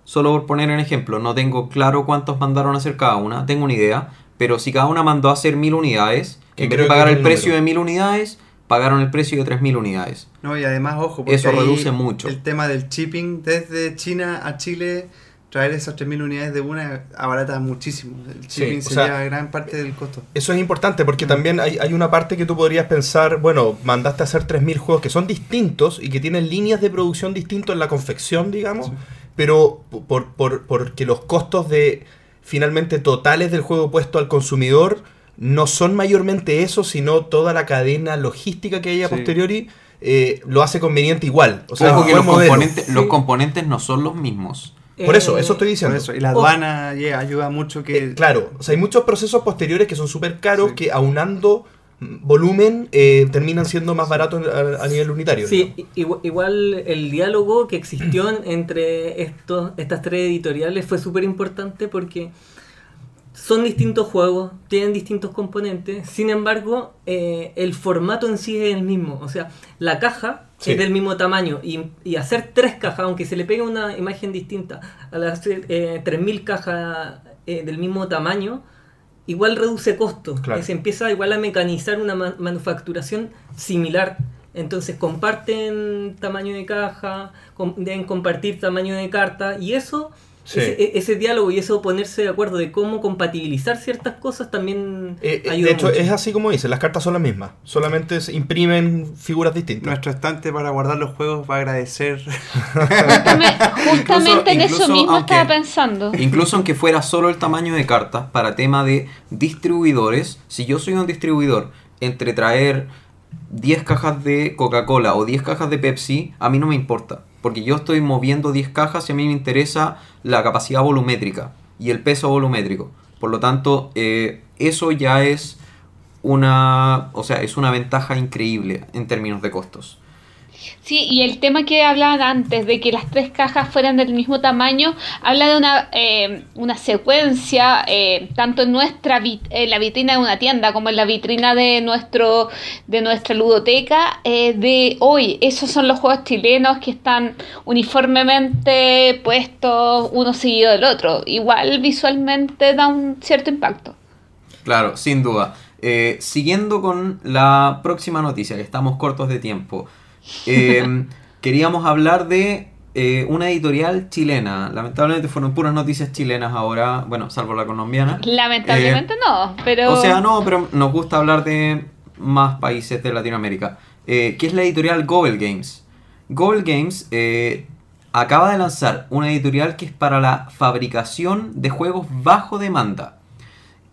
solo por poner un ejemplo, no tengo claro cuántos mandaron a hacer cada una, tengo una idea, pero si cada una mandó a hacer mil unidades, Que en vez de pagar el el precio de mil unidades, pagaron el precio de tres mil unidades. No, y además, ojo, porque Eso reduce mucho. El tema del shipping desde China a Chile, traer esas 3.000 unidades de una abarata muchísimo. El Sí, shipping o sería sea, gran parte del costo. Eso es importante porque también hay, hay una parte que tú podrías pensar, bueno, mandaste a hacer 3.000 juegos que son distintos y que tienen líneas de producción distintas en la confección, digamos, pero por, por, porque los costos de finalmente totales del juego puesto al consumidor no son mayormente eso, sino toda la cadena logística que hay a Sí. posteriori eh, lo hace conveniente igual. O sea, Ojo que los modelo. componentes, los componentes no son los mismos. Por eso, eso estoy diciendo. eso, y la aduana yeah, ayuda mucho que... Eh, claro, o sea, hay muchos procesos posteriores que son súper caros Sí. que aunando volumen eh, terminan siendo más baratos a, a nivel unitario. Sí, igual, igual el diálogo que existió en- entre estos, estas tres editoriales fue súper importante porque son distintos juegos, tienen distintos componentes, sin embargo, eh, el formato en sí es el mismo. O sea, la caja Sí. es del mismo tamaño y, y hacer tres cajas, aunque se le pegue una imagen distinta, al hacer eh, 3.000 cajas eh, del mismo tamaño, igual reduce costos. Claro. Se empieza igual a mecanizar una ma- manufacturación similar. Entonces comparten tamaño de caja, com- deben compartir tamaño de carta y eso, Sí. ese, e- ese diálogo y eso ponerse de acuerdo de cómo compatibilizar ciertas cosas también Eh, eh, ayuda de hecho, mucho. es así como dice, las cartas son las mismas, solamente se imprimen figuras distintas. Nuestro estante para guardar los juegos va a agradecer. Justamente, justamente en eso mismo aunque- estaba pensando. Incluso aunque fuera solo el tamaño de cartas, para tema de distribuidores, si yo soy un distribuidor entre traer 10 cajas de Coca-Cola o 10 cajas de Pepsi, a mí no me importa. Porque yo estoy moviendo 10 cajas y a mí me interesa la capacidad volumétrica y el peso volumétrico. Por lo tanto, eh, eso ya es una, o sea, es una ventaja increíble en términos de costos. Sí, y el tema que hablaban antes de que las tres cajas fueran del mismo tamaño, habla de una, eh, una secuencia, eh, tanto en nuestra en la vitrina de una tienda como en la vitrina de nuestro de nuestra ludoteca, eh, de hoy. Esos son los juegos chilenos que están uniformemente puestos uno seguido del otro. Igual visualmente da un cierto impacto. Claro, sin duda. Eh, siguiendo con la próxima noticia, que estamos cortos de tiempo. Eh, queríamos hablar de eh, una editorial chilena. Lamentablemente fueron puras noticias chilenas ahora, bueno, salvo la colombiana. Lamentablemente no, pero... O sea, no, pero nos gusta hablar de más países de Latinoamérica. Eh, que es la editorial Gobel Games. Gobel Games eh, acaba de lanzar una editorial que es para la fabricación de juegos bajo demanda.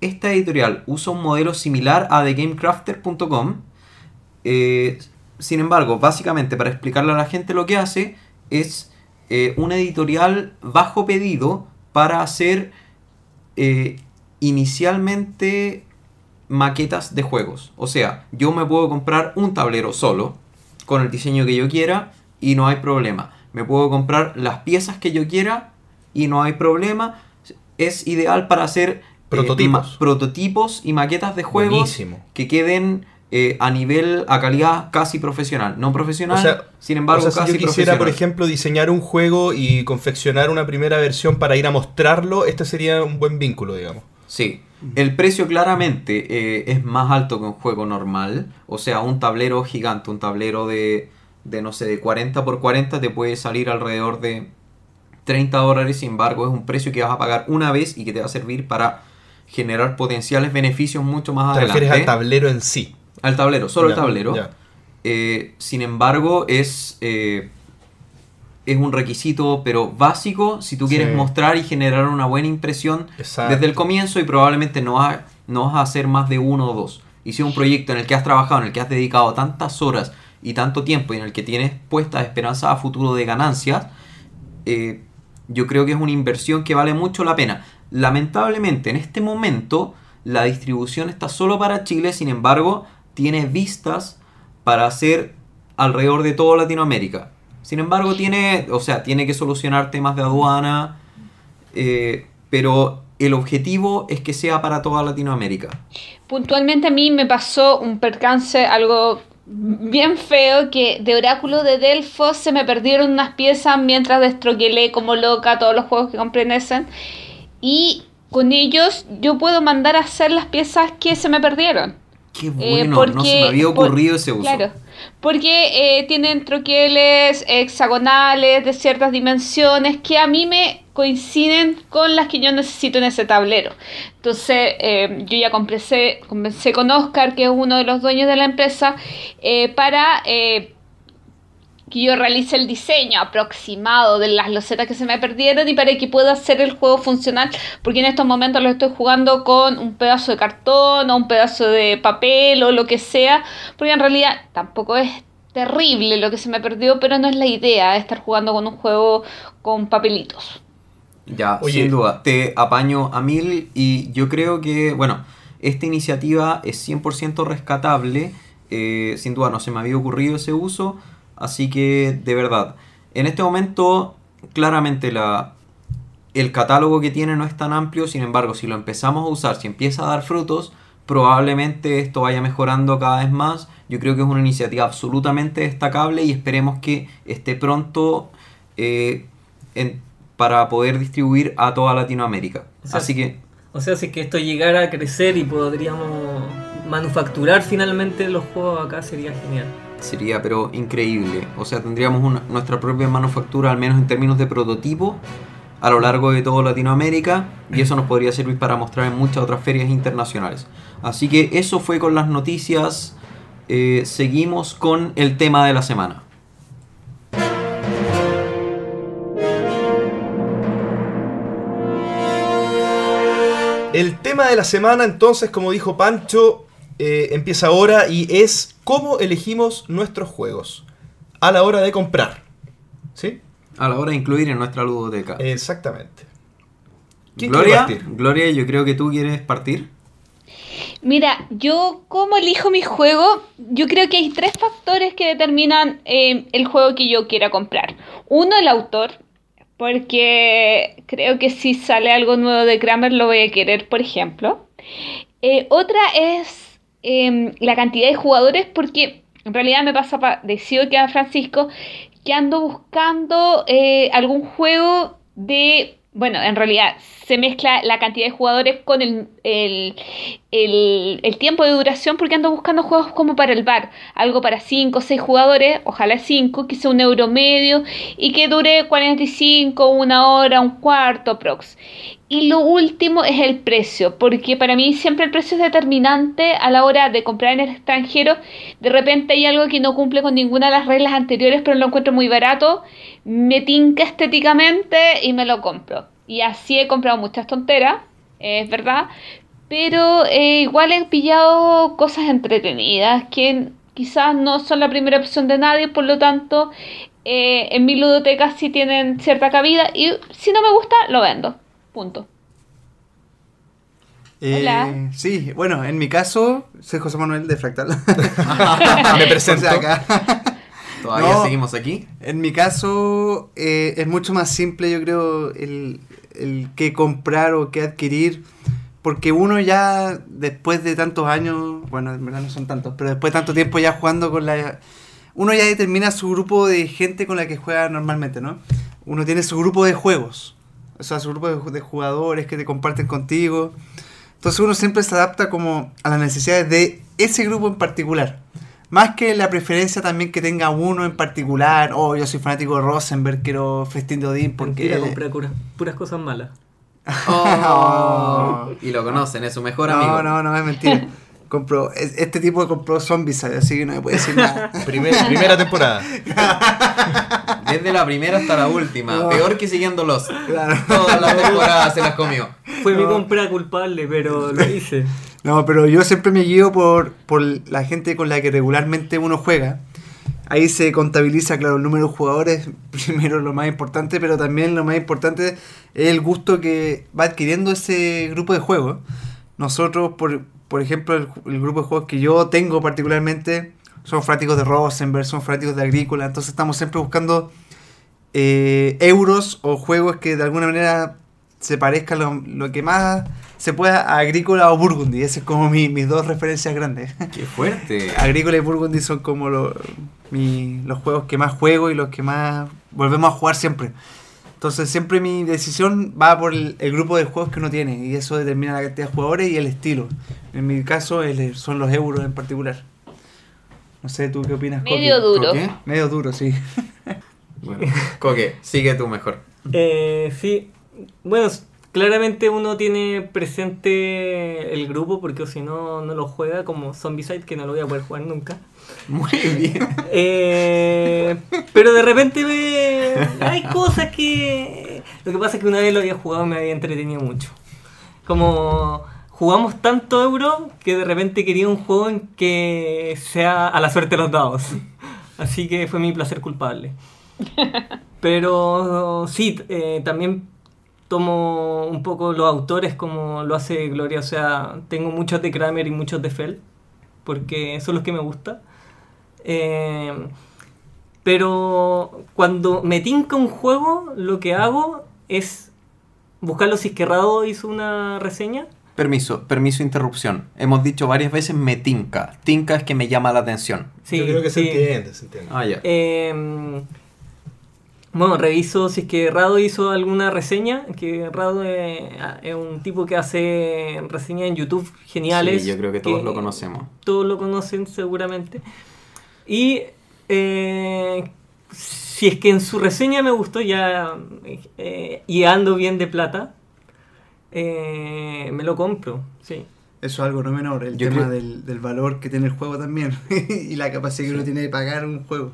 Esta editorial usa un modelo similar a TheGameCrafter.com. Eh, sin embargo, básicamente para explicarle a la gente lo que hace es eh, una editorial bajo pedido para hacer eh, inicialmente maquetas de juegos. O sea, yo me puedo comprar un tablero solo, con el diseño que yo quiera, y no hay problema. Me puedo comprar las piezas que yo quiera, y no hay problema. Es ideal para hacer eh, Prototipos. prototipos y maquetas de juegos Buenísimo. que queden eh, a nivel, a calidad casi profesional. No profesional, O sea, sin embargo, o sea, casi si yo quisiera, por ejemplo, diseñar un juego y confeccionar una primera versión para ir a mostrarlo, este sería un buen vínculo, digamos. Sí. El precio claramente eh, es más alto que un juego normal. O sea, un tablero gigante, un tablero de, de no sé, de 40 por 40 te puede salir alrededor de 30 dólares. Sin embargo, es un precio que vas a pagar una vez y que te va a servir para generar potenciales beneficios mucho más Te adelante. refieres al tablero en sí. Al tablero, solo el tablero. Eh, sin embargo, es, eh, es un requisito, pero básico, si tú quieres Sí. mostrar y generar una buena impresión Exacto. desde el comienzo y probablemente no vas, a- no vas a hacer más de uno o dos. Y si es un proyecto en el que has trabajado, en el que has dedicado tantas horas y tanto tiempo y en el que tienes puestas esperanzas a futuro de ganancias, eh, yo creo que es una inversión que vale mucho la pena. Lamentablemente, en este momento, la distribución está solo para Chile, sin embargo, tiene vistas para hacer alrededor de toda Latinoamérica. Sin embargo, tiene, o sea, tiene que solucionar temas de aduana, eh, pero el objetivo es que sea para toda Latinoamérica. Puntualmente a mí me pasó un percance, algo bien feo, que de Oráculo de Delfos se me perdieron unas piezas mientras destroquelé como loca todos los juegos que compré. Y con ellos yo puedo mandar a hacer las piezas que se me perdieron. Qué Eh, bueno, no se me había por- ocurrido ese uso. Claro, porque eh, tienen troqueles hexagonales de ciertas dimensiones que a mí me coinciden con las que yo necesito en ese tablero. Entonces, eh, yo ya conversé, con Oscar, que es uno de los dueños de la empresa, para que yo realice el diseño aproximado de las losetas que se me perdieron y para que pueda hacer el juego funcional, porque en estos momentos lo estoy jugando con un pedazo de cartón o un pedazo de papel o lo que sea, porque en realidad tampoco es terrible lo que se me perdió, pero no es la idea de estar jugando con un juego con papelitos. Ya, Oye. sin duda, te apaño a mil y yo creo que, bueno, esta iniciativa es 100% rescatable, eh, sin duda no se me había ocurrido ese uso, así que de verdad, en este momento claramente la, el catálogo que tiene no es tan amplio, sin embargo, si lo empezamos a usar, si empieza a dar frutos, probablemente esto vaya mejorando cada vez más. Yo creo que es una iniciativa absolutamente destacable y esperemos que esté pronto eh, en- para poder distribuir a toda Latinoamérica. O sea, Así que O sea, si es que esto llegara a crecer y podríamos manufacturar finalmente los juegos acá sería genial. Sería pero increíble. O sea, tendríamos una- nuestra propia manufactura, al menos en términos de prototipo, a lo largo de toda Latinoamérica y eso nos podría servir para mostrar en muchas otras ferias internacionales. Así que eso fue con las noticias. Eh, seguimos con el tema de la semana. El tema de la semana, entonces, como dijo Pancho, eh, empieza ahora y es cómo elegimos nuestros juegos a la hora de comprar. ¿Sí? A la hora de incluir en nuestra ludoteca. Exactamente. ¿Quién Gloria, quiere partir? Gloria, yo creo que tú quieres partir. Mira, yo como elijo mi juego, yo creo que hay tres factores que determinan eh, el juego que yo quiera comprar. Uno, el autor, porque creo que si sale algo nuevo de Kramer lo voy a querer, por ejemplo. Eh, otra es em, la cantidad de jugadores, porque en realidad me pasa parecido que a Francisco, que ando buscando eh, algún juego de... Bueno, en realidad se mezcla la cantidad de jugadores con el, el, el, el tiempo de duración porque ando buscando juegos como para el bar, algo para 5 o 6 jugadores, ojalá 5, quizá un euro medio y que dure 45, una hora, un cuarto prox. Y lo último es el precio, porque para mí siempre el precio es determinante a la hora de comprar en el extranjero. De repente hay algo que no cumple con ninguna de las reglas anteriores, pero lo encuentro muy barato, me tinca estéticamente y me lo compro. Y así he comprado muchas tonteras, es verdad, pero eh, igual he pillado cosas entretenidas que quizás no son la primera opción de nadie, por lo tanto, eh, en mi ludoteca sí tienen cierta cabida y si no me gusta, lo vendo. Punto. Hola. Eh, sí, bueno, en mi caso, soy José Manuel de Fractal. Me presento. Acá. Todavía No. seguimos aquí. En mi caso, eh, es mucho más simple, yo creo, el, el qué comprar o qué adquirir. porque uno ya, después de tantos años, bueno, en verdad no son tantos, pero después de tanto tiempo ya jugando con la... Uno ya determina su grupo de gente con la que juega normalmente, ¿no? Uno tiene su grupo de juegos, o sea, su grupo de, de jugadores que te comparten contigo. Entonces uno siempre se adapta como a las necesidades de ese grupo en particular. Más que la preferencia también que tenga uno en particular. Oh, yo soy fanático de Rosenberg, quiero Festín de Odín porque... Mentira, compré puras, puras cosas malas. Oh, y lo conocen, es su mejor amigo. No, no, no, es mentira. Compró, es- este tipo compró Zombicide, así que no me puede decir nada. Primer- primera temporada. Desde la primera hasta la última. No. Peor que siguiéndolos. Claro. Todas las temporadas se las comió. Fue mi compra culpable, pero lo hice. No, pero yo siempre me guío por, por la gente con la que regularmente uno juega. Ahí se contabiliza, claro, el número de jugadores, primero lo más importante, pero también lo más importante es el gusto que va adquiriendo ese grupo de juegos. Nosotros, por, por ejemplo, el, el grupo de juegos que yo tengo particularmente son fanáticos de Rosenberg, son fanáticos de Agrícola, entonces estamos siempre buscando eh, euros o juegos que de alguna manera se parezcan lo, lo que más se pueda a Agrícola o Burgundy. Esas es como mi- mis dos referencias grandes. Qué fuerte. Agrícola y Burgundy son como lo- mi- los juegos que más juego y los que más volvemos a jugar siempre. Entonces siempre mi decisión va por el, el grupo de juegos que uno tiene y eso determina la cantidad de jugadores y el estilo. En mi caso el- son los euros en particular. No sé, ¿tú qué opinas? Medio duro. Medio duro, sí. Bueno, Coque, sigue tú mejor. Eh, sí, bueno, claramente uno tiene presente el grupo porque si no, no lo juega como Zombicide, que no lo voy a poder jugar nunca. Muy bien. Eh, pero de repente me- hay cosas que... Lo que pasa es que una vez lo había jugado y me había entretenido mucho. Como jugamos tanto euro que de repente quería un juego en que sea a la suerte de los dados. Así que fue mi placer culpable. Pero sí, eh, también tomo un poco los autores como lo hace Gloria. O sea, tengo muchos de Kramer y muchos de Fell, porque son los que me gustan. Eh, pero cuando me tinca un juego, lo que hago es buscarlo si es que Rado hizo una reseña. Permiso, permiso, interrupción. Hemos dicho varias veces me tinca. Tinca es que me llama la atención. Sí, Yo creo que se sí. entiende, se entiende. Ah, ya. Eh, bueno, reviso si es que Rado hizo alguna reseña, que Rado eh, es un tipo que hace reseñas en YouTube geniales. Sí, yo creo que todos lo conocemos. Todos lo conocen seguramente. Y eh, si es que en su reseña me gustó ya eh, y ando bien de plata, eh, me lo compro, sí. Eso es algo no menor, el Yo tema creo- del, del valor que tiene el juego también y la capacidad que uno tiene de pagar un juego.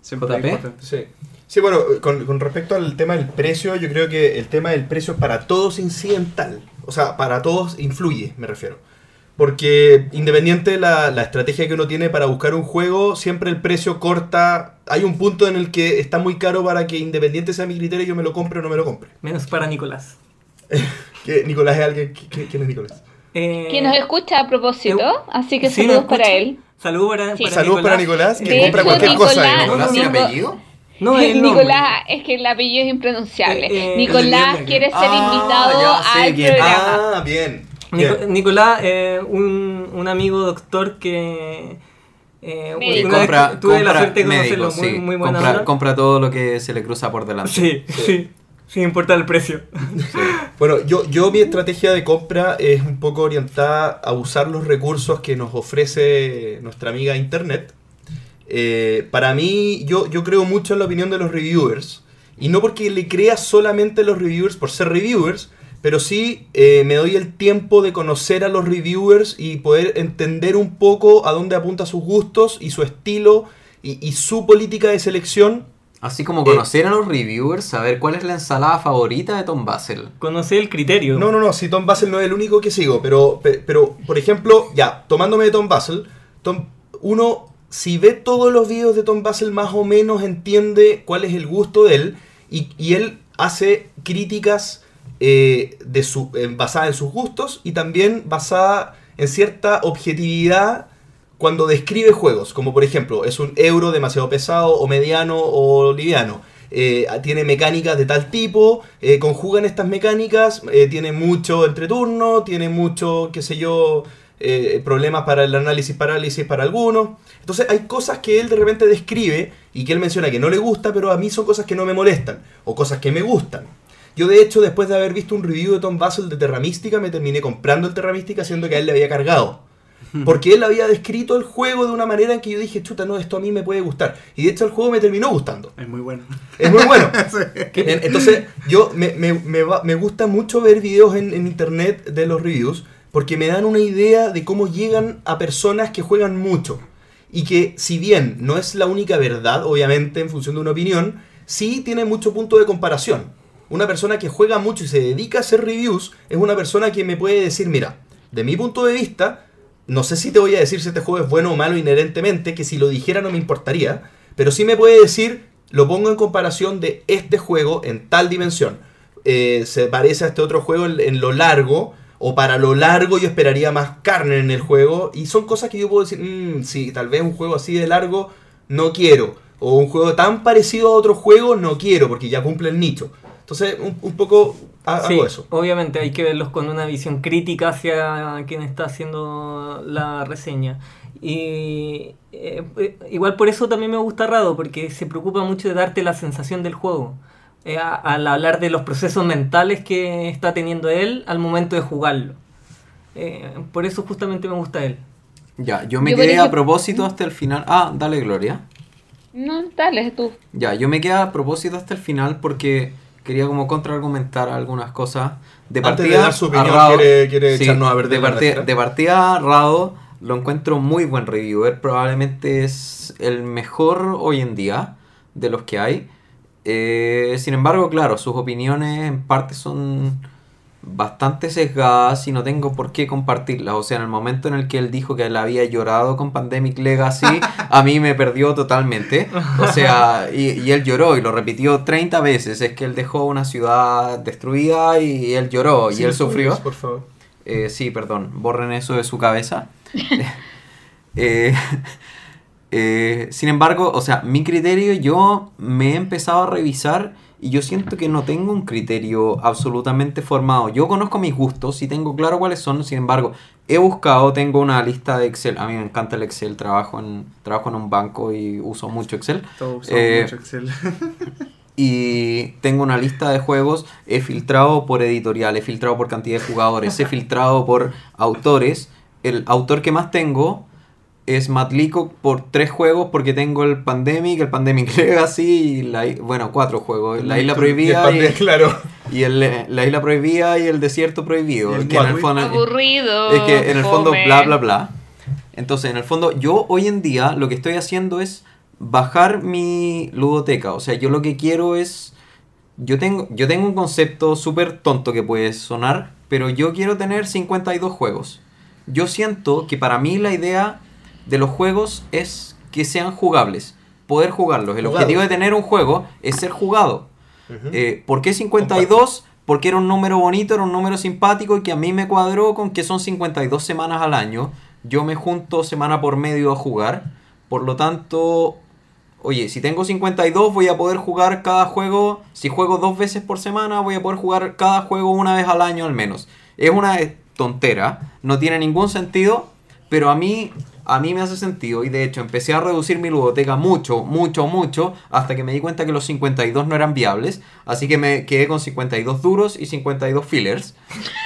Siempre JP? Sí. Sí, bueno, con, con respecto al tema del precio, yo creo que el tema del precio para todos es incidental. O sea, para todos influye, me refiero. Porque independiente de la, la estrategia que uno tiene para buscar un juego, siempre el precio corta. Hay un punto en el que está muy caro para que independiente sea mi criterio, yo me lo compre o no me lo compre. Menos para Nicolás. Que Nicolás es alguien. qui- qui- ¿Quién es Nicolás? Eh, Que nos escucha a propósito, eu- así que sí, saludos para él. Saludos para, Sí. para Saludos para Nicolás, que De compra hecho, cualquier cosa. Nicolás- ¿eh? ¿Nicolás sin Nico- apellido? No, el. Nicolás, es que el apellido es impronunciable. Eh, eh, Nicolás quiere ser Ah, invitado ya sé al quién. programa. Ah, bien. Nico- bien. Nicolás, eh, un, un amigo doctor que... Eh, Médico. una vez compra, tuve la compra suerte de conocerlo, médico, muy, sí. muy buena compra, compra todo lo que se le cruza por delante. Sí, sí, sin importar el precio. Bueno, yo, yo mi estrategia de compra es un poco orientada a usar los recursos que nos ofrece nuestra amiga Internet. Eh, para mí, yo, yo creo mucho en la opinión de los reviewers. Y no porque le crea solamente a los reviewers por ser reviewers, pero sí eh, me doy el tiempo de conocer a los reviewers y poder entender un poco a dónde apunta sus gustos y su estilo y, y su política de selección Así como conocer a los reviewers, saber cuál es la ensalada favorita de Tom Basel. Conocer el criterio. No, no, no, si Tom Basel no es el único que sigo, pero, pe- pero por ejemplo, ya, tomándome de Tom Basel, Tom, uno, si ve todos los videos de Tom Basel, más o menos entiende cuál es el gusto de él, y, y él hace críticas eh, de su, eh, basadas en sus gustos y también basada en cierta objetividad cuando describe juegos, como por ejemplo, es un euro demasiado pesado o mediano o liviano. eh, tiene mecánicas de tal tipo, eh, conjugan estas mecánicas, eh, tiene mucho entreturno, tiene mucho, qué sé yo, eh, problemas para el análisis parálisis para algunos. Entonces hay cosas que él de repente describe y que él menciona que no le gusta, pero a mí son cosas que no me molestan o cosas que me gustan. Yo de hecho después de haber visto un review de Tom Basel de Terra Mística me terminé comprando el Terra Mística siendo que a él le había cargado. Porque él había descrito el juego de una manera en que yo dije, chuta, no, esto a mí me puede gustar. Y de hecho el juego me terminó gustando. Es muy bueno. Es muy bueno. En- Entonces, yo me, me- me va- me gusta mucho ver videos en, en internet de los reviews porque me dan una idea de cómo llegan a personas que juegan mucho. Y que, si bien no es la única verdad, obviamente, en función de una opinión, sí tiene mucho punto de comparación. Una persona que juega mucho y se dedica a hacer reviews es una persona que me puede decir, mira, de mi punto de vista, no sé si te voy a decir si este juego es bueno o malo inherentemente, que si lo dijera no me importaría, pero sí me puede decir, lo pongo en comparación de este juego en tal dimensión. Eh, se parece a este otro juego en, lo largo, o para lo largo yo esperaría más carne en el juego, y son cosas que yo puedo decir, "Mm, sí, tal vez un juego así de largo no quiero, o un juego tan parecido a otro juego no quiero, porque ya cumple el nicho. Entonces, un poco Sí, hago eso. obviamente hay que verlos con una visión crítica hacia quien está haciendo la reseña. Y eh, eh, igual por eso también me gusta Rado, porque se preocupa mucho de darte la sensación del juego. Eh, a- al hablar de los procesos mentales que está teniendo él al momento de jugarlo. Eh, por eso justamente me gusta él. Ya, yo me Yo, quedé a propósito hasta el final. Ah, dale, Gloria. No, dale tú. Ya, yo me quedé a propósito hasta el final porque quería como contraargumentar algunas cosas. De Antes de dar su opinión, a Rado- quiere- quiere echarnos a perder de, partida, de partida, Rado lo encuentro muy buen reviewer. Probablemente es el mejor hoy en día de los que hay. Eh, sin embargo, claro, sus opiniones en parte son bastante sesgadas y no tengo por qué compartirlas. O sea, en el momento en el que él dijo que él había llorado con Pandemic Legacy, a mí me perdió totalmente. O sea, y, y él lloró y lo repitió 30 veces. Es que él dejó una ciudad destruida y él lloró y Sin él sufrió. Por favor. Eh, sí, perdón, borren eso de su cabeza. Eh, eh, sin embargo, o sea, mi criterio yo me he empezado a revisar y yo siento que no tengo un criterio absolutamente formado. Yo conozco mis gustos y tengo claro cuáles son, sin embargo, he buscado, tengo una lista de Excel. A mí me encanta el Excel, trabajo en, trabajo en un banco y uso mucho Excel. Todos usamos Eh, mucho Excel. y tengo una lista de juegos, he filtrado por editorial, he filtrado por cantidad de jugadores, he filtrado por autores. El autor que más tengo es Matt Leacock por tres juegos porque tengo el Pandemic, el Pandemic Legacy y la, bueno, cuatro juegos, la Isla Y el Prohibida y, claro. y el, la Isla Prohibida y el Desierto Prohibido. El que en el fondo, Aburrido. es que en el fondo bla bla bla. Entonces, en el fondo, yo hoy en día lo que estoy haciendo es bajar mi ludoteca. O sea, yo lo que quiero es. Yo tengo, yo tengo un concepto súper tonto que puede sonar, pero yo quiero tener 52 juegos. Yo siento que para mí la idea de los juegos es que sean jugables, poder jugarlos. El Jugado. objetivo de tener un juego es ser jugado. Ujú. Eh, ¿Por qué 52? Porque era un número bonito, era un número simpático y que a mí me cuadró con que son 52 semanas al año. Yo me junto semana por medio a jugar. Por lo tanto, oye, si tengo 52 voy a poder jugar cada juego. Si juego dos veces por semana voy a poder jugar cada juego una vez al año al menos. Es una tontera, no tiene ningún sentido, pero a mí a mí me hace sentido y de hecho empecé a reducir mi ludoteca mucho, mucho, mucho hasta que me di cuenta que los 52 no eran viables, así que me quedé con 52 duros y 52 fillers.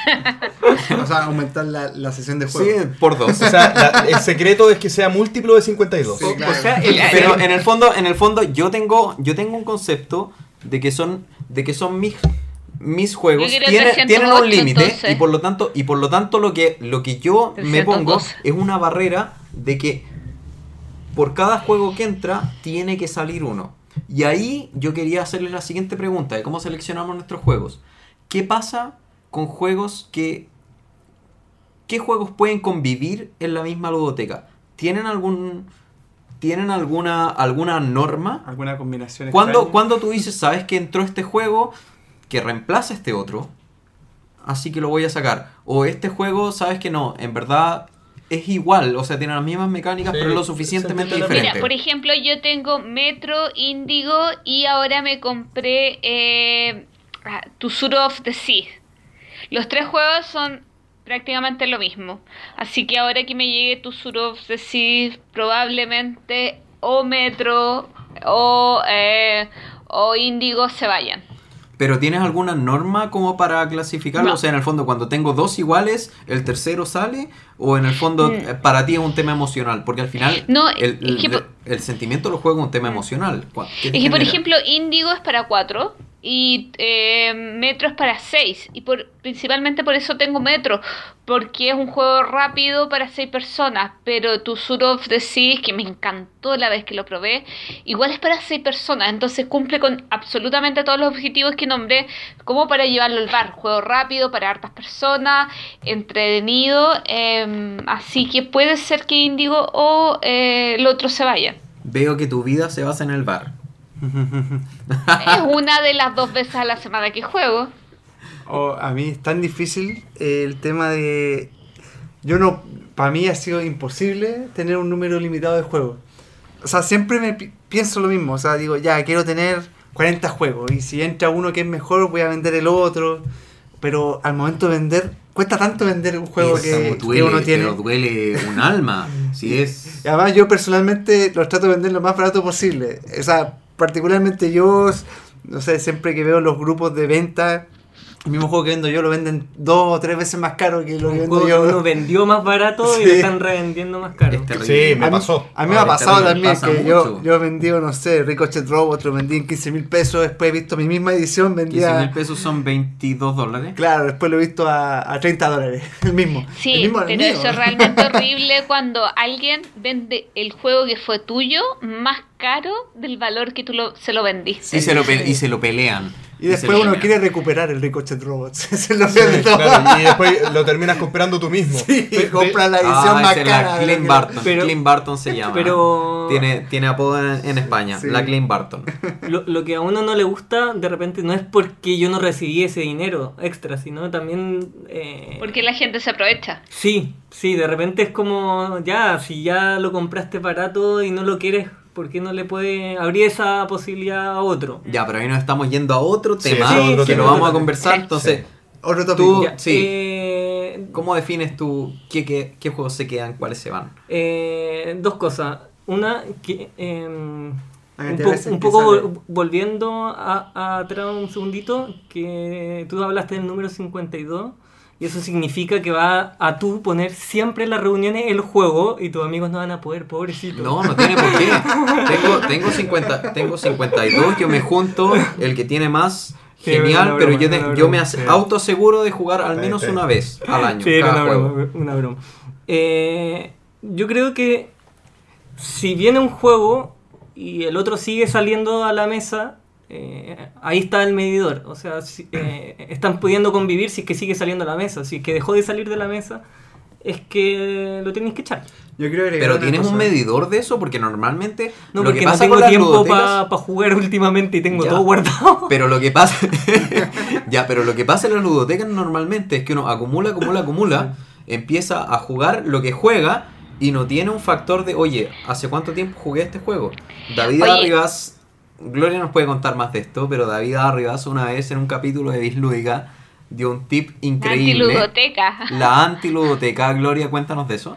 o sea, aumentar la, la sesión de Sí, juego. por dos. O sea, la- el secreto es que sea múltiplo de 52. Sí, O- claro. O sea, el- Pero en el fondo, en el fondo yo tengo yo tengo un concepto de que son de que son mis mis juegos tienen, 308, tienen un límite y por lo tanto y por lo tanto lo que lo que yo me 312. pongo es una barrera de que por cada juego que entra tiene que salir uno. Y ahí yo quería hacerles la siguiente pregunta de cómo seleccionamos nuestros juegos. ¿Qué pasa con juegos que qué juegos pueden convivir en la misma ludoteca? ¿Tienen algún tienen alguna alguna norma? ¿Alguna combinación Cuando, cuando tú dices, sabes que entró este juego que reemplaza este otro, así que lo voy a sacar. O este juego, sabes que no, en verdad es igual, o sea, tiene las mismas mecánicas, Sí, pero lo suficientemente diferente. Mira, por ejemplo, yo tengo Metro, Índigo y ahora me compré eh, ah, Tsuru of the Sea. Los tres juegos son prácticamente lo mismo. Así que ahora que me llegue Tsuru of the Sea, probablemente o Metro o, eh, o Índigo se vayan. Pero ¿tienes alguna norma como para clasificarlo? No. O sea, en el fondo, cuando tengo dos iguales, ¿el tercero sale? ¿O en el fondo, Mm. eh, para ti es un tema emocional? Porque al final, No, el, es el- que por- el sentimiento juego es un tema emocional. ¿Cuál- qué te Es que, por ejemplo, Índigo es para 4 y eh, Metro es para 6. Y por, principalmente por eso tengo Metro, porque es un juego rápido para 6 personas. Pero tu Sur of the Seas, que me encantó la vez que lo probé, igual es para 6 personas. Entonces cumple con absolutamente todos los objetivos que nombré, como para llevarlo al bar. Juego rápido para hartas personas, entretenido. eh, así que puede ser que Índigo o eh, el otro se vayan. Veo que tu vida se basa en el bar. Es una de las dos veces a la semana que juego. Oh, a mí es tan difícil eh, el tema de... Yo no... Para mí ha sido imposible tener un número limitado de juegos. O sea, siempre me pi- pienso lo mismo. O sea, digo, ya, quiero tener 40 juegos. Y si entra uno que es mejor, voy a vender el otro. Pero al momento de vender, cuesta tanto vender un juego Esa, que, duele, que uno tiene. Pero duele un alma. si es... Y además yo personalmente los trato de vender lo más barato posible. O sea, particularmente yo, no sé, siempre que veo los grupos de venta, el mismo juego que vendo yo lo venden dos o tres veces más caro que lo que vendo juego yo. uno vendió más barato y lo están revendiendo más caro. Sí, me a mí, pasó. a mí me ha pasado también pasa que yo, mucho. yo he vendido, no sé, Ricochet Robot, lo vendí en 15 mil pesos, después he visto mi misma edición, 15 vendía... mil pesos son 22 dólares. Claro, después lo he visto a, a 30 dólares, el mismo. el Sí, mismo pero eso es realmente horrible cuando alguien vende el juego que fue tuyo más caro del valor que tú lo- se lo vendiste. Y se lo, y se lo pelean. Y después uno quiere recuperar el Ricochet Robot. Se lo Sí, claro, y después lo terminas comprando tú mismo. Sí, compra la edición Ah, más cara. Clint Barton. Pero- Clint Barton se llama. pero- Tiene, tiene apodo en, en España. Sí. La Clint Barton. Lo, lo que a uno no le gusta, de repente, no es porque yo no recibí ese dinero extra, sino también... eh, Porque la gente se aprovecha. Sí, sí, de repente es como, ya, si ya lo compraste barato y no lo quieres, ¿por qué no le puede abrir esa posibilidad a otro? Ya, pero ahí nos estamos yendo a otro tema otro que tema. lo vamos a conversar. Sí. Entonces, Otro Tú- tópico. Ya, sí. eh, ¿cómo defines tú qué, qué, qué juegos se quedan, cuáles se van? eh, dos cosas. Una, que eh, un, po- poco vol- volviendo a, a atrás un segundito, que tú hablaste del número 52. Y eso significa que va a tú poner siempre en las reuniones el juego y tus amigos no van a poder, pobrecito. No, no tiene por qué. Tengo, tengo, 50, tengo 52, yo me junto, el que tiene más, genial, pero yo, te- yo me sí. autoaseguro de jugar al menos sí. una vez al año. Sí, cada una juego. broma, una broma. Eh, yo creo que si viene un juego y el otro sigue saliendo a la mesa, eh, ahí está el medidor. O sea, si- eh, están pudiendo convivir si es que sigue saliendo a la mesa. Si es que dejó de salir de la mesa, es que lo tenéis que echar. Yo agregar Pero tienes un medidor de eso, porque normalmente No, lo porque que no pasa tengo con las tiempo para jugar últimamente y tengo Ya. todo guardado. Pero lo que pasa. ya, pero lo que pasa en las ludotecas normalmente es que uno acumula, acumula, acumula, empieza a jugar lo que juega y no tiene un factor de, oye, ¿hace cuánto tiempo jugué este juego? David Oye. Arribas, Gloria nos puede contar más de esto, pero David Arribas una vez en un capítulo de Bislúdica dio un tip increíble. Antiludoteca. La antiludoteca, Gloria, cuéntanos de eso.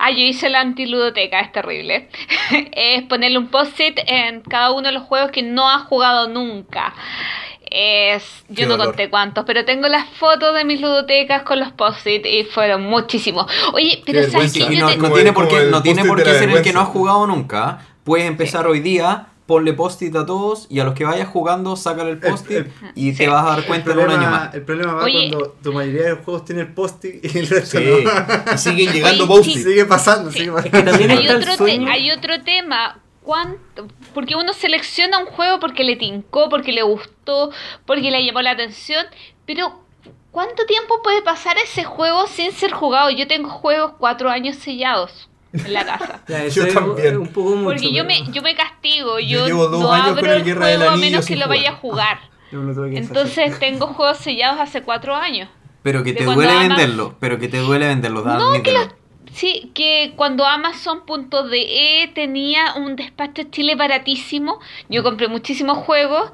Ah, yo hice la antiludoteca, es terrible. es ponerle un post-it en cada uno de los juegos que no has jugado nunca. Es, Qué yo no dolor. conté cuántos, pero tengo las fotos de mis ludotecas con los post-it y fueron muchísimos. Oye, pero ¿sabes Yo no, tiene por qué, no tiene post-it por de qué la ser el que no ha jugado nunca. Puedes empezar hoy día, ponle post-it a todos y a los que vayas jugando, sácale el post-it y Sí. te vas a dar El cuenta en un año problema, más. el problema va Oye. cuando tu mayoría de los juegos tiene el post-it y el resto Sí, no. y siguen llegando post-it. sí. Sigue pasando, Sí. sigue Es pasando. que también hay otro, sueño. hay otro tema. ¿Cuánto? Porque uno selecciona un juego porque le tincó, porque le gustó, porque le llamó la atención, pero ¿cuánto tiempo puede pasar ese juego sin ser jugado? Yo tengo juegos cuatro años sellados en la casa. Ya, Yo es también. un poco mucho. Porque yo pero- me, yo me castigo, Yo yo, llevo dos no años abro con el Guerra del juego a Anillo menos que lo jugar. vaya a jugar. Entonces tengo juegos sellados hace cuatro años. Pero que te duele ama- venderlo, pero que te duele venderlo, da, No, que los- Sí, que cuando Amazon.de tenía un despacho Chile baratísimo, yo compré muchísimos juegos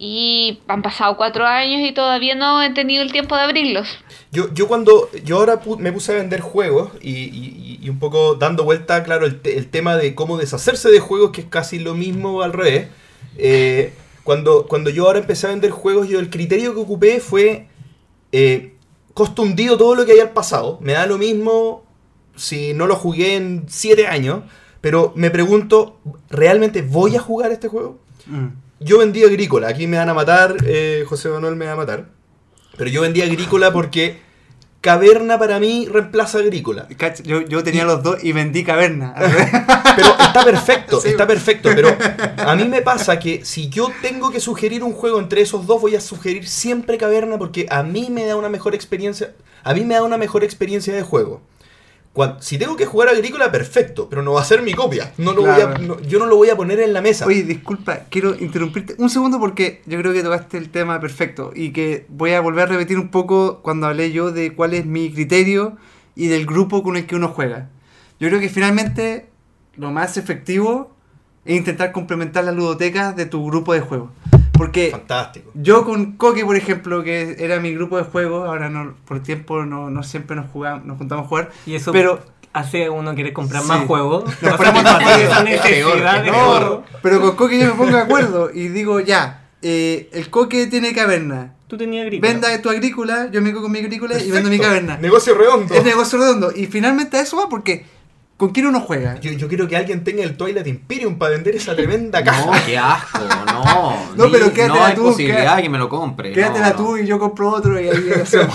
y han pasado cuatro años y todavía no he tenido el tiempo de abrirlos. Yo, yo cuando, yo ahora pu- me puse a vender juegos y, y- y un poco dando vuelta, claro, el, te- el tema de cómo deshacerse de juegos, que es casi lo mismo al revés. Eh, cuando, cuando yo ahora empecé a vender juegos, yo el criterio que ocupé fue eh, costo hundido todo lo que haya al pasado. Me da lo mismo si no lo jugué en 7 años, pero me pregunto, ¿realmente voy a jugar este juego? Mm. Yo vendí agrícola, aquí me van a matar, eh, José Manuel me va a matar. Pero yo vendí agrícola porque caverna para mí reemplaza agrícola. Yo, yo tenía los dos y vendí caverna. Pero está perfecto, Sí. está perfecto. Pero a mí me pasa que si yo tengo que sugerir un juego entre esos dos, voy a sugerir siempre caverna porque a mí me da una mejor experiencia. A mí me da una mejor experiencia de juego. Si tengo que jugar agrícola, perfecto, pero no va a ser mi copia. No lo voy a- no- yo no lo voy a poner en la mesa. Oye, disculpa, quiero interrumpirte un segundo porque yo creo que tocaste el tema perfecto y que voy a volver a repetir un poco cuando hablé yo de cuál es mi criterio y del grupo con el que uno juega. Yo creo que finalmente lo más efectivo es intentar complementar la ludoteca de tu grupo de juego. Porque Fantástico. yo con Coque, por ejemplo, que era mi grupo de juego, ahora no, por tiempo no, no siempre nos, jugamos, nos juntamos a jugar, Y eso pero hace a uno querer comprar Sí. más juegos. Nos No ponemos pero con Coque yo me pongo de acuerdo y digo, ya, eh, el Coque tiene caverna. Tú tenías agrícola. Venda tu agrícola, yo me quedo con mi agrícola y vendo mi caverna. Negocio redondo. Es negocio redondo. Y finalmente a eso va porque ¿con quién uno juega? Yo, yo quiero que alguien tenga el Twilight Imperium para vender esa tremenda caja. No, qué asco, no. No, Ni- pero quédatela no hay tú, posibilidad quédate- de que me lo compre. Quédatela no, tú no. y yo compro otro y ahí hacemos.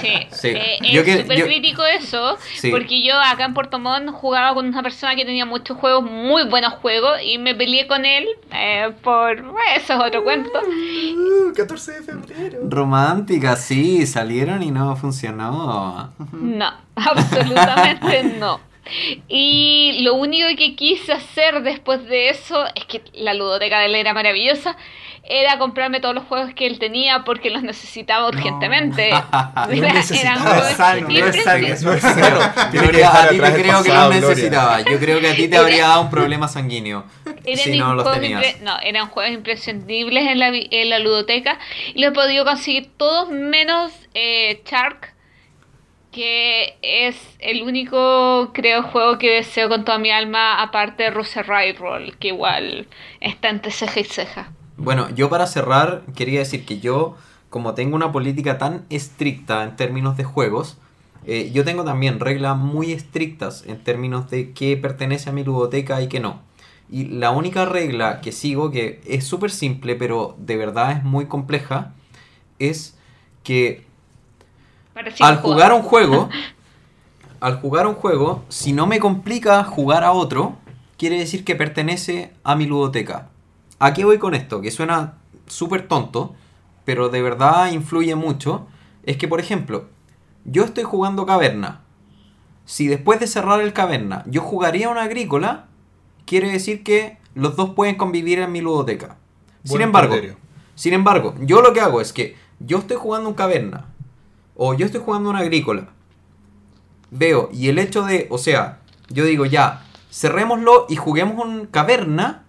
Sí, Sí. eh, Yo es que- súper yo- crítico eso, Sí. porque yo acá en Puerto Montt jugaba con una persona que tenía muchos juegos, muy buenos juegos, y me peleé con él eh, por... eso es otro cuento. Uh, 14 de febrero. Romántica, sí, salieron y no funcionó. No, absolutamente no. Y lo único que quise hacer después de eso, es que la ludoteca de él era maravillosa, era comprarme todos los juegos que él tenía porque los necesitaba urgentemente. No Era- necesitaba. eran No es juegos sano, no es sano. impresionantes. No es sano. Yo creo- a ti te creo que los necesitaba. Yo creo que a ti te habría dado un problema sanguíneo. Si no los tenías. no, eran juegos imprescindibles en la, en la ludoteca y los he podido conseguir todos menos eh, Shark, que es el único, creo, juego que deseo con toda mi alma, aparte de Ride Roll, que igual está entre ceja y ceja. Bueno, yo para cerrar quería decir que yo, como tengo una política tan estricta en términos de juegos, eh, yo tengo también reglas muy estrictas en términos de qué pertenece a mi ludoteca y qué no. Y la única regla que sigo, que es súper simple, pero de verdad es muy compleja, es que Al jugar un juego, al jugar un juego, si no me complica jugar a otro, quiere decir que pertenece a mi ludoteca. ¿A qué voy con esto? Que suena súper tonto, pero de verdad influye mucho. Es que, por ejemplo, yo estoy jugando caverna. Si después de cerrar el caverna yo jugaría una agrícola, quiere decir que los dos pueden convivir en mi ludoteca. Sin embargo, criterio. sin embargo, yo lo que hago es que yo estoy jugando un caverna o yo estoy jugando una agrícola. Veo, y el hecho de, o sea, yo digo ya, cerrémoslo y juguemos un caverna.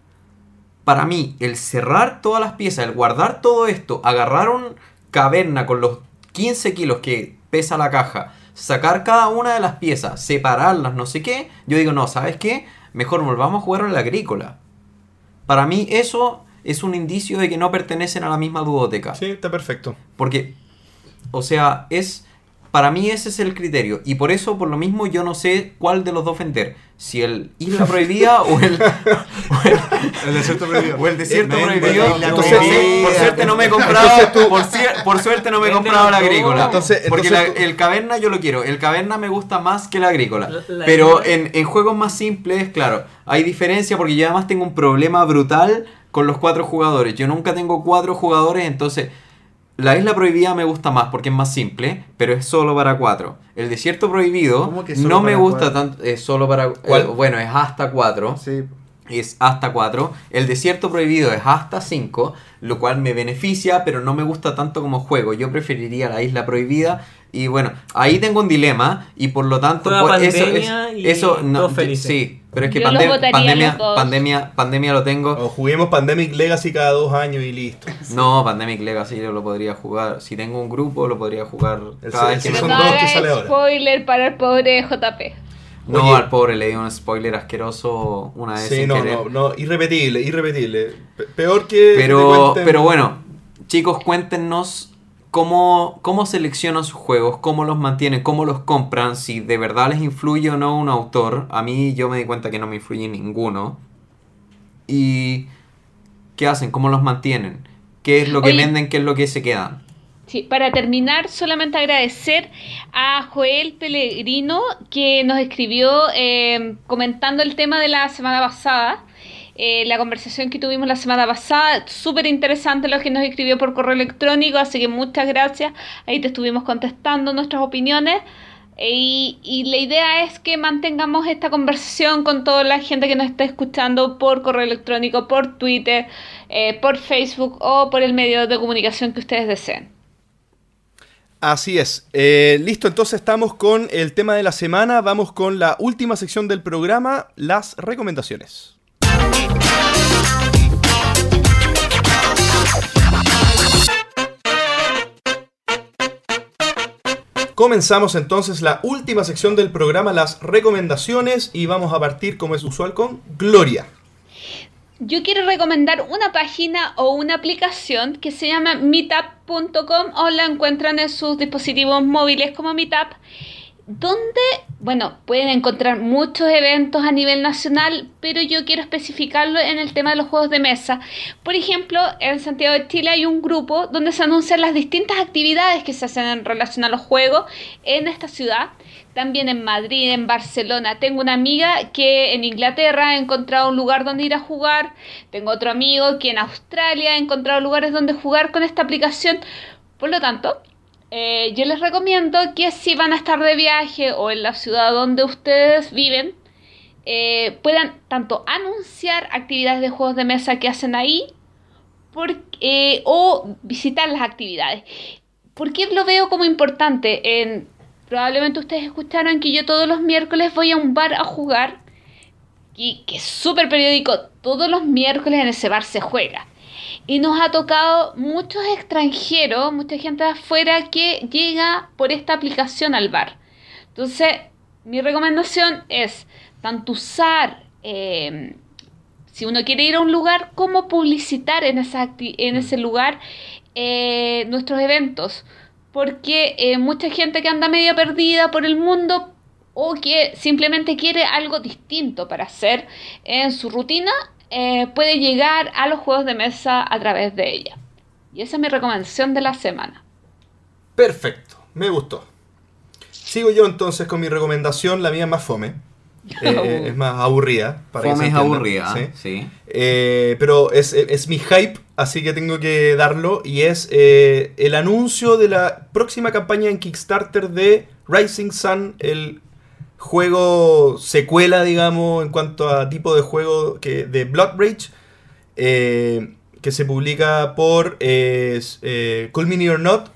Para mí, el cerrar todas las piezas, el guardar todo esto, agarrar un caverna con los 15 kilos que pesa la caja, sacar cada una de las piezas, separarlas, no sé qué, yo digo, no, ¿sabes qué? Mejor volvamos a jugar a la agrícola. Para mí eso es un indicio de que no pertenecen a la misma ludoteca. Sí, está perfecto. Porque, o sea, es. Para mí ese es el criterio. Y por eso, por lo mismo, yo no sé cuál de los dos vender. Si el Isla Prohibida o el. o el, El desierto prohibido. o el desierto Vende prohibido. la Entonces, prohibida. por suerte no me he comprado. Por, cier- por suerte no me he comprado la agrícola. Entonces- porque entonces la- tú- el caverna yo lo quiero. El caverna me gusta más que la agrícola. La- la Pero en, en juegos más simples, claro, hay diferencia porque yo además tengo un problema brutal con los cuatro jugadores. Yo nunca tengo cuatro jugadores, entonces la isla prohibida me gusta más porque es más simple, pero es solo para cuatro. El desierto prohibido ¿Cómo que solo no me gusta cuatro? tanto, es solo para... Eh, bueno, es hasta cuatro. Sí. es hasta 4. El desierto prohibido es hasta 5, lo cual me beneficia, pero no me gusta tanto como juego. Yo preferiría la isla prohibida. Y bueno, ahí tengo un dilema y por lo tanto eso, es- y eso no, todos felices. sí, pero es que Yo los pandem- votaría pandemia, los dos. pandemia, pandemia lo tengo. O juguemos Pandemic Legacy cada dos años y listo. No, Pandemic Legacy yo lo podría jugar. Si tengo un grupo, lo podría jugar El cada vez que me no dos que sale ahora. spoiler para el pobre JP. No, Oye. al pobre le di un spoiler asqueroso una vez Sí, sin no, querer. no, no, irrepetible, irrepetible. Pe- peor que. te Pero, cuenten- pero bueno, chicos, cuéntenos cómo, cómo seleccionan sus juegos, cómo los mantienen, cómo los compran, si de verdad les influye o no un autor. A mí yo me di cuenta que no me influye ninguno. ¿Y qué hacen? ¿Cómo los mantienen? ¿Qué es lo que Oye. venden? ¿Qué es lo que se quedan? Sí, para terminar, solamente agradecer a Joel Pellegrino que nos escribió eh, comentando el tema de la semana pasada. Eh, la conversación que tuvimos la semana pasada, súper interesante lo que nos escribió por correo electrónico, así que muchas gracias. Ahí te estuvimos contestando nuestras opiniones. eh, Y, la idea es que mantengamos esta conversación con toda la gente que nos está escuchando por correo electrónico, por Twitter, eh, por Facebook o por el medio de comunicación que ustedes deseen. Así es. Listo, entonces estamos con el tema de la semana. Vamos con la última sección del programa, las recomendaciones. Comenzamos entonces la última sección del programa, las recomendaciones, y vamos a partir, como es usual, con Gloria. Yo quiero recomendar una página o una aplicación que se llama meetup.com o la encuentran en sus dispositivos móviles como Meetup, donde, bueno, pueden encontrar muchos eventos a nivel nacional, pero yo quiero especificarlo en el tema de los juegos de mesa. Por ejemplo, en Santiago de Chile hay un grupo donde se anuncian las distintas actividades que se hacen en relación a los juegos en esta ciudad. También en Madrid, en Barcelona. Tengo una amiga que en Inglaterra ha encontrado un lugar donde ir a jugar. Tengo otro amigo que en Australia ha encontrado lugares donde jugar con esta aplicación. Por lo tanto, eh, yo les recomiendo que si van a estar de viaje o en la ciudad donde ustedes viven, eh, puedan tanto anunciar actividades de juegos de mesa que hacen ahí eh, o visitar las actividades. ¿Por qué lo veo como importante? En, probablemente ustedes escucharon que yo todos los miércoles voy a un bar a jugar y que es súper periódico, todos los miércoles en ese bar se juega. Y nos ha tocado muchos extranjeros, mucha gente de afuera que llega por esta aplicación al bar. Entonces, mi recomendación es tanto usar, eh, si uno quiere ir a un lugar, como publicitar en, esa en ese lugar eh, nuestros eventos. Porque eh, mucha gente que anda media perdida por el mundo o que simplemente quiere algo distinto para hacer en su rutina, eh, puede llegar a los juegos de mesa a través de ella. Y esa es mi recomendación de la semana. Perfecto, me gustó. Sigo yo entonces con mi recomendación, la mía es más fome. Eh, es más aburrida. Para que Fome se es aburrida, ¿sí? sí. Eh, pero es, es mi hype, así que tengo que darlo. Y es eh, el anuncio de la próxima campaña en Kickstarter de Rising Sun, el juego secuela, digamos, en cuanto a tipo de juego que, de Blood Rage, eh, que se publica por eh, eh, Call Me Or Not.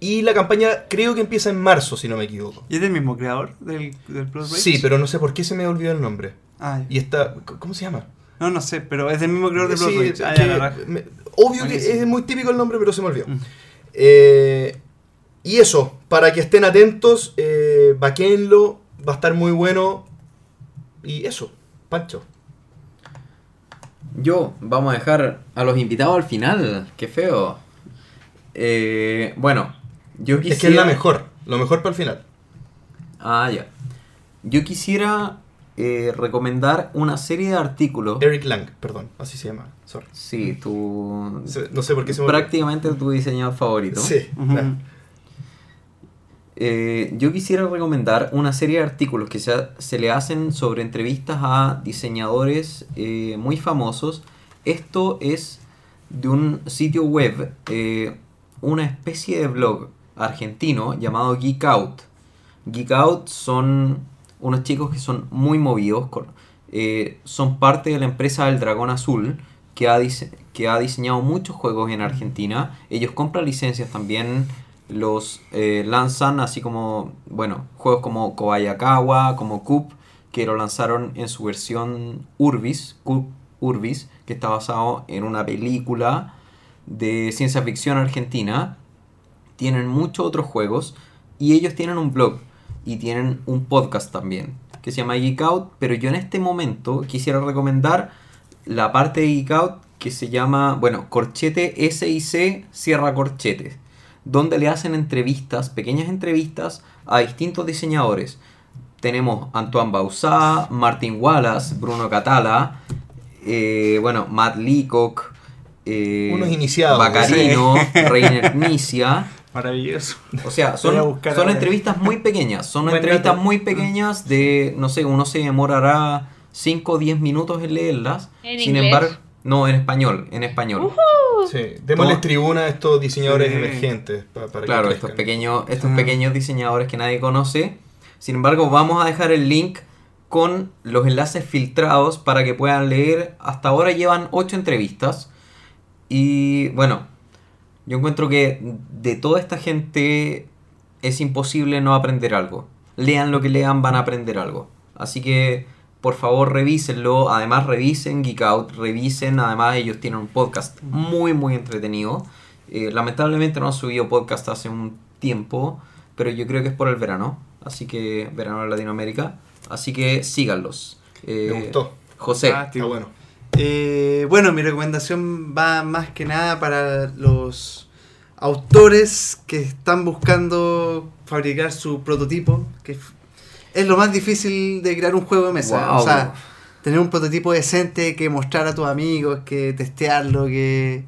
Y la campaña creo que empieza en marzo, si no me equivoco. ¿Y es del mismo creador del, del Blood Rage? Sí, pero no sé por qué se me olvidó el nombre. Ah, Y está. ¿Cómo se llama? no, no sé, pero es del mismo creador de Blood Sí, Rage. Ah, que ya, la raja. me- obvio que es muy típico el nombre, pero se me olvidó. Mm. Eh, y eso, para que estén atentos, eh, vaquéenlo, va a estar muy bueno. Y eso, Pancho. Yo, vamos a dejar a los invitados al final. Qué feo. Eh, bueno, yo quisiera... Es que es la mejor, lo mejor para el final. Ah, ya. Yo quisiera eh, recomendar una serie de artículos. Eric Lang, perdón, así se llama. Sorry. Sí, tu... No sé por qué se me. Prácticamente tu diseñador favorito. Sí, claro. Eh, yo quisiera recomendar una serie de artículos que se, se le hacen sobre entrevistas a diseñadores eh, muy famosos. Esto es de un sitio web, eh, una especie de blog argentino llamado Geek Out. Geek Out son unos chicos que son muy movidos. son parte de la empresa del Dragón Azul, que ha, que ha diseñado muchos juegos en Argentina. Ellos compran licencias también, los eh, lanzan, así como, bueno, juegos como Kobayakawa, como Coop, que lo lanzaron en su versión Urbis, Coop Urbis, que está basado en una película de ciencia ficción argentina. Tienen muchos otros juegos y ellos tienen un blog y tienen un podcast también que se llama Geek Out, pero yo en este momento quisiera recomendar la parte de Geek Out que se llama, bueno, Corchete SIC Sierra Corchete, donde le hacen entrevistas, pequeñas entrevistas a distintos diseñadores. Tenemos Antoine Bausá, Martin Wallace, Bruno Catala, eh, bueno, Matt Leacock, eh, Unos iniciados, Bacarino, Reiner Nisia. Maravilloso. O sea, son, son entrevistas muy pequeñas. Son Buen entrevistas muy pequeñas de, no sé, uno se demorará 5 o 10 minutos en leerlas. ¿En Sin inglés? embargo, no, en español, en español. Sí, démosles tribuna a estos diseñadores Sí. emergentes. para que Claro, crezcan. estos pequeños, estos Ah. pequeños diseñadores que nadie conoce. Sin embargo, vamos a dejar el link con los enlaces filtrados para que puedan leer. Hasta ahora llevan 8 entrevistas. Y bueno, yo encuentro que de toda esta gente es imposible no aprender algo. Lean lo que lean, van a aprender algo. Así que por favor revísenlo. Además revisen Geek Out, revisen. Además ellos tienen un podcast muy muy entretenido. Eh, lamentablemente no han subido podcast hace un tiempo, pero yo creo que es por el verano. Así que verano en Latinoamérica. Así que síganlos. Eh, Me gustó. José. Ah, Está bueno. Eh, bueno, mi recomendación va más que nada para los autores que están buscando fabricar su prototipo, que es lo más difícil de crear un juego de mesa. Wow. O sea, tener un prototipo decente que mostrar a tus amigos, que testearlo, que,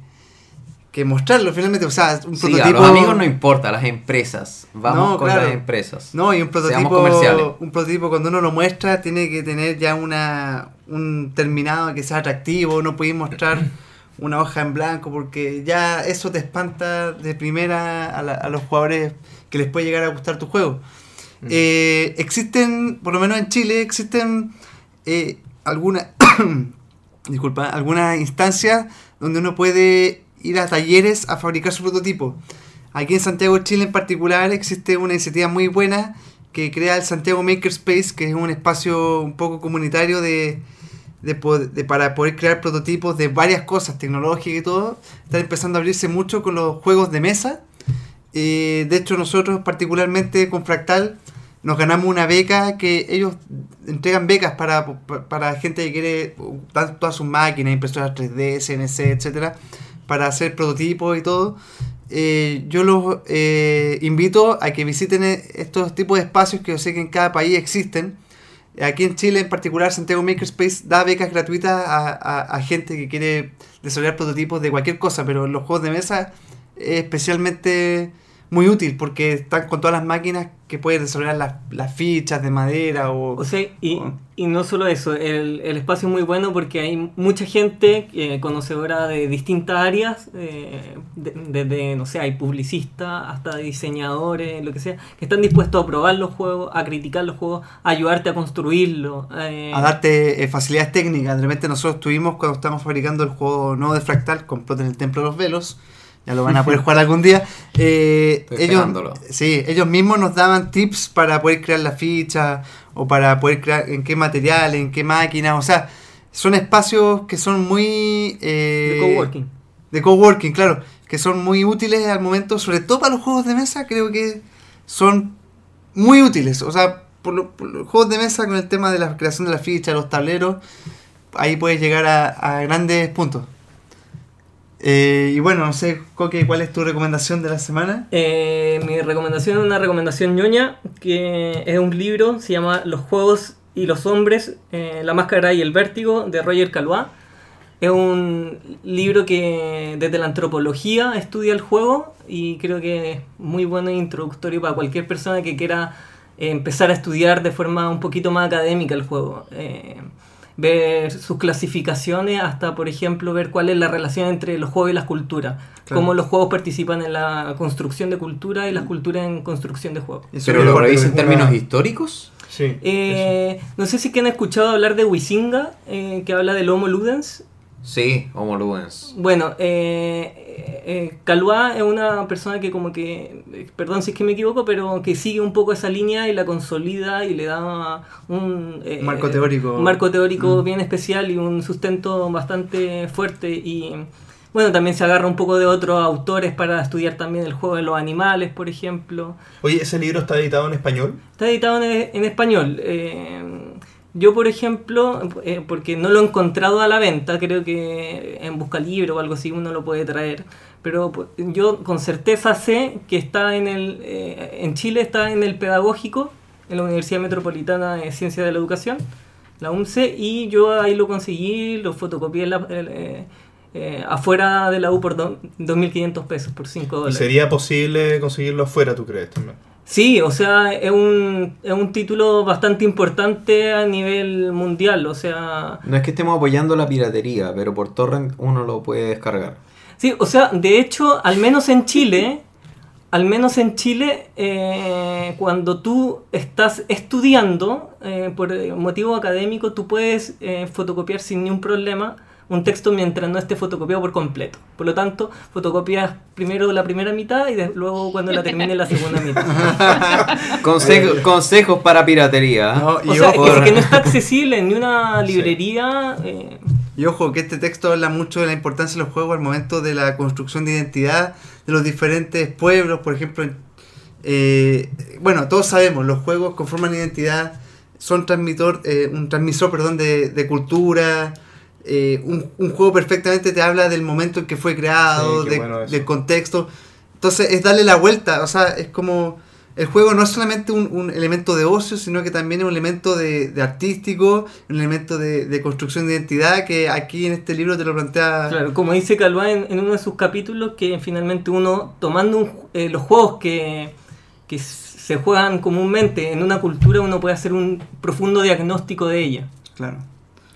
que mostrarlo finalmente. O sea, un Sí, prototipo... a los amigos no importa, las empresas. Vamos No, con claro. las empresas. No, y un prototipo, un prototipo cuando uno lo muestra tiene que tener ya una un terminado que sea atractivo, no puedes mostrar una hoja en blanco porque ya eso te espanta de primera a, la- a los jugadores que les puede llegar a gustar tu juego. Eh, existen, por lo menos en Chile, existen eh, algunas disculpa, algunas instancias donde uno puede ir a talleres a fabricar su prototipo. Aquí en Santiago Chile en particular existe una iniciativa muy buena que crea el Santiago Makerspace, que es un espacio un poco comunitario de, de- para poder crear prototipos de varias cosas, tecnológicas y todo. Están empezando a abrirse mucho con los juegos de mesa. Eh, de hecho, nosotros particularmente con Fractal nos ganamos una beca que ellos entregan becas para, pa- para gente que quiere dar todas sus máquinas, impresoras 3D, CNC, etcétera, para hacer prototipos y todo. Eh, yo los eh, invito a que visiten eh, estos tipos de espacios que yo sé que en cada país existen. Aquí en Chile, en particular, Santiago Makerspace da becas gratuitas a, a- gente que quiere desarrollar prototipos de cualquier cosa, pero los juegos de mesa es especialmente muy útil porque están con todas las máquinas que pueden desarrollar las, las fichas de madera o... O sea, y, y no solo eso, el, el espacio es muy bueno porque hay mucha gente eh, conocedora de distintas áreas, eh, de- desde, no sé, hay publicistas hasta diseñadores, lo que sea, que están dispuestos a probar los juegos, a criticar los juegos, a ayudarte a construirlos. eh, a darte eh, facilidades técnicas. De repente nosotros tuvimos cuando estábamos fabricando el juego nuevo de Fractal, completo en el Templo de los Velos. Ya lo van a poder jugar algún día. Eh, Estoy ellos, sí, ellos mismos nos daban tips para poder crear la ficha o para poder crear en qué material, en qué máquina. O sea, son espacios que son muy... eh, de coworking. de coworking, claro, que son muy útiles al momento, sobre todo para los juegos de mesa, creo que son muy útiles. O sea, por, lo- por los juegos de mesa con el tema de la creación de la ficha, los tableros, ahí puedes llegar a, a grandes puntos. Eh, y bueno, no sé, Coque, ¿cuál es tu recomendación de la semana? Eh, mi recomendación es una recomendación ñoña, que es un libro, se llama Los Juegos y los Hombres, eh, La Máscara y el Vértigo, de Roger Calois. Es un libro que desde la antropología estudia el juego y creo que es muy bueno e introductorio para cualquier persona que quiera eh, empezar a estudiar de forma un poquito más académica el juego. Ver sus clasificaciones hasta, por ejemplo, ver cuál es la relación entre los juegos y las culturas. Claro. Cómo los juegos participan en la construcción de cultura y las culturas en construcción de juegos. ¿Pero lo revisa en términos históricos? Sí, Eh, no sé si que han escuchado hablar de Wisinga, eh, que habla del Homo Ludens. Sí, Homo Ludens. Bueno, eh, eh, Calvá es una persona que como que, eh, perdón si es que me equivoco, pero que sigue un poco esa línea y la consolida y le da un, eh, marco teórico. un marco teórico Mm. bien especial y un sustento bastante fuerte y bueno, también se agarra un poco de otros autores para estudiar también el juego de los animales, por ejemplo. Oye, ¿ese libro está editado en español? Está editado en, en español. eh, yo, por ejemplo, eh, porque no lo he encontrado a la venta, creo que en Buscalibro o algo así uno lo puede traer. Pero yo con certeza sé que está en el. eh, en Chile está en el Pedagógico, en la Universidad Metropolitana de Ciencias de la Educación, la UNCE, y yo ahí lo conseguí, lo fotocopié en la- eh, eh, afuera de la U por do- 2.500 pesos, por 5 ¿Y dólares. sería posible conseguirlo afuera, tú crees también? Sí, o sea, es un, es un título bastante importante a nivel mundial, o sea... No es que estemos apoyando la piratería, pero por torrent uno lo puede descargar. Sí, o sea, de hecho, al menos en Chile, al menos en Chile, eh, cuando tú estás estudiando eh, por motivo académico, tú puedes eh, fotocopiar sin ningún problema un texto mientras no esté fotocopiado por completo. Por lo tanto, fotocopias primero la primera mitad y de- luego cuando la termine la segunda mitad. Consejo- consejos para piratería. No, O y, sea, ojo, es que no está accesible en ni una librería. eh, y ojo, que este texto habla mucho de la importancia de los juegos al momento de la construcción de identidad de los diferentes pueblos. Por ejemplo, en- eh, bueno, todos sabemos, los juegos conforman identidad, son transmitor, eh, un transmisor perdón, de, de cultura. Eh, un, un juego perfectamente te habla del momento en que fue creado, Sí, de- bueno del contexto. Entonces es darle la vuelta, o sea, es como el juego no es solamente un, un elemento de ocio, sino que también es un elemento de, de artístico, un elemento de, de construcción de identidad que aquí en este libro te lo plantea. claro, como dice Calvá en, en uno de sus capítulos, que finalmente uno, tomando un eh, los juegos que, que se juegan comúnmente en una cultura, uno puede hacer un profundo diagnóstico de ella. Claro.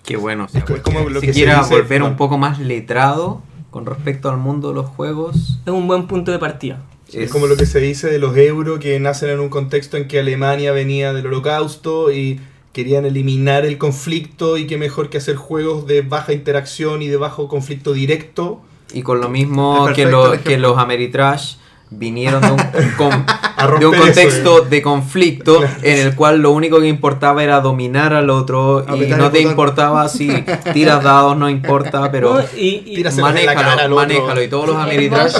Qué bueno. Es como lo si que se quiera dice- volver un poco más letrado con respecto al mundo de los juegos. Es un buen punto de partida. Es como lo que se dice de los euros que nacen en un contexto en que Alemania venía del holocausto y querían eliminar el conflicto y qué mejor que hacer juegos de baja interacción y de bajo conflicto directo. Y con lo mismo que, lo- que los Ameritrash vinieron de un, con- A de un contexto eso, eh. de conflicto en el cual lo único que importaba era dominar al otro y Apretar no te botón. importaba si tiras dados, no importa, pero ¿no? Y, y- manéjalo, manéjalo. Y todos los euros.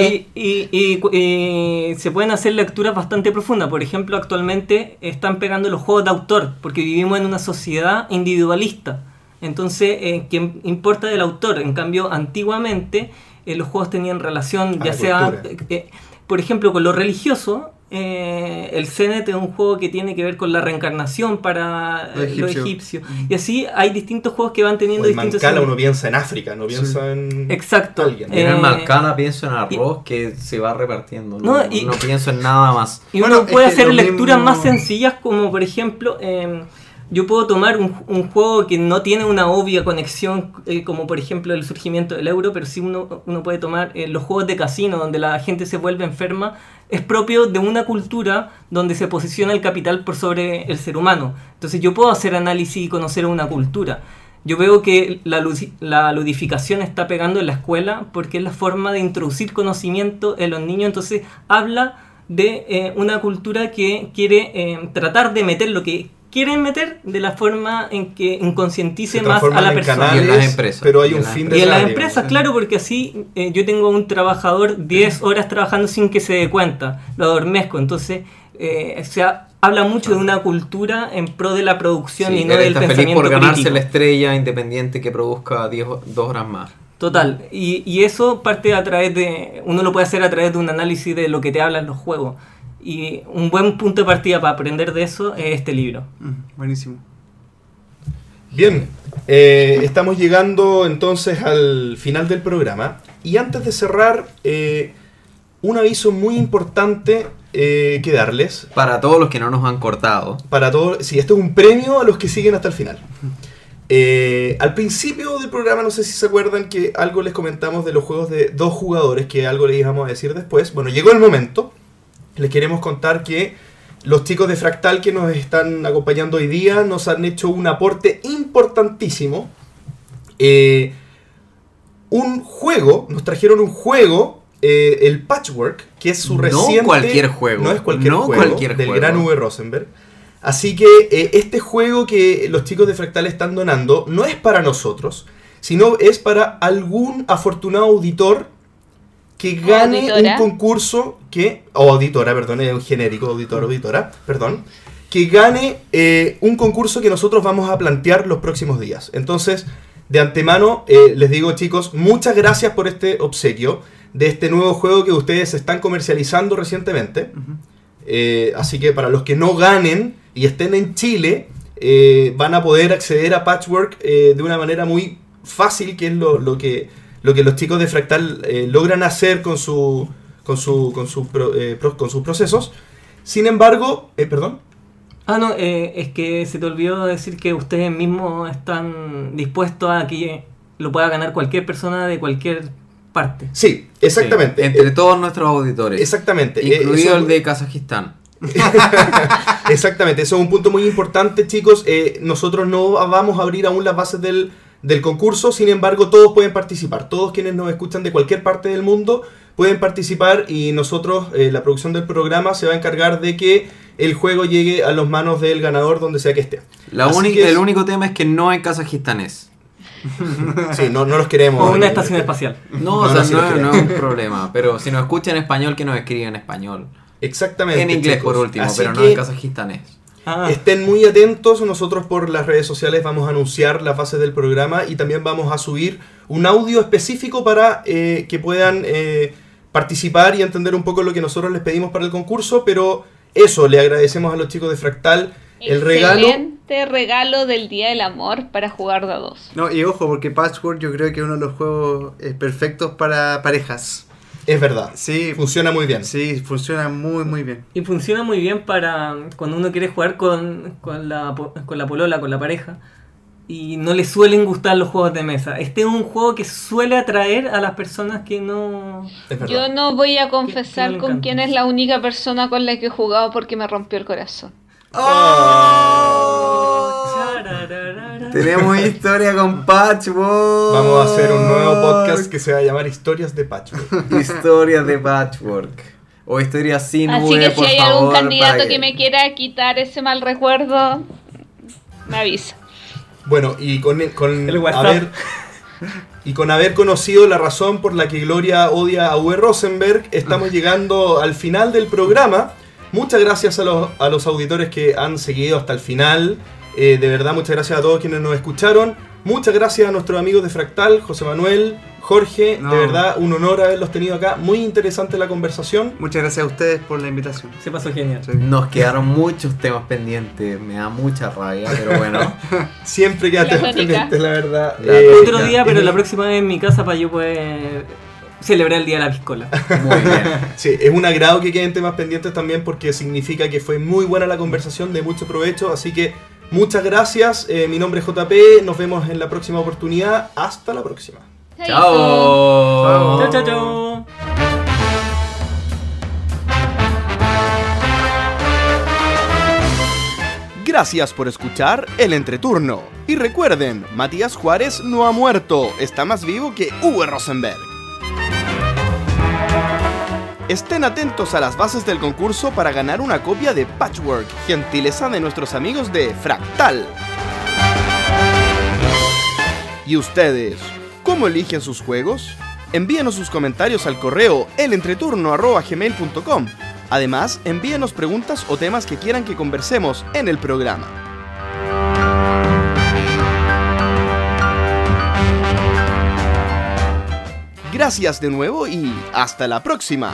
Y, y- y- y se pueden hacer lecturas bastante profundas. Por ejemplo, actualmente están pegando los juegos de autor, porque vivimos en una sociedad individualista. Entonces, eh, ¿quién importa del autor? En cambio, antiguamente eh, los juegos tenían relación, A ya sea, cultura. eh, por ejemplo, con lo religioso. eh, el Zenet es un juego que tiene que ver con la reencarnación para Lo eh, lo egipcio. egipcio. Y así hay distintos juegos que van O teniendo en distintos... Mancala uno piensa en África, no piensa Sí. en Exacto. alguien. En el Eh, Malcana pienso en arroz que se va repartiendo. No, No, y- no pienso en nada más. Y Bueno, uno puede hacer lecturas mismo- más sencillas como por ejemplo, eh, yo puedo tomar un, un juego que no tiene una obvia conexión eh, como por ejemplo el surgimiento del euro, pero sí uno, uno puede tomar eh, los juegos de casino donde la gente se vuelve enferma, es propio de una cultura donde se posiciona el capital por sobre el ser humano. Entonces yo puedo hacer análisis y conocer una cultura. Yo veo que la, la ludificación está pegando en la escuela porque es la forma de introducir conocimiento en los niños. Entonces habla de eh, una cultura que quiere eh, tratar de meter lo que quieren meter de la forma en que inconscientice se más a la en persona. canales, Y en las empresas. pero hay un fin Y en las empresas, claro, porque así eh, yo tengo un trabajador 10 horas trabajando sin que se dé cuenta, lo adormezco, entonces eh, o sea, habla mucho de una cultura en pro de la producción Sí, y no del está feliz pensamiento por ganarse crítico. la estrella independiente que produzca 10 o- dos horas más. Total, y, y eso parte a través de, uno lo puede hacer a través de un análisis de lo que te hablan los juegos. Y un buen punto de partida para aprender de eso es este libro. Mm, buenísimo. Bien, eh, estamos llegando entonces al final del programa. Y antes de cerrar, eh, un aviso muy importante eh, que darles. Para todos los que no nos han cortado. Para todos, sí, esto es un premio a los que siguen hasta el final. Eh, al principio del programa, no sé si se acuerdan que algo les comentamos de los juegos de dos jugadores, que algo les íbamos a decir después. Bueno, llegó el momento. Les queremos contar que los chicos de Fractal que nos están acompañando hoy día nos han hecho un aporte importantísimo. Eh, un juego, nos trajeron un juego, eh, el Patchwork, que es su No reciente... cualquier juego, No es cualquier no juego cualquier del juego. gran V. Rosenberg. Así que eh, este juego que los chicos de Fractal están donando no es para nosotros, sino es para algún afortunado auditor que gane un concurso que... O auditora, perdón, es un genérico, auditor, auditora, perdón. Que gane eh, un concurso que nosotros vamos a plantear los próximos días. Entonces, de antemano, eh, les digo chicos, muchas gracias por este obsequio de este nuevo juego que ustedes están comercializando recientemente. Eh, así que para los que no ganen y estén en Chile, van a poder acceder a Patchwork de una manera muy fácil, que es lo, lo que, lo que los chicos de Fractal eh, logran hacer con, su, con, su, con, su pro- eh, pro- con sus procesos. Sin embargo, eh, perdón. Ah, no, eh, es que se te olvidó decir que ustedes mismos están dispuestos a que lo pueda ganar cualquier persona de cualquier parte. Sí, exactamente. Sí, entre Eh, todos nuestros auditores. exactamente. Eh, Incluido eso- el de Kazajistán. Exactamente, eso es un punto muy importante, chicos. Eh, nosotros no vamos a abrir aún las bases del, del concurso, sin embargo, todos pueden participar. Todos quienes nos escuchan de cualquier parte del mundo pueden participar y nosotros, eh, la producción del programa, se va a encargar de que el juego llegue a las manos del ganador donde sea que esté. La única- que es- El único tema es que no en kazajistanés. Sí, no, no los queremos. O una Eh, estación espacial. No, o No, sea, no, es un problema. Pero si nos escucha en español, que nos escribe en español. Exactamente. En inglés, chicos. por último, Así pero no en kazajistanés. Ah, Estén muy atentos, nosotros por las redes sociales vamos a anunciar las bases del programa y también vamos a subir un audio específico para eh, que puedan eh, participar y entender un poco lo que nosotros les pedimos para el concurso, pero eso, le agradecemos a los chicos de Fractal el regalo. Excelente regalo del Día del Amor para jugar de a dos. No, y ojo, porque Patchwork yo creo que es uno de los juegos eh, perfectos para parejas. Es verdad, Sí, funciona muy bien. sí, funciona muy, muy bien. y funciona muy bien para cuando uno quiere jugar con, con, la, po- con la polola, con la pareja. Y no le suelen gustar los juegos de mesa. Este es un juego que suele atraer a las personas que no... Es verdad. Yo no voy a confesar que con quién es la única persona con la que he jugado porque me rompió el corazón. Charararara. Tenemos historia con Patchwork. Vamos a hacer un nuevo podcast que se va a llamar Historias de Patchwork. Historias de Patchwork. O historias sin Así V, que si por hay favor, algún candidato para que me quiera quitar ese mal recuerdo, me avisa. Bueno, y con, con El haber y con haber conocido la razón por la que Gloria odia a V. Rosenberg, estamos llegando al final del programa. Muchas gracias a los, a los auditores que han seguido hasta el final. Eh, de verdad, muchas gracias a todos quienes nos escucharon. Muchas gracias a nuestros amigos de Fractal, José Manuel, Jorge. No. De verdad, un honor haberlos tenido acá. Muy interesante la conversación. Muchas gracias a ustedes por la invitación. Se pasó genial. Sí. Nos quedaron muchos temas pendientes. Me da mucha rabia, pero bueno. Siempre queda La temas pendientes, la verdad. La Eh, Otro día, pero la próxima vez en mi casa para yo poder celebrar el Día de la Piscola. Muy bien. Sí, es un agrado que queden temas pendientes también porque significa que fue muy buena la conversación, de mucho provecho, así que muchas gracias, eh, mi nombre es JP, nos vemos en la próxima oportunidad, hasta la próxima. Chao. Chao, chao, chao. Gracias por escuchar El Entreturno. Y recuerden, Matías Juárez no ha muerto, está más vivo que Uwe Rosenberg. Estén atentos a las bases del concurso para ganar una copia de Patchwork, gentileza de nuestros amigos de Fractal. ¿Y ustedes? ¿Cómo eligen sus juegos? Envíenos sus comentarios al correo elentreturno.gmail.com. Además, envíenos preguntas o temas que quieran que conversemos en el programa. Gracias de nuevo y hasta la próxima.